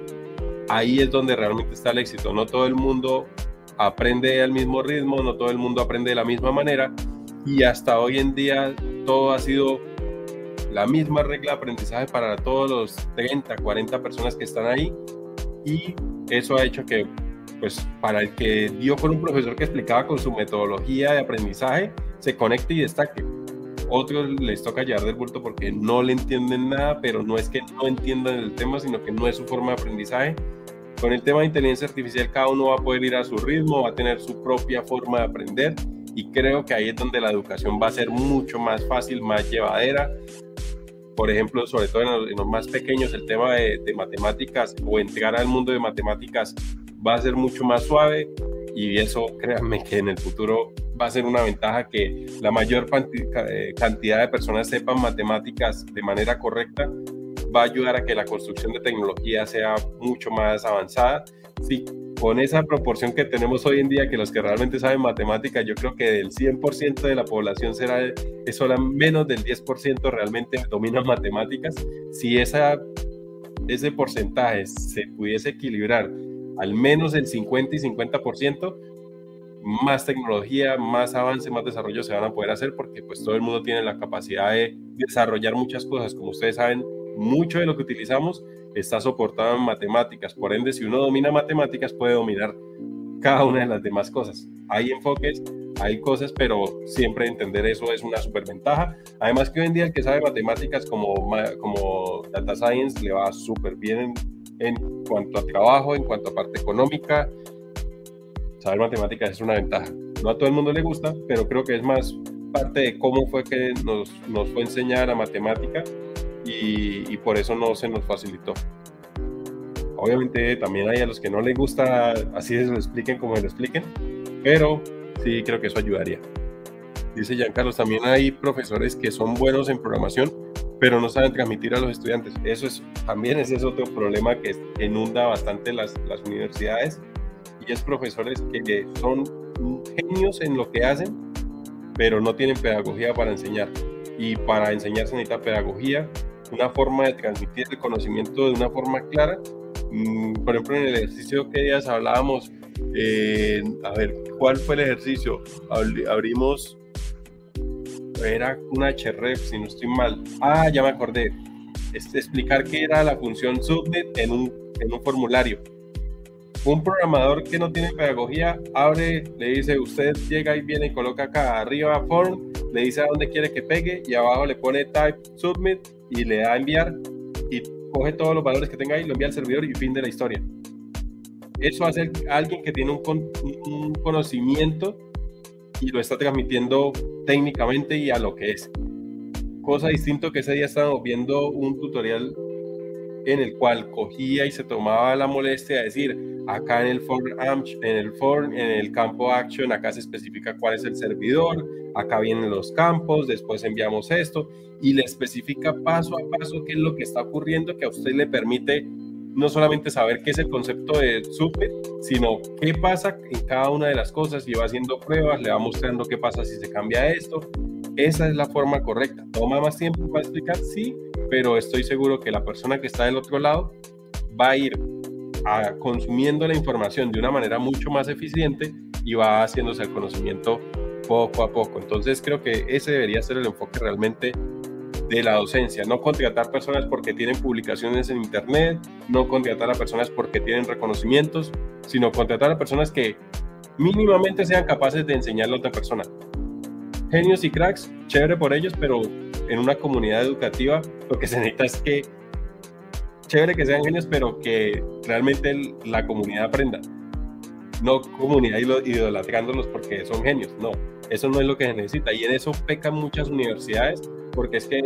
Ahí es donde realmente está el éxito. No todo el mundo aprende al mismo ritmo, no todo el mundo aprende de la misma manera y hasta hoy en día todo ha sido la misma regla de aprendizaje para todos los 30, 40 personas que están ahí y eso ha hecho que, pues, para el que dio con un profesor que explicaba con su metodología de aprendizaje, se conecte y destaque. Otros les toca llevar del bulto porque no le entienden nada, pero no es que no entiendan el tema, sino que no es su forma de aprendizaje. Con el tema de inteligencia artificial, cada uno va a poder ir a su ritmo, va a tener su propia forma de aprender y creo que ahí es donde la educación va a ser mucho más fácil, más llevadera, por ejemplo, sobre todo en los, más pequeños, el tema de, matemáticas o entrar al mundo de matemáticas va a ser mucho más suave y eso, créanme que en el futuro va a ser una ventaja que la mayor eh, cantidad de personas sepan matemáticas de manera correcta va a ayudar a que la construcción de tecnología sea mucho más avanzada. Sí, con esa proporción que tenemos hoy en día, que los que realmente saben matemáticas, yo creo que del 100% de la población será, es solo menos del 10% realmente dominan matemáticas. Si esa, ese porcentaje se pudiese equilibrar al menos el 50 y 50%, más tecnología, más avance, más desarrollo se van a poder hacer porque pues todo el mundo tiene la capacidad de desarrollar muchas cosas. Como ustedes saben, mucho de lo que utilizamos está soportado en matemáticas. Por ende, si uno domina matemáticas, puede dominar cada una de las demás cosas. Hay enfoques, hay cosas, pero siempre entender eso es una superventaja. Además que hoy en día el que sabe matemáticas como, como data science le va súper bien en, en, cuanto a trabajo, en cuanto a parte económica. Saber matemáticas es una ventaja. No a todo el mundo le gusta, pero creo que es más parte de cómo fue que nos, nos fue enseñar a matemática y, por eso no se nos facilitó. Obviamente también hay a los que no les gusta así se lo expliquen como se lo expliquen, pero sí creo que eso ayudaría. Dice Giancarlo, también hay profesores que son buenos en programación, pero no saben transmitir a los estudiantes. Eso es, también es otro problema que inunda bastante las, las universidades y es profesores que son genios en lo que hacen, pero no tienen pedagogía para enseñar. Y para enseñar se necesita pedagogía, una forma de transmitir el conocimiento de una forma clara. Mm, por ejemplo, en el ejercicio que días hablábamos, eh, a ver, ¿cuál fue el ejercicio? Abrimos era una href, si no estoy mal. Ah, ya me acordé. Es explicar qué era la función submit en un, en un formulario. Un programador que no tiene pedagogía abre, le dice, usted llega y viene y coloca acá arriba form, le dice a dónde quiere que pegue y abajo le pone type submit y le da enviar y coge todos los valores que tenga ahí, lo envía al servidor y fin de la historia. Eso hace alguien que tiene un, un conocimiento y lo está transmitiendo técnicamente y a lo que es. Cosa distinto que ese día estábamos viendo un tutorial en el cual cogía y se tomaba la molestia de decir, acá en el for, en el for, en el campo action, acá se especifica cuál es el servidor, acá vienen los campos, después enviamos esto y le especifica paso a paso qué es lo que está ocurriendo que a usted le permite no solamente saber qué es el concepto de submit, sino qué pasa en cada una de las cosas y va haciendo pruebas, le va mostrando qué pasa si se cambia esto. Esa es la forma correcta. Toma más tiempo para explicar, sí, pero estoy seguro que la persona que está del otro lado va a ir consumiendo la información de una manera mucho más eficiente y va haciéndose el conocimiento poco a poco. Entonces creo que ese debería ser el enfoque realmente de la docencia, no contratar personas porque tienen publicaciones en Internet, no contratar a personas porque tienen reconocimientos, sino contratar a personas que mínimamente sean capaces de enseñarle a otra persona. Genios y cracks, chévere por ellos, pero en una comunidad educativa lo que se necesita es que, chévere que sean genios, pero que realmente la comunidad aprenda. No comunidad idolatrándolos porque son genios, no, eso no es lo que se necesita. Y en eso pecan muchas universidades porque es que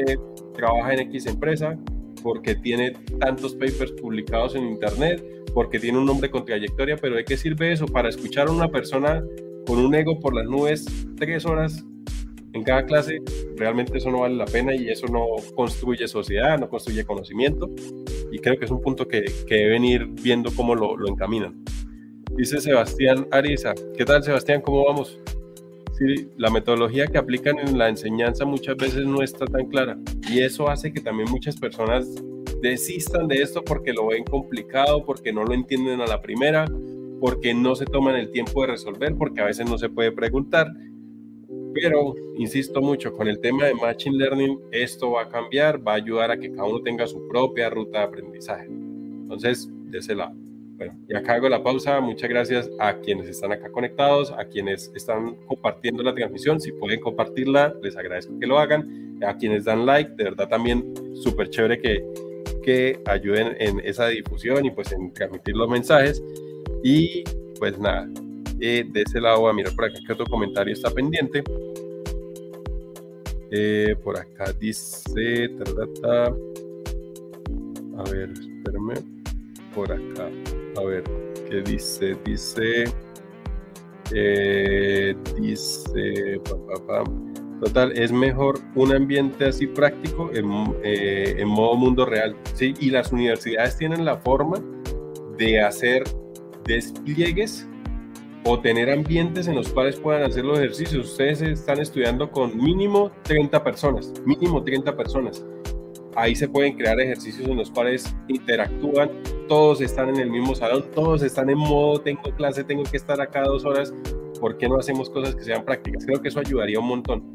trabaja en X empresa, porque tiene tantos papers publicados en Internet, porque tiene un nombre con trayectoria, pero ¿de qué sirve eso? Para escuchar a una persona con un ego por las nubes tres horas en cada clase, realmente eso no vale la pena y eso no construye sociedad, no construye conocimiento. Y creo que es un punto que, que deben ir viendo cómo lo, lo encaminan. Dice Sebastián Ariza. ¿Qué tal, Sebastián? ¿Cómo vamos? la metodología que aplican en la enseñanza muchas veces no está tan clara y eso hace que también muchas personas desistan de esto porque lo ven complicado, porque no lo entienden a la primera, porque no se toman el tiempo de resolver, porque a veces no se puede preguntar. Pero, insisto mucho, con el tema de Machine Learning, esto va a cambiar, va a ayudar a que cada uno tenga su propia ruta de aprendizaje. Entonces, de ese lado. Bueno, y acá hago la pausa. Muchas gracias a quienes están acá conectados, a quienes están compartiendo la transmisión. Si pueden compartirla, les agradezco que lo hagan. A quienes dan like, de verdad también súper chévere que, que ayuden en esa difusión y pues en transmitir los mensajes. Y pues nada, eh, de ese lado voy a mirar por acá que otro comentario está pendiente. Eh, por acá dice, a ver, espérame, por acá. A ver, ¿qué dice? Dice. Eh, dice. Total, es mejor un ambiente así práctico en, en, modo mundo real. ¿sí? Y las universidades tienen la forma de hacer despliegues o tener ambientes en los cuales puedan hacer los ejercicios. Ustedes están estudiando con mínimo 30 personas, mínimo 30 personas. Ahí se pueden crear ejercicios en los cuales interactúan, todos están en el mismo salón, todos están en modo, tengo clase, tengo que estar acá dos horas, ¿por qué no hacemos cosas que sean prácticas? Creo que eso ayudaría un montón.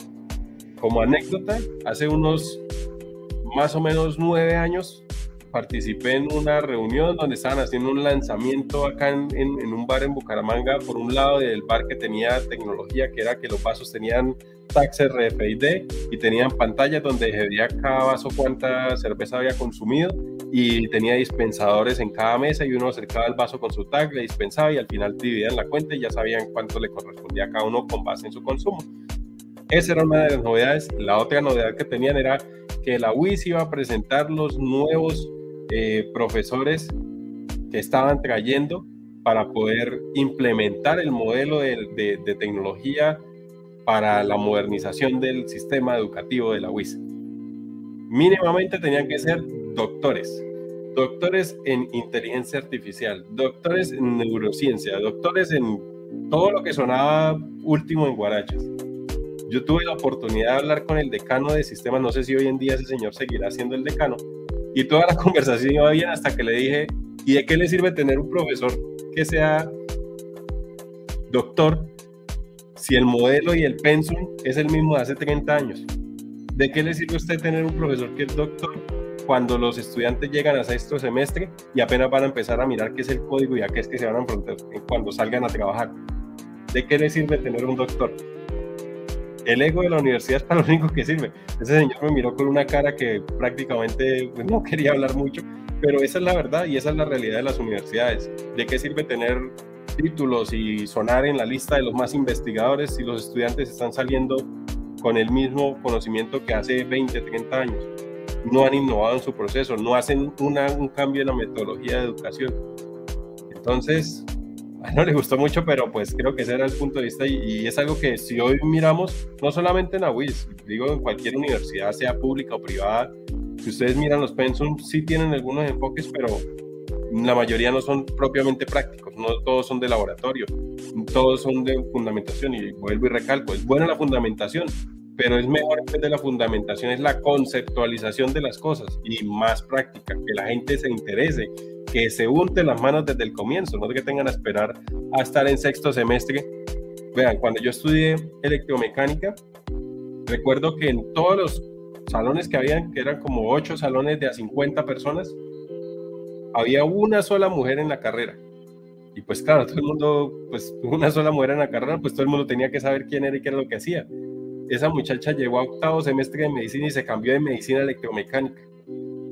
Como anécdota, hace unos más o menos nueve años participé en una reunión donde estaban haciendo un lanzamiento acá en, en, un bar en Bucaramanga, por un lado del bar que tenía tecnología, que era que los vasos tenían tax RFID y tenían pantallas donde veía cada vaso cuánta cerveza había consumido y tenía dispensadores en cada mesa y uno acercaba el vaso con su tag, le dispensaba y al final dividían la cuenta y ya sabían cuánto le correspondía a cada uno con base en su consumo. Esa era una de las novedades. La otra novedad que tenían era que la UIS iba a presentar los nuevos eh, profesores que estaban trayendo para poder implementar el modelo de, de, tecnología para la modernización del sistema educativo de la UIS. mínimamente tenían que ser doctores. Doctores en inteligencia artificial, doctores en neurociencia, doctores en todo lo que sonaba último en Guarachas. Yo tuve la oportunidad de hablar con el decano de sistemas, no sé si hoy en día ese señor seguirá siendo el decano, y toda la conversación iba bien hasta que le dije, ¿y de qué le sirve tener un profesor que sea doctor si el modelo y el pensum es el mismo de hace 30 años? ¿De qué le sirve a usted tener un profesor que es doctor cuando los estudiantes llegan a sexto semestre y apenas van a empezar a mirar qué es el código y a qué es que se van a enfrentar cuando salgan a trabajar? ¿De qué le sirve tener un doctor? El ego de la universidad es para lo único que sirve. Ese señor me miró con una cara que prácticamente no quería hablar mucho, pero esa es la verdad y esa es la realidad de las universidades. ¿De qué sirve tener títulos y sonar en la lista de los más investigadores si los estudiantes están saliendo con el mismo conocimiento que hace 20, 30 años. No han innovado en su proceso, no hacen un cambio en la metodología de educación. Entonces, no le gustó mucho, pero pues creo que ese era el punto de vista y, es algo que si hoy miramos, no solamente en la UIS, digo en cualquier universidad, sea pública o privada, si ustedes miran los pensums, sí tienen algunos enfoques, pero la mayoría no son propiamente prácticos, no todos son de laboratorio, todos son de fundamentación y vuelvo y recalco, es buena la fundamentación, pero es mejor en vez de la fundamentación es la conceptualización de las cosas y más práctica, que la gente se interese, que se unte las manos desde el comienzo, no que tengan a esperar a estar en sexto semestre. Vean, cuando yo estudié electromecánica, recuerdo que en todos los salones que habían, que eran como ocho salones de a 50 personas, había una sola mujer en la carrera. Y pues claro, todo el mundo, pues una sola mujer en la carrera, pues todo el mundo tenía que saber quién era y qué era lo que hacía. Esa muchacha llegó a octavo semestre de medicina y se cambió de medicina electromecánica.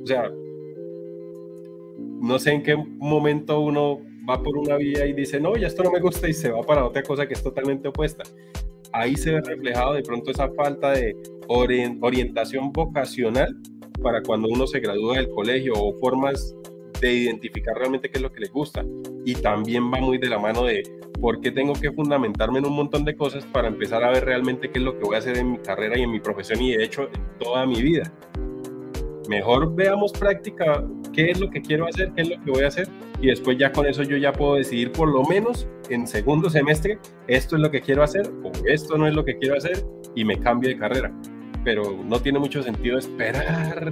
O sea, no sé en qué momento uno va por una vía y dice, no, ya esto no me gusta y se va para otra cosa que es totalmente opuesta. Ahí se ve reflejado de pronto esa falta de orientación vocacional para cuando uno se gradúa del colegio o formas de identificar realmente qué es lo que les gusta. Y también va muy de la mano de por qué tengo que fundamentarme en un montón de cosas para empezar a ver realmente qué es lo que voy a hacer en mi carrera y en mi profesión y de hecho en toda mi vida. Mejor veamos práctica, qué es lo que quiero hacer, qué es lo que voy a hacer y después ya con eso yo ya puedo decidir por lo menos en segundo semestre esto es lo que quiero hacer o esto no es lo que quiero hacer y me cambio de carrera. Pero no tiene mucho sentido esperar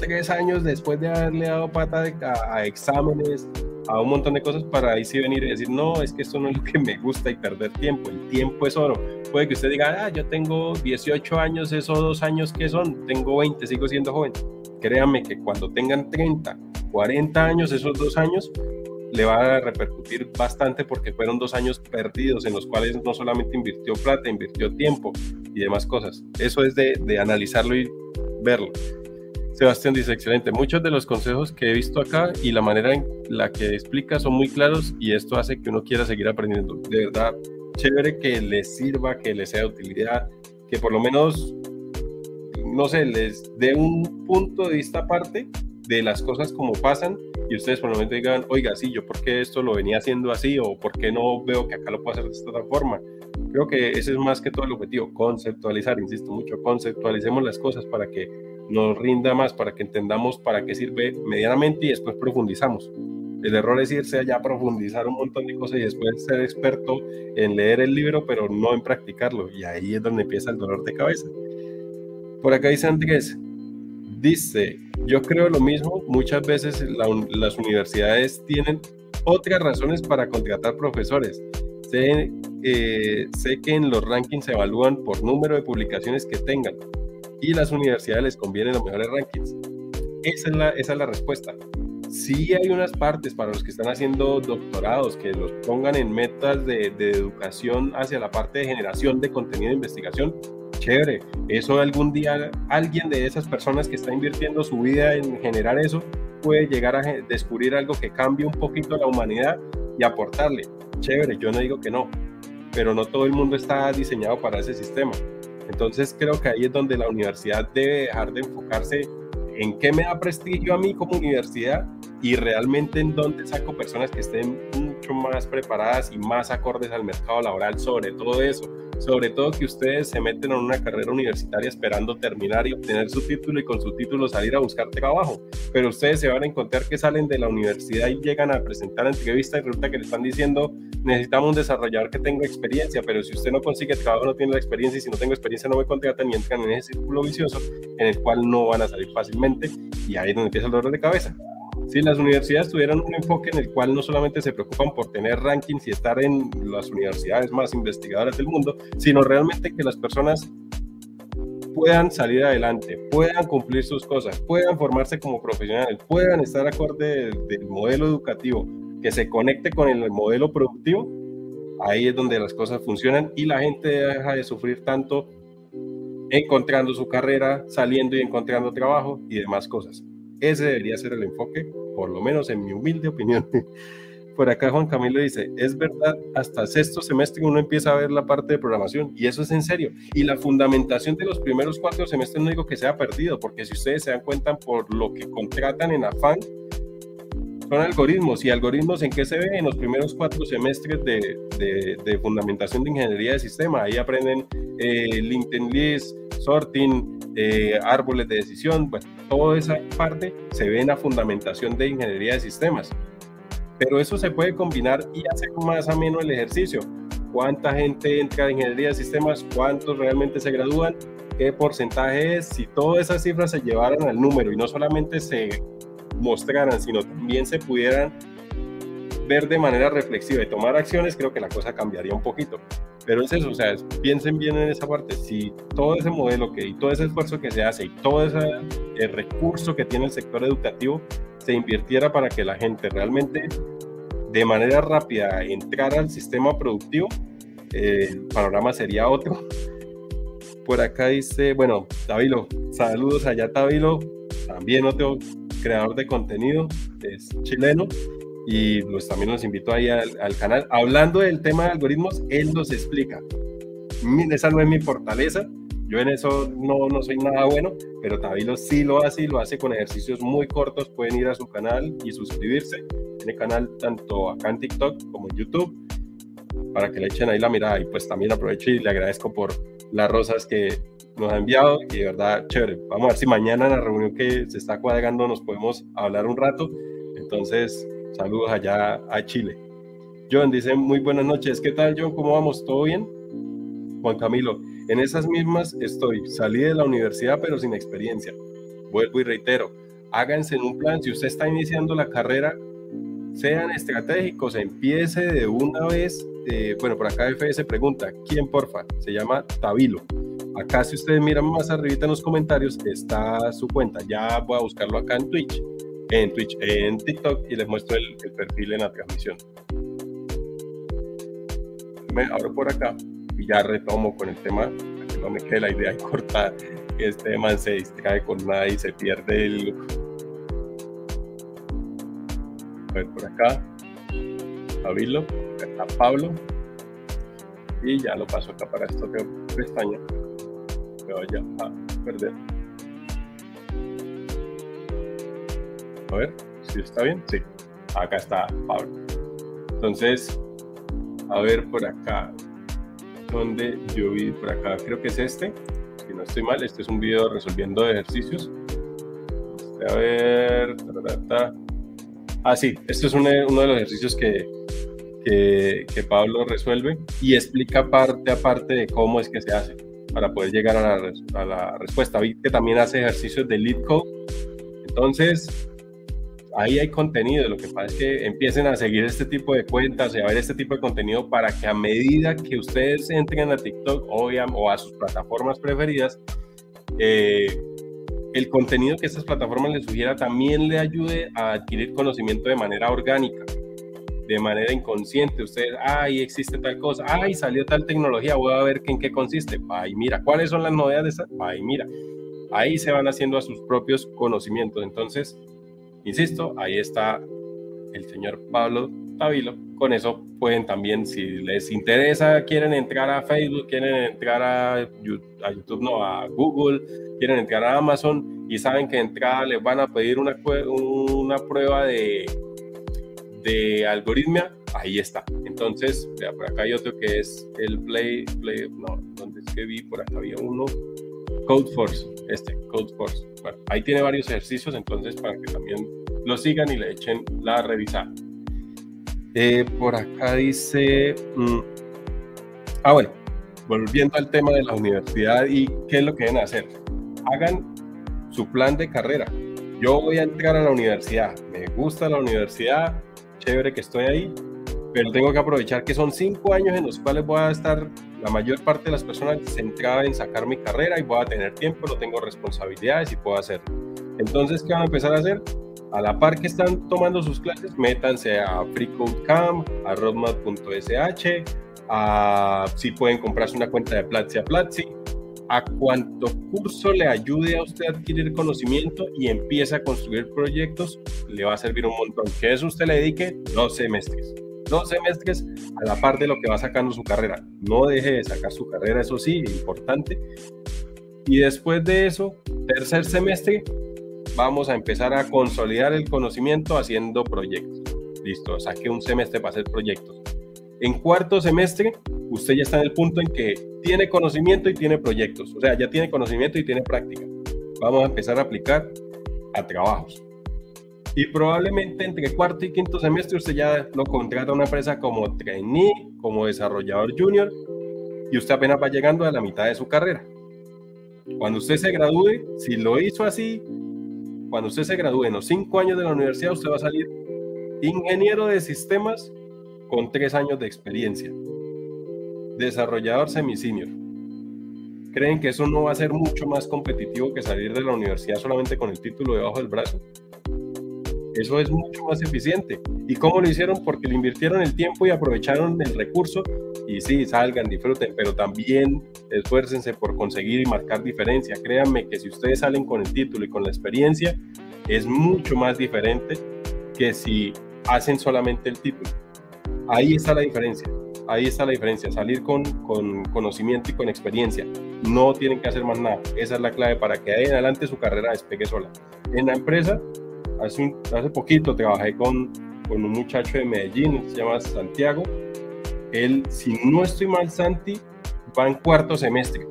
tres años después de haberle dado pata a, exámenes, a un montón de cosas para ahí sí venir y decir, no, es que esto no es lo que me gusta y perder tiempo. El tiempo es oro. Puede que usted diga, ah, yo tengo 18 años, esos dos años que son, tengo 20, sigo siendo joven. Créame que cuando tengan 30, 40 años, esos dos años, le va a repercutir bastante porque fueron dos años perdidos en los cuales no solamente invirtió plata, invirtió tiempo y demás cosas. Eso es de, de analizarlo y verlo. Sebastián dice, excelente. Muchos de los consejos que he visto acá y la manera en la que explica son muy claros y esto hace que uno quiera seguir aprendiendo. De verdad, chévere que les sirva, que les sea de utilidad, que por lo menos, no sé, les dé un punto de vista aparte de las cosas como pasan y ustedes por el momento digan, oiga, sí, yo por qué esto lo venía haciendo así o por qué no veo que acá lo puedo hacer de esta otra forma. Creo que ese es más que todo el objetivo, conceptualizar, insisto mucho, conceptualicemos las cosas para que nos rinda más, para que entendamos para qué sirve medianamente y después profundizamos. El error es irse allá a profundizar un montón de cosas y después ser experto en leer el libro, pero no en practicarlo. Y ahí es donde empieza el dolor de cabeza. Por acá dice Andrés, dice, yo creo lo mismo, muchas veces las universidades tienen otras razones para contratar profesores. Sé, eh, sé que en los rankings se evalúan por número de publicaciones que tengan, y las universidades les convienen los mejores rankings. Esa es la, esa es la respuesta. Sí hay unas partes para los que están haciendo doctorados que los pongan en metas de, de educación hacia la parte de generación de contenido de investigación. Chévere, eso algún día alguien de esas personas que está invirtiendo su vida en generar eso puede llegar a descubrir algo que cambie un poquito la humanidad y aportarle. Chévere, yo no digo que no, pero no todo el mundo está diseñado para ese sistema. Entonces creo que ahí es donde la universidad debe dejar de enfocarse en qué me da prestigio a mí como universidad y realmente en dónde saco personas que estén mucho más preparadas y más acordes al mercado laboral sobre todo eso, sobre todo que ustedes se meten en una carrera universitaria esperando terminar y obtener su título y con su título salir a buscar trabajo, pero ustedes se van a encontrar que salen de la universidad y llegan a presentar entrevista y resulta que le están diciendo necesitamos un desarrollador que tenga experiencia, pero si usted no consigue trabajo no tiene la experiencia y si no tengo experiencia no me contratan y entran en ese círculo vicioso en el cual no van a salir fácilmente y ahí es donde empieza el dolor de cabeza. Si las universidades tuvieran un enfoque en el cual no solamente se preocupan por tener rankings y estar en las universidades más investigadoras del mundo, sino realmente que las personas puedan salir adelante, puedan cumplir sus cosas, puedan formarse como profesionales, puedan estar acorde del, modelo educativo, que se conecte con el modelo productivo, ahí es donde las cosas funcionan y la gente deja de sufrir tanto encontrando su carrera, saliendo y encontrando trabajo y demás cosas. Ese debería ser el enfoque, por lo menos en mi humilde opinión. Por acá Juan Camilo dice, es verdad, hasta sexto semestre uno empieza a ver la parte de programación y eso es en serio. Y la fundamentación de los primeros cuatro semestres no digo que sea perdido, porque si ustedes se dan cuenta por lo que contratan en afán, son algoritmos. ¿Y algoritmos en qué se ve? En los primeros cuatro semestres de, de, fundamentación de ingeniería de sistema. Ahí aprenden eh, LinkedIn List, sorting, eh, árboles de decisión. Bueno, toda esa parte se ve en la fundamentación de ingeniería de sistemas. Pero eso se puede combinar y hacer más ameno el ejercicio. ¿Cuánta gente entra en ingeniería de sistemas? ¿Cuántos realmente se gradúan? ¿Qué porcentaje es? Si todas esas cifras se llevaran al número y no solamente se mostraran, sino también se pudieran ver de manera reflexiva y tomar acciones, creo que la cosa cambiaría un poquito. Pero es eso, o sea, piensen bien en esa parte. Si todo ese modelo que y todo ese esfuerzo que se hace y todo ese el recurso que tiene el sector educativo se invirtiera para que la gente realmente de manera rápida entrara al sistema productivo, eh, el panorama sería otro. Por acá dice, bueno, Tabilo, saludos allá Tabilo, también otro creador de contenido, es chileno y pues también los invito ahí al, canal. Hablando del tema de algoritmos, él los explica. Esa no es mi fortaleza, yo en eso no, no soy nada bueno, pero Tabilo sí lo hace y lo hace con ejercicios muy cortos. Pueden ir a su canal y suscribirse. Tiene canal tanto acá en TikTok como en YouTube para que le echen ahí la mirada. Y pues también aprovecho y le agradezco por las rosas que nos ha enviado y de verdad chévere. Vamos a ver si mañana en la reunión que se está cuadrando nos podemos hablar un rato. Entonces, saludos allá a Chile. John dice, muy buenas noches. ¿Qué tal, John? ¿Cómo vamos? ¿Todo bien? Juan Camilo, en esas mismas estoy. Salí de la universidad pero sin experiencia. Vuelvo y reitero, háganse en un plan. Si usted está iniciando la carrera, sean estratégicos, empiece de una vez. Eh, bueno, por acá FS pregunta, ¿quién porfa? Se llama Tabilo. Acá si ustedes miran más arribita en los comentarios está su cuenta. Ya voy a buscarlo acá en Twitch, en Twitch, en TikTok y les muestro el, perfil en la transmisión. Me abro por acá y ya retomo con el tema, que no me quede la idea y cortar que este man se distrae con nada y se pierde el... A ver por acá, Pablo, acá está Pablo y ya lo paso acá para esta pestaña me vaya a perder. A ver si está bien. Sí, acá está Pablo. Entonces, a ver por acá, donde yo vi por acá, creo que es este. Si no estoy mal, este es un video resolviendo ejercicios. Este, a ver. Ah, sí, este es uno de los ejercicios que, que, Pablo resuelve y explica parte a parte de cómo es que se hace para poder llegar a la, respuesta. Vi que también hace ejercicios de lead code. Entonces, ahí hay contenido. Lo que pasa es que empiecen a seguir este tipo de cuentas y a ver este tipo de contenido para que a medida que ustedes entren a TikTok o, o a sus plataformas preferidas, eh, el contenido que estas plataformas les sugiera también le ayude a adquirir conocimiento de manera orgánica de manera inconsciente. Ustedes, ay, existe tal cosa, ay, salió tal tecnología, voy a ver en qué consiste. Ay, mira, ¿cuáles son las novedades? Ay, mira, ahí se van haciendo a sus propios conocimientos. Entonces, insisto, ahí está el señor Pablo Tavilo. Con eso pueden también, si les interesa, quieren entrar a Facebook, quieren entrar a YouTube, no, a Google, quieren entrar a Amazon y saben que entrada les van a pedir una, una prueba de de algoritmia, ahí está. Entonces, vea, por acá hay otro que es el Play, Play, no, ¿dónde es que vi? Por acá había uno, Codeforce, este, Codeforce. Bueno, ahí tiene varios ejercicios, entonces para que también lo sigan y le echen la revisada. Eh, por acá dice, mm, ah bueno, volviendo al tema de la universidad y qué es lo que deben hacer. Hagan su plan de carrera. Yo voy a entrar a la universidad, me gusta la universidad, chévere que estoy ahí, pero tengo que aprovechar que son cinco años en los cuales voy a estar la mayor parte de las personas centrada en sacar mi carrera y voy a tener tiempo, no tengo responsabilidades y puedo hacerlo. Entonces, ¿qué van a empezar a hacer? A la par que están tomando sus clases, métanse a FreeCodeCamp, a roadmap.sh, a si pueden comprarse una cuenta de Platzi a Platzi, a cuánto curso le ayude a usted a adquirir conocimiento y empieza a construir proyectos, le va a servir un montón. Que eso usted le dedique dos semestres dos semestres a la par de lo que va sacando su carrera. No deje de sacar su carrera, eso sí, importante. Y después de eso, tercer semestre, vamos a empezar a consolidar el conocimiento haciendo proyectos. Listo, saque un semestre para hacer proyectos. En cuarto semestre, usted ya está en el punto en que tiene conocimiento y tiene proyectos. O sea, ya tiene conocimiento y tiene práctica. Vamos a empezar a aplicar a trabajos. Y probablemente entre cuarto y quinto semestre usted ya lo contrata a una empresa como trainee, como desarrollador junior, y usted apenas va llegando a la mitad de su carrera. Cuando usted se gradúe, si lo hizo así, cuando usted se gradúe en los cinco años de la universidad, usted va a salir ingeniero de sistemas con tres años de experiencia. Desarrollador semi-senior. ¿Creen que eso no va a ser mucho más competitivo que salir de la universidad solamente con el título debajo del brazo? Eso es mucho más eficiente. ¿Y cómo lo hicieron? Porque le invirtieron el tiempo y aprovecharon el recurso. Y sí, salgan, disfruten, pero también esfuércense por conseguir y marcar diferencia. Créanme que si ustedes salen con el título y con la experiencia, es mucho más diferente que si hacen solamente el título. Ahí está la diferencia. Ahí está la diferencia, salir con, con conocimiento y con experiencia. No tienen que hacer más nada. Esa es la clave para que en adelante su carrera despegue sola. En la empresa hace, hace poquito trabajé con, con un muchacho de Medellín, se llama Santiago. Él, si no estoy mal, Santi va en cuarto semestre,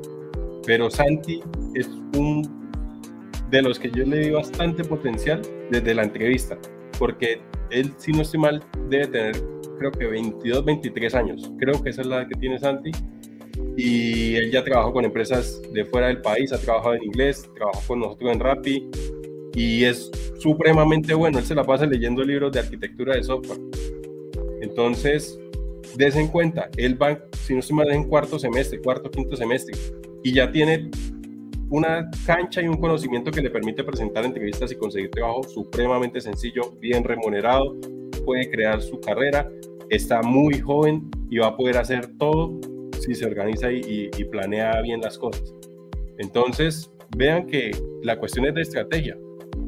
pero Santi es un de los que yo le di bastante potencial desde la entrevista, porque él, si no estoy mal, debe tener creo que 22, 23 años. Creo que esa es la que tiene Santi. Y él ya trabajó con empresas de fuera del país, ha trabajado en inglés, trabajó con nosotros en Rappi y es supremamente bueno. Él se la pasa leyendo libros de arquitectura de software. Entonces, des en cuenta, él va, si no estoy mal, en cuarto semestre, cuarto, quinto semestre, y ya tiene una cancha y un conocimiento que le permite presentar entrevistas y conseguir trabajo supremamente sencillo, bien remunerado, puede crear su carrera, está muy joven y va a poder hacer todo si se organiza y, planea bien las cosas. Entonces, vean que la cuestión es de estrategia.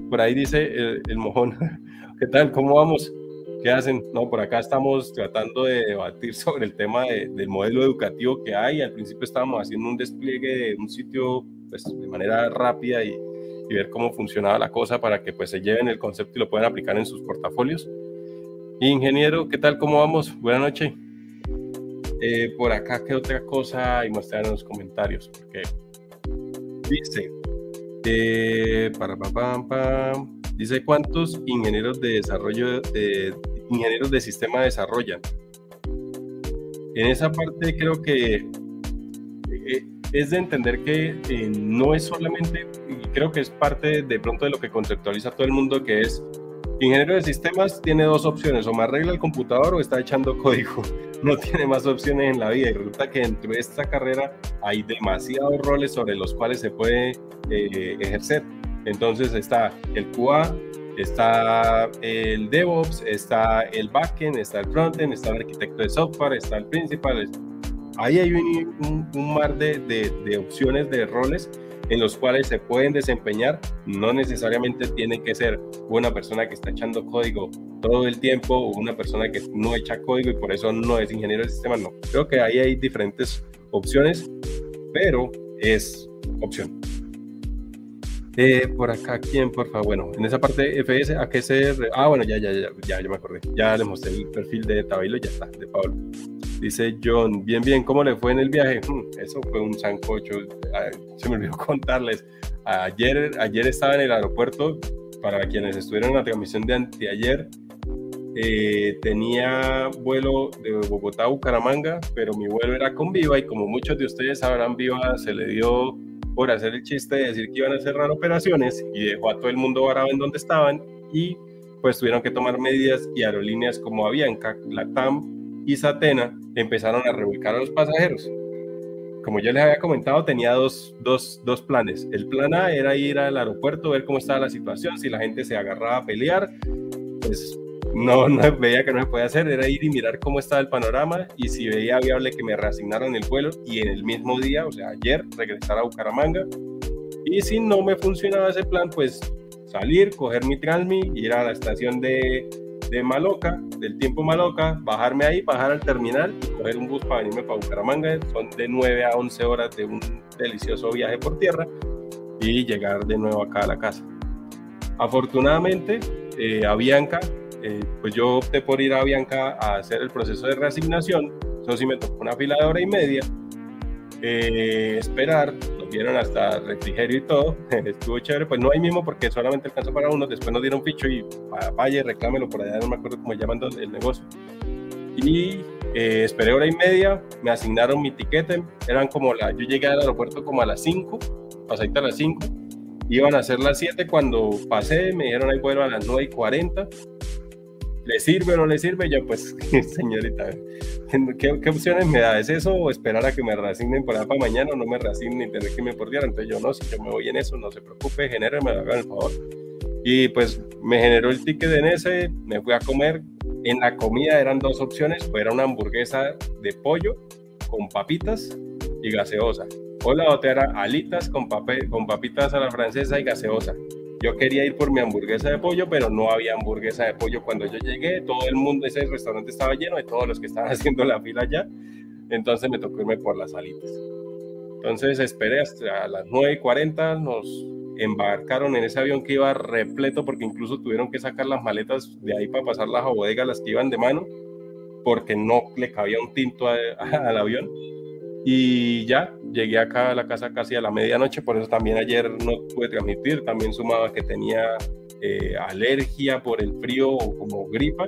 Por ahí dice el, mojón, ¿qué tal? ¿Cómo vamos? ¿Qué hacen? No, por acá estamos tratando de debatir sobre el tema del modelo educativo que hay. Al principio estábamos haciendo un despliegue de un sitio pues, de manera rápida y, ver cómo funcionaba la cosa para que pues se lleven el concepto y lo puedan aplicar en sus portafolios. Ingeniero, ¿qué tal? ¿Cómo vamos? Buenas noches. Eh, por acá, ¿qué otra cosa hay? Mostrar en los comentarios, porque dice, eh, dice cuántos ingenieros de desarrollo, de, ingenieros de sistema desarrollan. En esa parte creo que es de entender que eh, no es solamente, y creo que es parte de pronto de lo que conceptualiza todo el mundo, que es ingeniero de sistemas tiene dos opciones, o me arregla el computador o está echando código no tiene más opciones en la vida y resulta que dentro de esta carrera hay demasiados roles sobre los cuales se puede eh, ejercer. Entonces está el QA, está el DevOps, está el backend, está el frontend, está el arquitecto de software, está el principal. Ahí hay un, mar de, opciones de roles en los cuales se pueden desempeñar, no necesariamente tiene que ser una persona que está echando código todo el tiempo o una persona que no echa código y por eso no es ingeniero de sistema, no. Creo que ahí hay diferentes opciones, pero es opción. Eh, por acá, ¿quién, por favor? Bueno, en esa parte FS, ¿a qué se...? Ah, bueno, ya, ya, ya, ya, ya me acordé. Ya le mostré el perfil de Tabilo y ya está, de Pablo. Dice John, bien, bien, ¿cómo le fue en el viaje? Hmm, eso fue un sancocho. Se me olvidó contarles. Ayer, ayer estaba en el aeropuerto, para quienes estuvieron en la transmisión de anteayer, eh, tenía vuelo de Bogotá a Bucaramanga, pero mi vuelo era con Viva y como muchos de ustedes sabrán, Viva se le dio por hacer el chiste de decir que iban a cerrar operaciones y dejó a todo el mundo varado en donde estaban y pues tuvieron que tomar medidas y aerolíneas como Avianca, Latam y Satena empezaron a reubicar a los pasajeros. Como yo les había comentado, tenía dos, dos, dos planes. El plan A era ir al aeropuerto, ver cómo estaba la situación, si la gente se agarraba a pelear, pues no, no veía que no se podía hacer, era ir y mirar cómo estaba el panorama y si veía viable que me reasignaran el vuelo y en el mismo día, o sea, ayer, regresar a Bucaramanga. Y si no me funcionaba ese plan, pues salir, coger mi Transmi, ir a la estación de, de Maloca, del tiempo Maloca, bajarme ahí, bajar al terminal y coger un bus para venirme para Bucaramanga. Son de 9 a 11 horas de un delicioso viaje por tierra y llegar de nuevo acá a la casa. Afortunadamente, eh, a Bianca eh, pues yo opté por ir a Bianca a hacer el proceso de reasignación. Eso sí me tocó una fila de hora y media. Eh, esperar, nos dieron hasta refrigerio y todo, estuvo chévere, pues no hay mismo porque solamente alcanzó para uno, después nos dieron ficho y vaya, reclámelo por allá, no me acuerdo cómo llaman el negocio. Y eh, esperé hora y media, me asignaron mi tiquete, eran como la, yo llegué al aeropuerto como a las 5, pasadita a las 5, iban a ser las 7 cuando pasé, me dijeron ahí vuelo a las 9 y 40, ¿le sirve o no le sirve? Yo, pues, señorita, ¿qué, opciones me da? ¿Es eso o esperar a que me reasignen para, para mañana o no me reasignen y tener que irme por día? Entonces yo, no, si yo me voy en eso, no se preocupe, genéreme, hagan el favor. Y pues me generó el ticket en ese, me fui a comer. En la comida eran dos opciones, era una hamburguesa de pollo con papitas y gaseosa. O la otra era alitas con, papel, con papitas a la francesa y gaseosa. Yo quería ir por mi hamburguesa de pollo, pero no había hamburguesa de pollo cuando yo llegué. Todo el mundo, ese restaurante estaba lleno de todos los que estaban haciendo la fila ya. Entonces me tocó irme por las alitas. Entonces esperé hasta las 9.40, nos embarcaron en ese avión que iba repleto porque incluso tuvieron que sacar las maletas de ahí para pasar las bodegas, las que iban de mano, porque no le cabía un tinto al avión. Y ya, llegué acá a la casa casi a la medianoche, por eso también ayer no pude transmitir, también sumaba que tenía eh, alergia por el frío o como gripa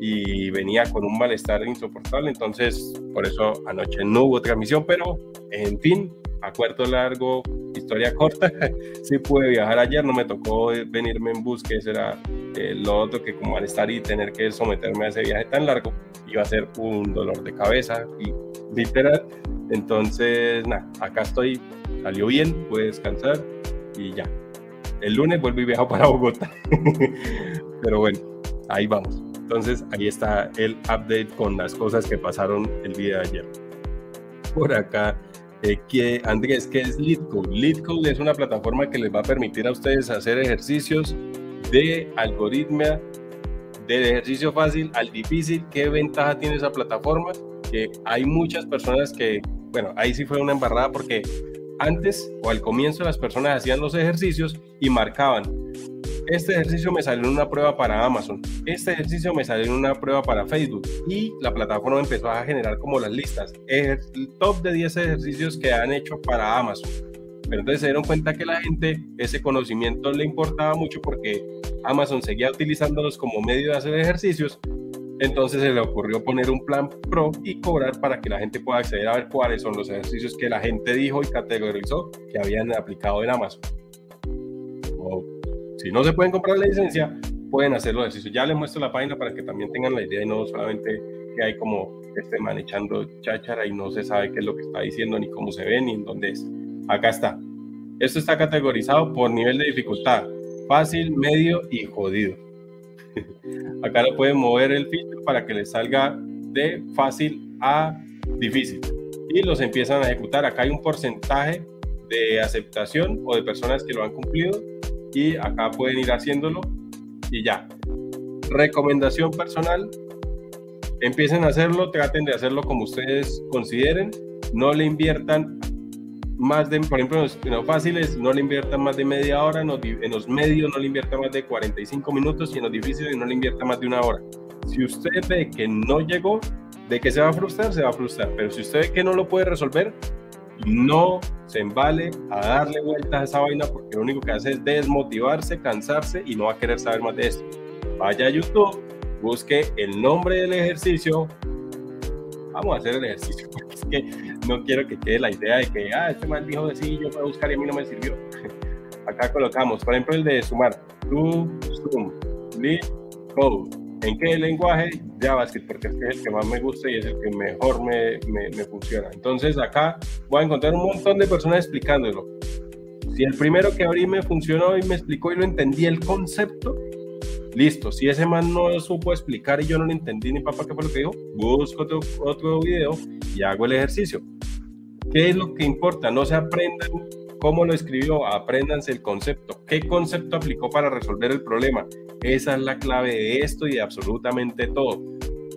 y venía con un malestar insoportable, entonces por eso anoche no hubo transmisión, pero en fin, a cuarto largo, historia corta, sí pude viajar ayer, no me tocó venirme en bus, que ese era eh, lo otro que como malestar y tener que someterme a ese viaje tan largo, iba a ser un dolor de cabeza y literal, entonces, nada, acá estoy, salió bien, pude descansar y ya. El lunes vuelvo y viajo para Bogotá. Pero bueno, ahí vamos. Entonces, ahí está el update con las cosas que pasaron el día de ayer. Por acá, eh, que, Andrés, ¿qué es LeadCode? LeadCode es una plataforma que les va a permitir a ustedes hacer ejercicios de algoritmo, del ejercicio fácil al difícil. ¿Qué ventaja tiene esa plataforma? Que hay muchas personas que bueno, ahí sí fue una embarrada porque antes o al comienzo las personas hacían los ejercicios y marcaban, este ejercicio me salió en una prueba para Amazon, este ejercicio me salió en una prueba para Facebook y la plataforma empezó a generar como las listas, el top de 10 ejercicios que han hecho para Amazon. Pero entonces se dieron cuenta que la gente ese conocimiento le importaba mucho porque Amazon seguía utilizándolos como medio de hacer ejercicios entonces se le ocurrió poner un plan pro y cobrar para que la gente pueda acceder a ver cuáles son los ejercicios que la gente dijo y categorizó que habían aplicado en Amazon. Si no se pueden comprar la licencia, pueden hacer los ejercicios. Ya les muestro la página para que también tengan la idea y no solamente que hay como este man echando cháchara y no se sabe qué es lo que está diciendo, ni cómo se ve, ni en dónde es. Acá está. Esto está categorizado por nivel de dificultad, fácil, medio y jodido. Acá lo pueden mover el filtro para que les salga de fácil a difícil. Y los empiezan a ejecutar. Acá hay un porcentaje de aceptación o de personas que lo han cumplido. Y acá pueden ir haciéndolo y ya. Recomendación personal. Empiecen a hacerlo, traten de hacerlo como ustedes consideren. No le inviertan más de, por ejemplo, en los, fáciles no le invierta más de media hora, en los, en los medios no le invierta más de 45 minutos y en los difíciles no le invierta más de una hora. Si usted ve que no llegó, de que se va a frustrar, se va a frustrar. Pero si usted ve que no lo puede resolver, no se embale a darle vueltas a esa vaina porque lo único que hace es desmotivarse, cansarse y no va a querer saber más de esto. Vaya a YouTube, busque el nombre del ejercicio. Vamos a hacer el ejercicio porque es que no quiero que quede la idea de que, ah, este mal dijo de sí, yo voy a buscar y a mí no me sirvió. Acá colocamos, por ejemplo, el de sumar. To, sum, lead, code ¿En qué lenguaje? JavaScript, porque es el que más me gusta y es el que mejor me, me, funciona. Entonces acá voy a encontrar un montón de personas explicándolo. Si el primero que abrí me funcionó y me explicó y lo entendí el concepto, listo. Si ese man no lo supo explicar y yo no lo entendí ni papá qué fue lo que dijo, busco otro, otro video y hago el ejercicio. ¿Qué es lo que importa? No se aprendan cómo lo escribió, apréndanse el concepto, qué concepto aplicó para resolver el problema. Esa es la clave de esto y de absolutamente todo.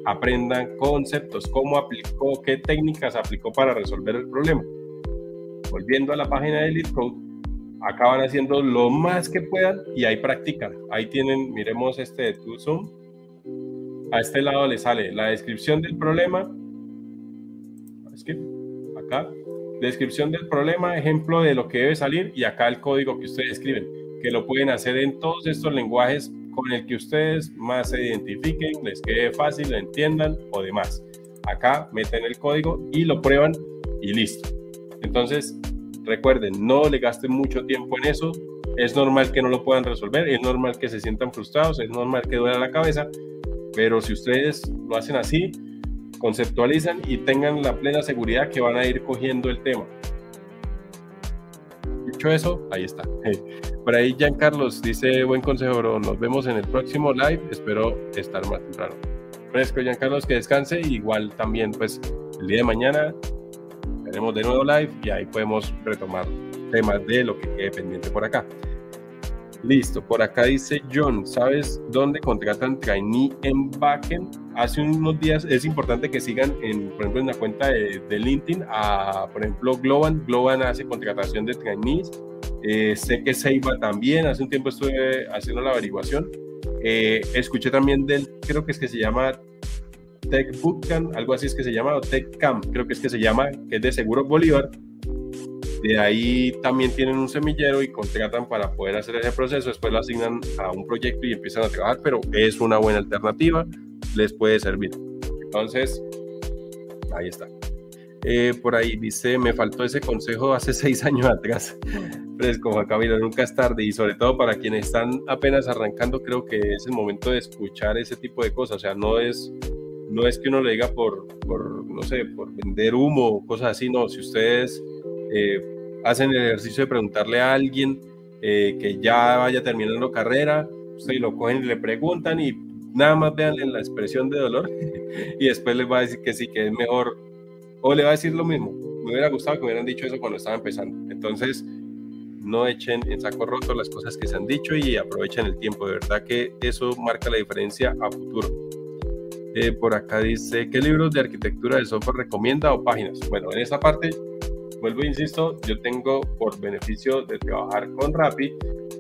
Aprendan conceptos, cómo aplicó, qué técnicas aplicó para resolver el problema. Volviendo a la página de LeetCode, acaban haciendo lo más que puedan y ahí practican. Ahí tienen, miremos este de ToZoom. A este lado le sale la descripción del problema. Acá descripción del problema, ejemplo de lo que debe salir y acá el código que ustedes escriben, que lo pueden hacer en todos estos lenguajes con el que ustedes más se identifiquen, les quede fácil, lo entiendan o demás. Acá meten el código y lo prueban y listo. Entonces, recuerden, no le gasten mucho tiempo en eso. Es normal que no lo puedan resolver, es normal que se sientan frustrados, es normal que duela la cabeza, pero si ustedes lo hacen así, conceptualizan y tengan la plena seguridad que van a ir cogiendo el tema. Dicho eso, ahí está. Por ahí Carlos dice, buen consejo, bro. Nos vemos en el próximo live. Espero estar más temprano. Fresco, Carlos que descanse. Igual también, pues, el día de mañana tenemos de nuevo live y ahí podemos retomar temas de lo que quede pendiente por acá. Listo, por acá dice John, ¿sabes dónde contratan trainee en backend? Hace unos días es importante que sigan, en, por ejemplo, en la cuenta de, LinkedIn, a, por ejemplo, Globan. Globan hace contratación de trainees. Eh, sé que Seiba también, hace un tiempo estuve haciendo la averiguación. Eh, escuché también del, creo que es que se llama Tech Bootcamp, algo así es que se llama, o Tech Camp, creo que es que se llama, que es de Seguro Bolívar de ahí también tienen un semillero y contratan para poder hacer ese proceso. Después lo asignan a un proyecto y empiezan a trabajar, pero es una buena alternativa, les puede servir. Entonces, ahí está. Eh, por ahí dice, me faltó ese consejo hace seis años atrás. Fresco, Juan Camilo, nunca es tarde y sobre todo para quienes están apenas arrancando, creo que es el momento de escuchar ese tipo de cosas. O sea, no es, no es que uno le diga por, por no sé, por vender humo o cosas así, no. Si ustedes eh, hacen el ejercicio de preguntarle a alguien eh, que ya vaya terminando carrera, ustedes lo cogen y le preguntan y nada más vean en la expresión de dolor y después les va a decir que sí, que es mejor, o le va a decir lo mismo. Me hubiera gustado que me hubieran dicho eso cuando estaba empezando. Entonces, no echen en saco roto las cosas que se han dicho y aprovechen el tiempo. De verdad que eso marca la diferencia a futuro. Eh, por acá dice, ¿qué libros de arquitectura de software recomienda o páginas? Bueno, en esta parte vuelvo e insisto, yo tengo por beneficio de trabajar con Rappi,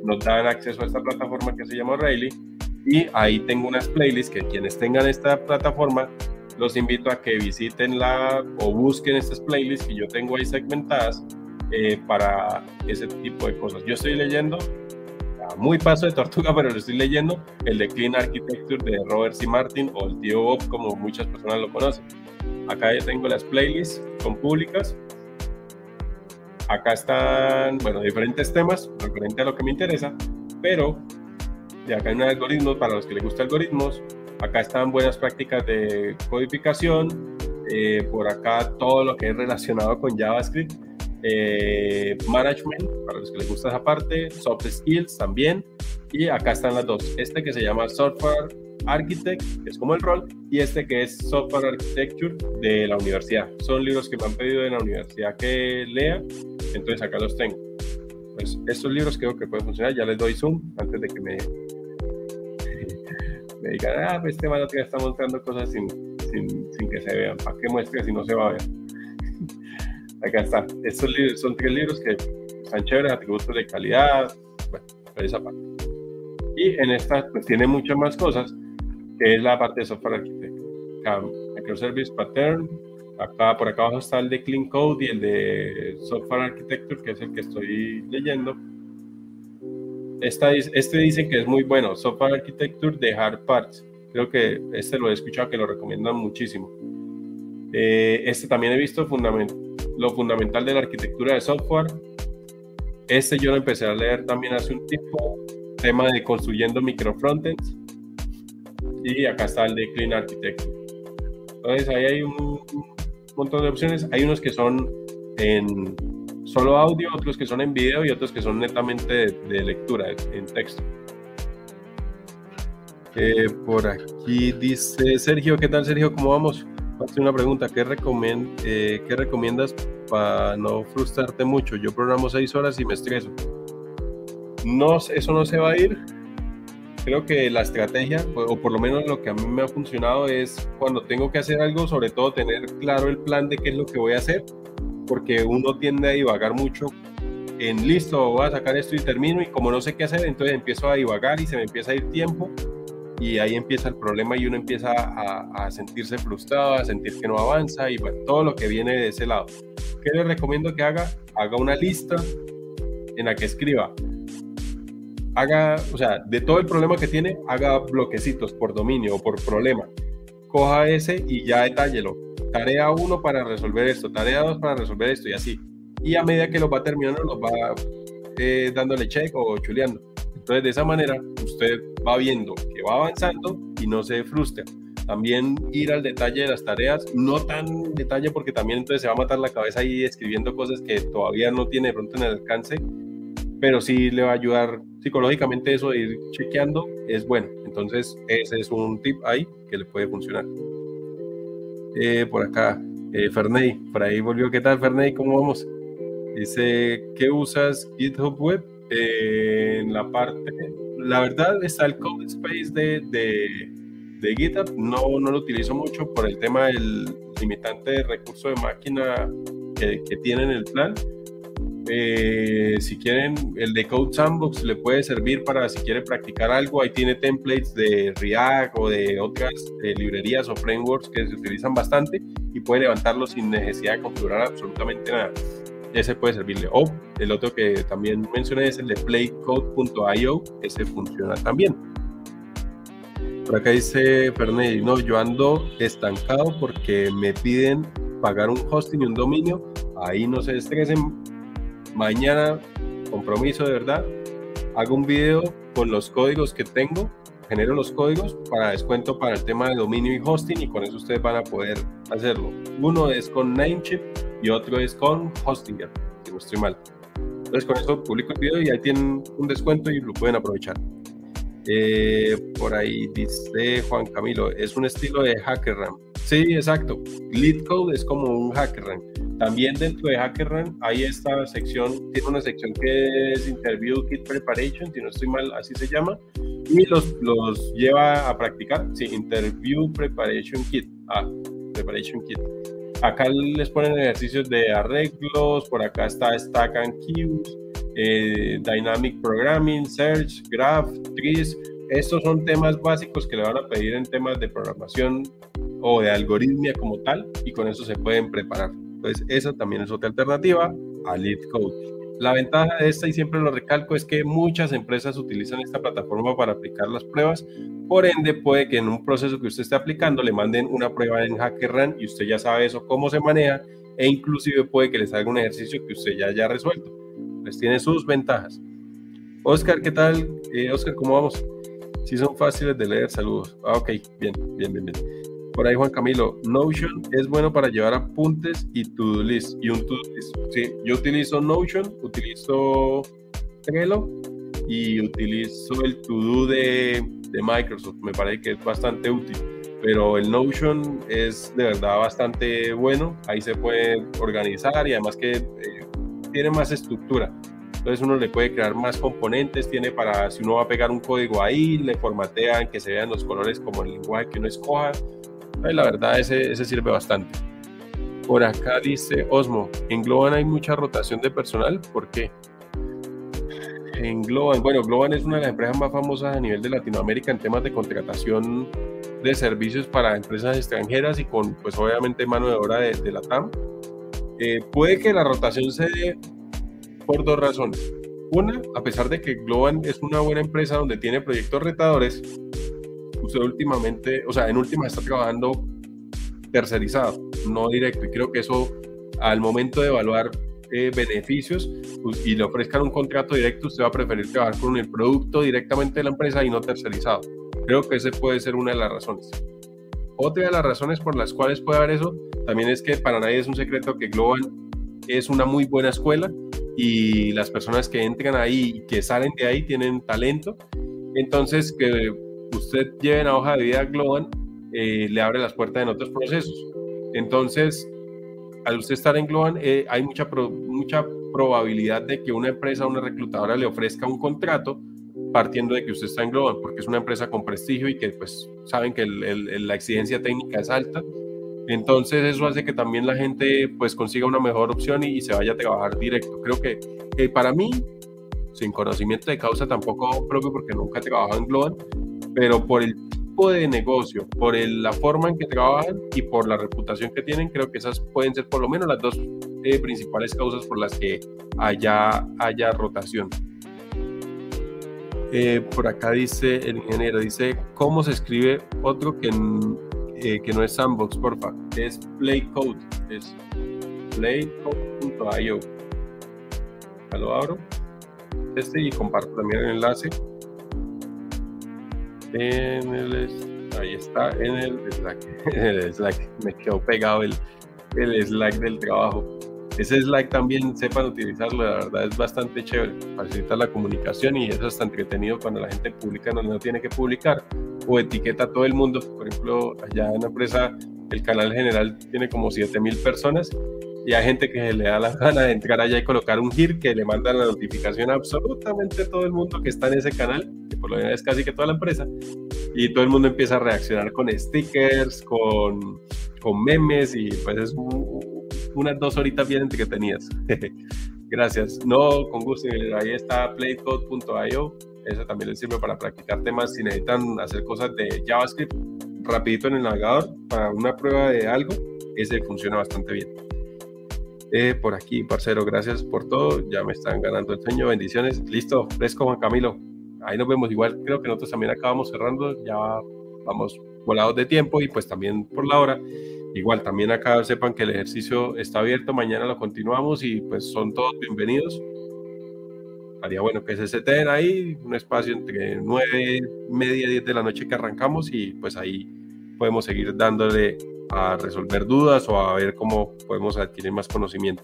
nos dan acceso a esta plataforma que se llama Rayleigh y ahí tengo unas playlists que quienes tengan esta plataforma los invito a que visiten la o busquen estas playlists que yo tengo ahí segmentadas eh, para ese tipo de cosas. Yo estoy leyendo, muy paso de tortuga, pero lo estoy leyendo, el de Clean Architecture de Robert C. Martin o el tío Bob, como muchas personas lo conocen. Acá ya tengo las playlists con públicas Acá están, bueno, diferentes temas referente a lo que me interesa, pero de acá hay un algoritmo para los que les gusta algoritmos. Acá están buenas prácticas de codificación. Eh, por acá todo lo que es relacionado con JavaScript. Eh, management, para los que les gusta esa parte. Soft skills también. Y acá están las dos. Este que se llama Software Architect, que es como el rol, y este que es Software Architecture de la universidad. Son libros que me han pedido en la universidad que lea entonces acá los tengo. Pues estos libros creo que pueden funcionar. Ya les doy zoom antes de que me, me digan, ah, pues este man está mostrando cosas sin, sin, sin, que se vean. ¿Para qué muestre si no se va a ver? Acá está. Estos libros son tres libros que están chéveres, atributos de calidad, bueno, esa parte. Y en esta pues tiene muchas más cosas, que es la parte de software arquitecto. Microservice Pattern, acá por acá abajo está el de Clean Code y el de Software Architecture, que es el que estoy leyendo. Este dicen que es muy bueno, Software Architecture de Hard Parts. Creo que este lo he escuchado que lo recomiendan muchísimo. Eh, este también he visto fundament lo fundamental de la arquitectura de software. Este yo lo empecé a leer también hace un tiempo, tema de construyendo microfrontends. Y acá está el de Clean Architecture. Entonces ahí hay un montón de opciones. Hay unos que son en solo audio, otros que son en video y otros que son netamente de, lectura, en texto. Eh, por aquí dice Sergio, ¿qué tal Sergio? ¿Cómo vamos? Hace una pregunta, ¿qué, eh, ¿qué recomiendas para no frustrarte mucho? Yo programo seis horas y me estreso. No, eso no se va a ir. Creo que la estrategia, o por lo menos lo que a mí me ha funcionado, es cuando tengo que hacer algo, sobre todo tener claro el plan de qué es lo que voy a hacer, porque uno tiende a divagar mucho en listo, voy a sacar esto y termino, y como no sé qué hacer, entonces empiezo a divagar y se me empieza a ir tiempo y ahí empieza el problema y uno empieza a, sentirse frustrado, a sentir que no avanza y bueno, todo lo que viene de ese lado. ¿Qué le recomiendo que haga? Haga una lista en la que escriba. Haga, o sea, de todo el problema que tiene, haga bloquecitos por dominio o por problema. Coja ese y ya detállelo. Tarea 1 para resolver esto, tarea 2 para resolver esto y así. Y a medida que lo va terminando, los va eh, dándole check o chuleando. Entonces, de esa manera, usted va viendo va avanzando y no se frustra. También ir al detalle de las tareas, no tan detalle porque también entonces se va a matar la cabeza ahí escribiendo cosas que todavía no tiene pronto en el alcance, pero sí le va a ayudar psicológicamente eso de ir chequeando, es bueno. Entonces, ese es un tip ahí que le puede funcionar. Eh, por acá, eh, Ferney, por ahí volvió. ¿Qué tal, Ferney? ¿Cómo vamos? Dice, ¿qué usas GitHub Web? en la parte, la verdad está el code space de, de, GitHub, no, no lo utilizo mucho por el tema del limitante de recurso de máquina que, que tienen el plan. Eh, si quieren, el de Code Sandbox le puede servir para si quiere practicar algo. Ahí tiene templates de React o de otras eh, librerías o frameworks que se utilizan bastante y puede levantarlo sin necesidad de configurar absolutamente nada ese puede servirle. O el otro que también mencioné es el de playcode.io, ese funciona también. Por acá dice Ferney, no, yo ando estancado porque me piden pagar un hosting y un dominio. Ahí no se estresen. Mañana, compromiso de verdad, hago un video con los códigos que tengo, genero los códigos para descuento para el tema de dominio y hosting y con eso ustedes van a poder hacerlo. Uno es con Namecheap y otro es con Hostinger, si no estoy mal. Entonces con eso publico el video y ahí tienen un descuento y lo pueden aprovechar. Eh, por ahí dice Juan Camilo, es un estilo de HackerRank. Sí, exacto. LeetCode es como un HackerRank. También dentro de HackerRank hay esta sección, tiene una sección que es Interview Kit Preparation, si no estoy mal, así se llama, y los, los lleva a practicar. Sí, Interview Preparation Kit. Ah, Preparation Kit. Acá les ponen ejercicios de arreglos, por acá está Stack and Queues, eh, Dynamic Programming, Search, Graph, Trees. Estos son temas básicos que le van a pedir en temas de programación o de algoritmia como tal y con eso se pueden preparar. Entonces, esa también es otra alternativa a Lead Code. La ventaja de esta, y siempre lo recalco, es que muchas empresas utilizan esta plataforma para aplicar las pruebas. Por ende, puede que en un proceso que usted esté aplicando le manden una prueba en HackerRun y usted ya sabe eso, cómo se maneja, e inclusive puede que les haga un ejercicio que usted ya haya resuelto. Pues tiene sus ventajas. Oscar, ¿qué tal? Eh, Oscar, ¿cómo vamos? Si son fáciles de leer, saludos. Ah, ok, bien, bien, bien, bien. Por ahí Juan Camilo, Notion es bueno para llevar apuntes y to-do list. Y un to list. Sí, yo utilizo Notion, utilizo Trello y utilizo el to-do de, de, Microsoft. Me parece que es bastante útil. Pero el Notion es de verdad bastante bueno. Ahí se puede organizar y además que eh, tiene más estructura. Entonces uno le puede crear más componentes, tiene para, si uno va a pegar un código ahí, le formatean que se vean los colores como el lenguaje que uno escoja la verdad ese, ese sirve bastante. Por acá dice Osmo, en Globan hay mucha rotación de personal, ¿por qué? En Globan, bueno, Globan es una de las empresas más famosas a nivel de Latinoamérica en temas de contratación de servicios para empresas extranjeras y con, pues obviamente, mano de obra de, la TAM. Eh, puede que la rotación se dé por dos razones. Una, a pesar de que Globan es una buena empresa donde tiene proyectos retadores, usted últimamente, o sea, en última está trabajando tercerizado, no directo. Y creo que eso, al momento de evaluar eh, beneficios pues, y le ofrezcan un contrato directo, usted va a preferir trabajar con el producto directamente de la empresa y no tercerizado. Creo que ese puede ser una de las razones. Otra de las razones por las cuales puede haber eso también es que para nadie es un secreto que Global es una muy buena escuela y las personas que entran ahí y que salen de ahí tienen talento. Entonces, que usted lleve en hoja de vida Global eh, le abre las puertas en otros procesos. Entonces, al usted estar en Global, eh, hay mucha, mucha probabilidad de que una empresa, una reclutadora le ofrezca un contrato partiendo de que usted está en Global, porque es una empresa con prestigio y que pues saben que la exigencia técnica es alta entonces eso hace que también la gente pues consiga una mejor opción y, se vaya a trabajar directo. Creo que para mí, sin conocimiento de causa tampoco propio porque nunca he trabajado en Global, pero por el tipo de negocio, por la forma en que trabajan y por la reputación que tienen, creo que esas pueden ser por lo menos las dos eh, principales causas por las que haya, haya rotación. Eh, por acá dice el ingeniero, dice, ¿cómo se escribe otro que eh, que no es Sandbox, porfa, es Playcode, es playcode.io. Ya lo abro. Este y comparto también el enlace. En el, ahí está, en el Slack. En el Slack. Me quedó pegado el, el Slack del trabajo. Ese Slack también sepan utilizarlo, la verdad es bastante chévere, facilita la comunicación y eso está entretenido cuando la gente publica donde no tiene que publicar o etiqueta a todo el mundo. Por ejemplo, allá en la empresa, el canal general tiene como 7000 personas y hay gente que le da la gana de entrar allá y colocar un GIR que le manda la notificación a absolutamente todo el mundo que está en ese canal, que por lo general es casi que toda la empresa, y todo el mundo empieza a reaccionar con stickers, con, con memes y pues es unas dos horitas bien entretenidas. Gracias. No, con gusto. Ahí está playcode.io eso también les sirve para practicar temas si necesitan hacer cosas de JavaScript rapidito en el navegador para una prueba de algo. Ese funciona bastante bien. Eh, por aquí, parcero, gracias por todo. Ya me están ganando el sueño. Bendiciones. Listo, fresco, Juan Camilo. Ahí nos vemos. Igual creo que nosotros también acabamos cerrando. Ya vamos volados de tiempo y pues también por la hora. Igual también acá sepan que el ejercicio está abierto. Mañana lo continuamos y pues son todos bienvenidos haría bueno que se seten ahí, un espacio entre 9, media, 10 de la noche que arrancamos y pues ahí podemos seguir dándole a resolver dudas o a ver cómo podemos adquirir más conocimiento.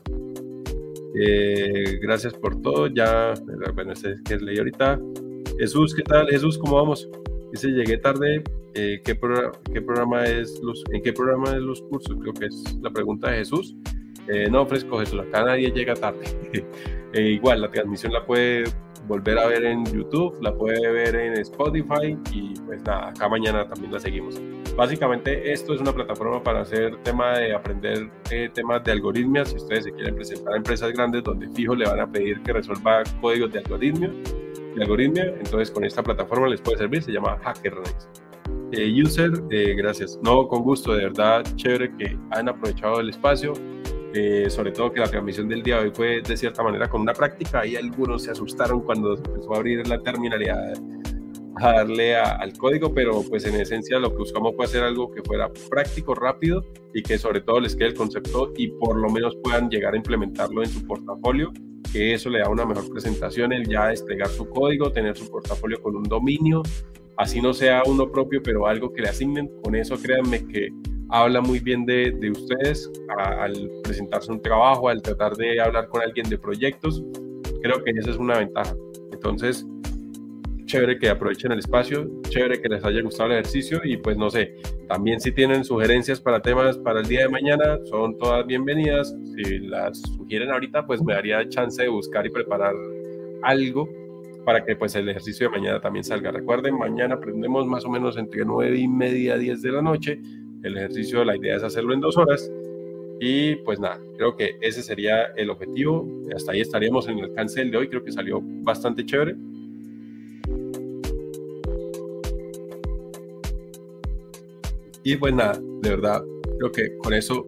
Eh, gracias por todo. Ya, bueno, este que leí ahorita. Jesús, ¿qué tal? Jesús, ¿cómo vamos? Dice, llegué tarde. Eh, ¿qué, ¿qué, programa es los, ¿En qué programa es los cursos? Creo que es la pregunta de Jesús. Eh, no, fresco Jesús, acá nadie llega tarde. Eh, igual, la transmisión la puede volver a ver en YouTube, la puede ver en Spotify y pues nada, acá mañana también la seguimos. Básicamente esto es una plataforma para hacer tema de aprender eh, temas de algoritmia. Si ustedes se quieren presentar a empresas grandes donde fijo le van a pedir que resuelva códigos de algoritmia, de algoritmia, entonces con esta plataforma les puede servir, se llama HackerNice. Eh, user, gracias. No, con gusto, de verdad, chévere que han aprovechado el espacio. Eh, sobre todo que la transmisión del día de hoy fue de cierta manera con una práctica. Y algunos se asustaron cuando se empezó a abrir la terminalidad a darle al código, pero pues en esencia lo que buscamos fue hacer algo que fuera práctico, rápido y que sobre todo les quede el concepto y por lo menos puedan llegar a implementarlo en su portafolio, que eso le da una mejor presentación, el ya desplegar su código, tener su portafolio con un dominio, así no sea uno propio, pero algo que le asignen, con eso créanme que habla muy bien de, de ustedes al presentarse un trabajo, al tratar de hablar con alguien de proyectos. Creo que esa es una ventaja. Entonces, chévere que aprovechen el espacio, chévere que les haya gustado el ejercicio y pues no sé, también si tienen sugerencias para temas para el día de mañana, son todas bienvenidas. Si las sugieren ahorita, pues me daría chance de buscar y preparar algo para que pues el ejercicio de mañana también salga. Recuerden, mañana aprendemos más o menos entre 9 y media, 10 de la noche el ejercicio, la idea es hacerlo en dos horas. Y pues nada, creo que ese sería el objetivo. Hasta ahí estaríamos en el alcance de hoy. Creo que salió bastante chévere. Y pues nada, de verdad, creo que con eso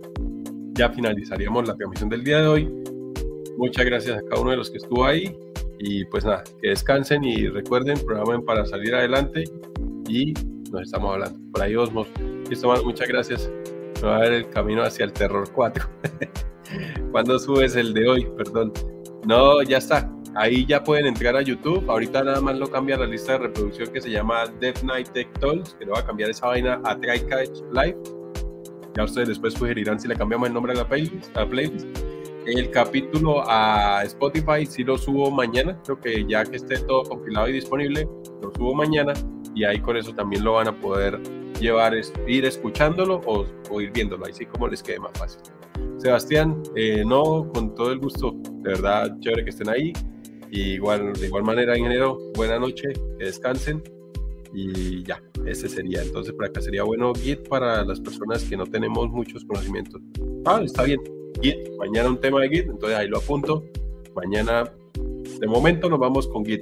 ya finalizaríamos la transmisión del día de hoy. Muchas gracias a cada uno de los que estuvo ahí. Y pues nada, que descansen y recuerden, programen para salir adelante. Y nos estamos hablando. Por ahí, Osmos. muchas gracias. Me va a ver el camino hacia el Terror 4. cuando subes el de hoy? Perdón. No, ya está. Ahí ya pueden entrar a YouTube. Ahorita nada más lo cambia la lista de reproducción que se llama Death Night Tech Talks, que le va a cambiar esa vaina a Catch Live. Ya ustedes después sugerirán si le cambiamos el nombre a la playlist. A playlist. El capítulo a Spotify sí lo subo mañana. Creo que ya que esté todo compilado y disponible, lo subo mañana. Y ahí con eso también lo van a poder llevar, ir escuchándolo o, ir viéndolo. Ahí sí como les quede más fácil. Sebastián, eh, no, con todo el gusto. De verdad, chévere que estén ahí. Y igual, de igual manera, ingeniero, buena noche, que descansen. Y ya, ese sería. Entonces, por acá sería bueno Git para las personas que no tenemos muchos conocimientos. Ah, está bien. Git, mañana un tema de Git, entonces ahí lo apunto. Mañana, de momento, nos vamos con Git.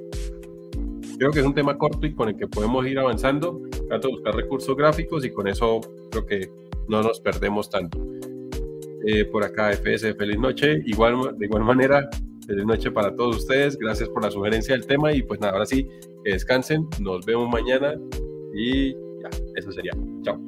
Creo que es un tema corto y con el que podemos ir avanzando. Trato de buscar recursos gráficos y con eso creo que no nos perdemos tanto. Eh, por acá, FS, feliz noche. Igual, de igual manera, Feliz noche para todos ustedes. Gracias por la sugerencia del tema. Y pues nada, ahora sí, que descansen. Nos vemos mañana. Y ya, eso sería. Chao.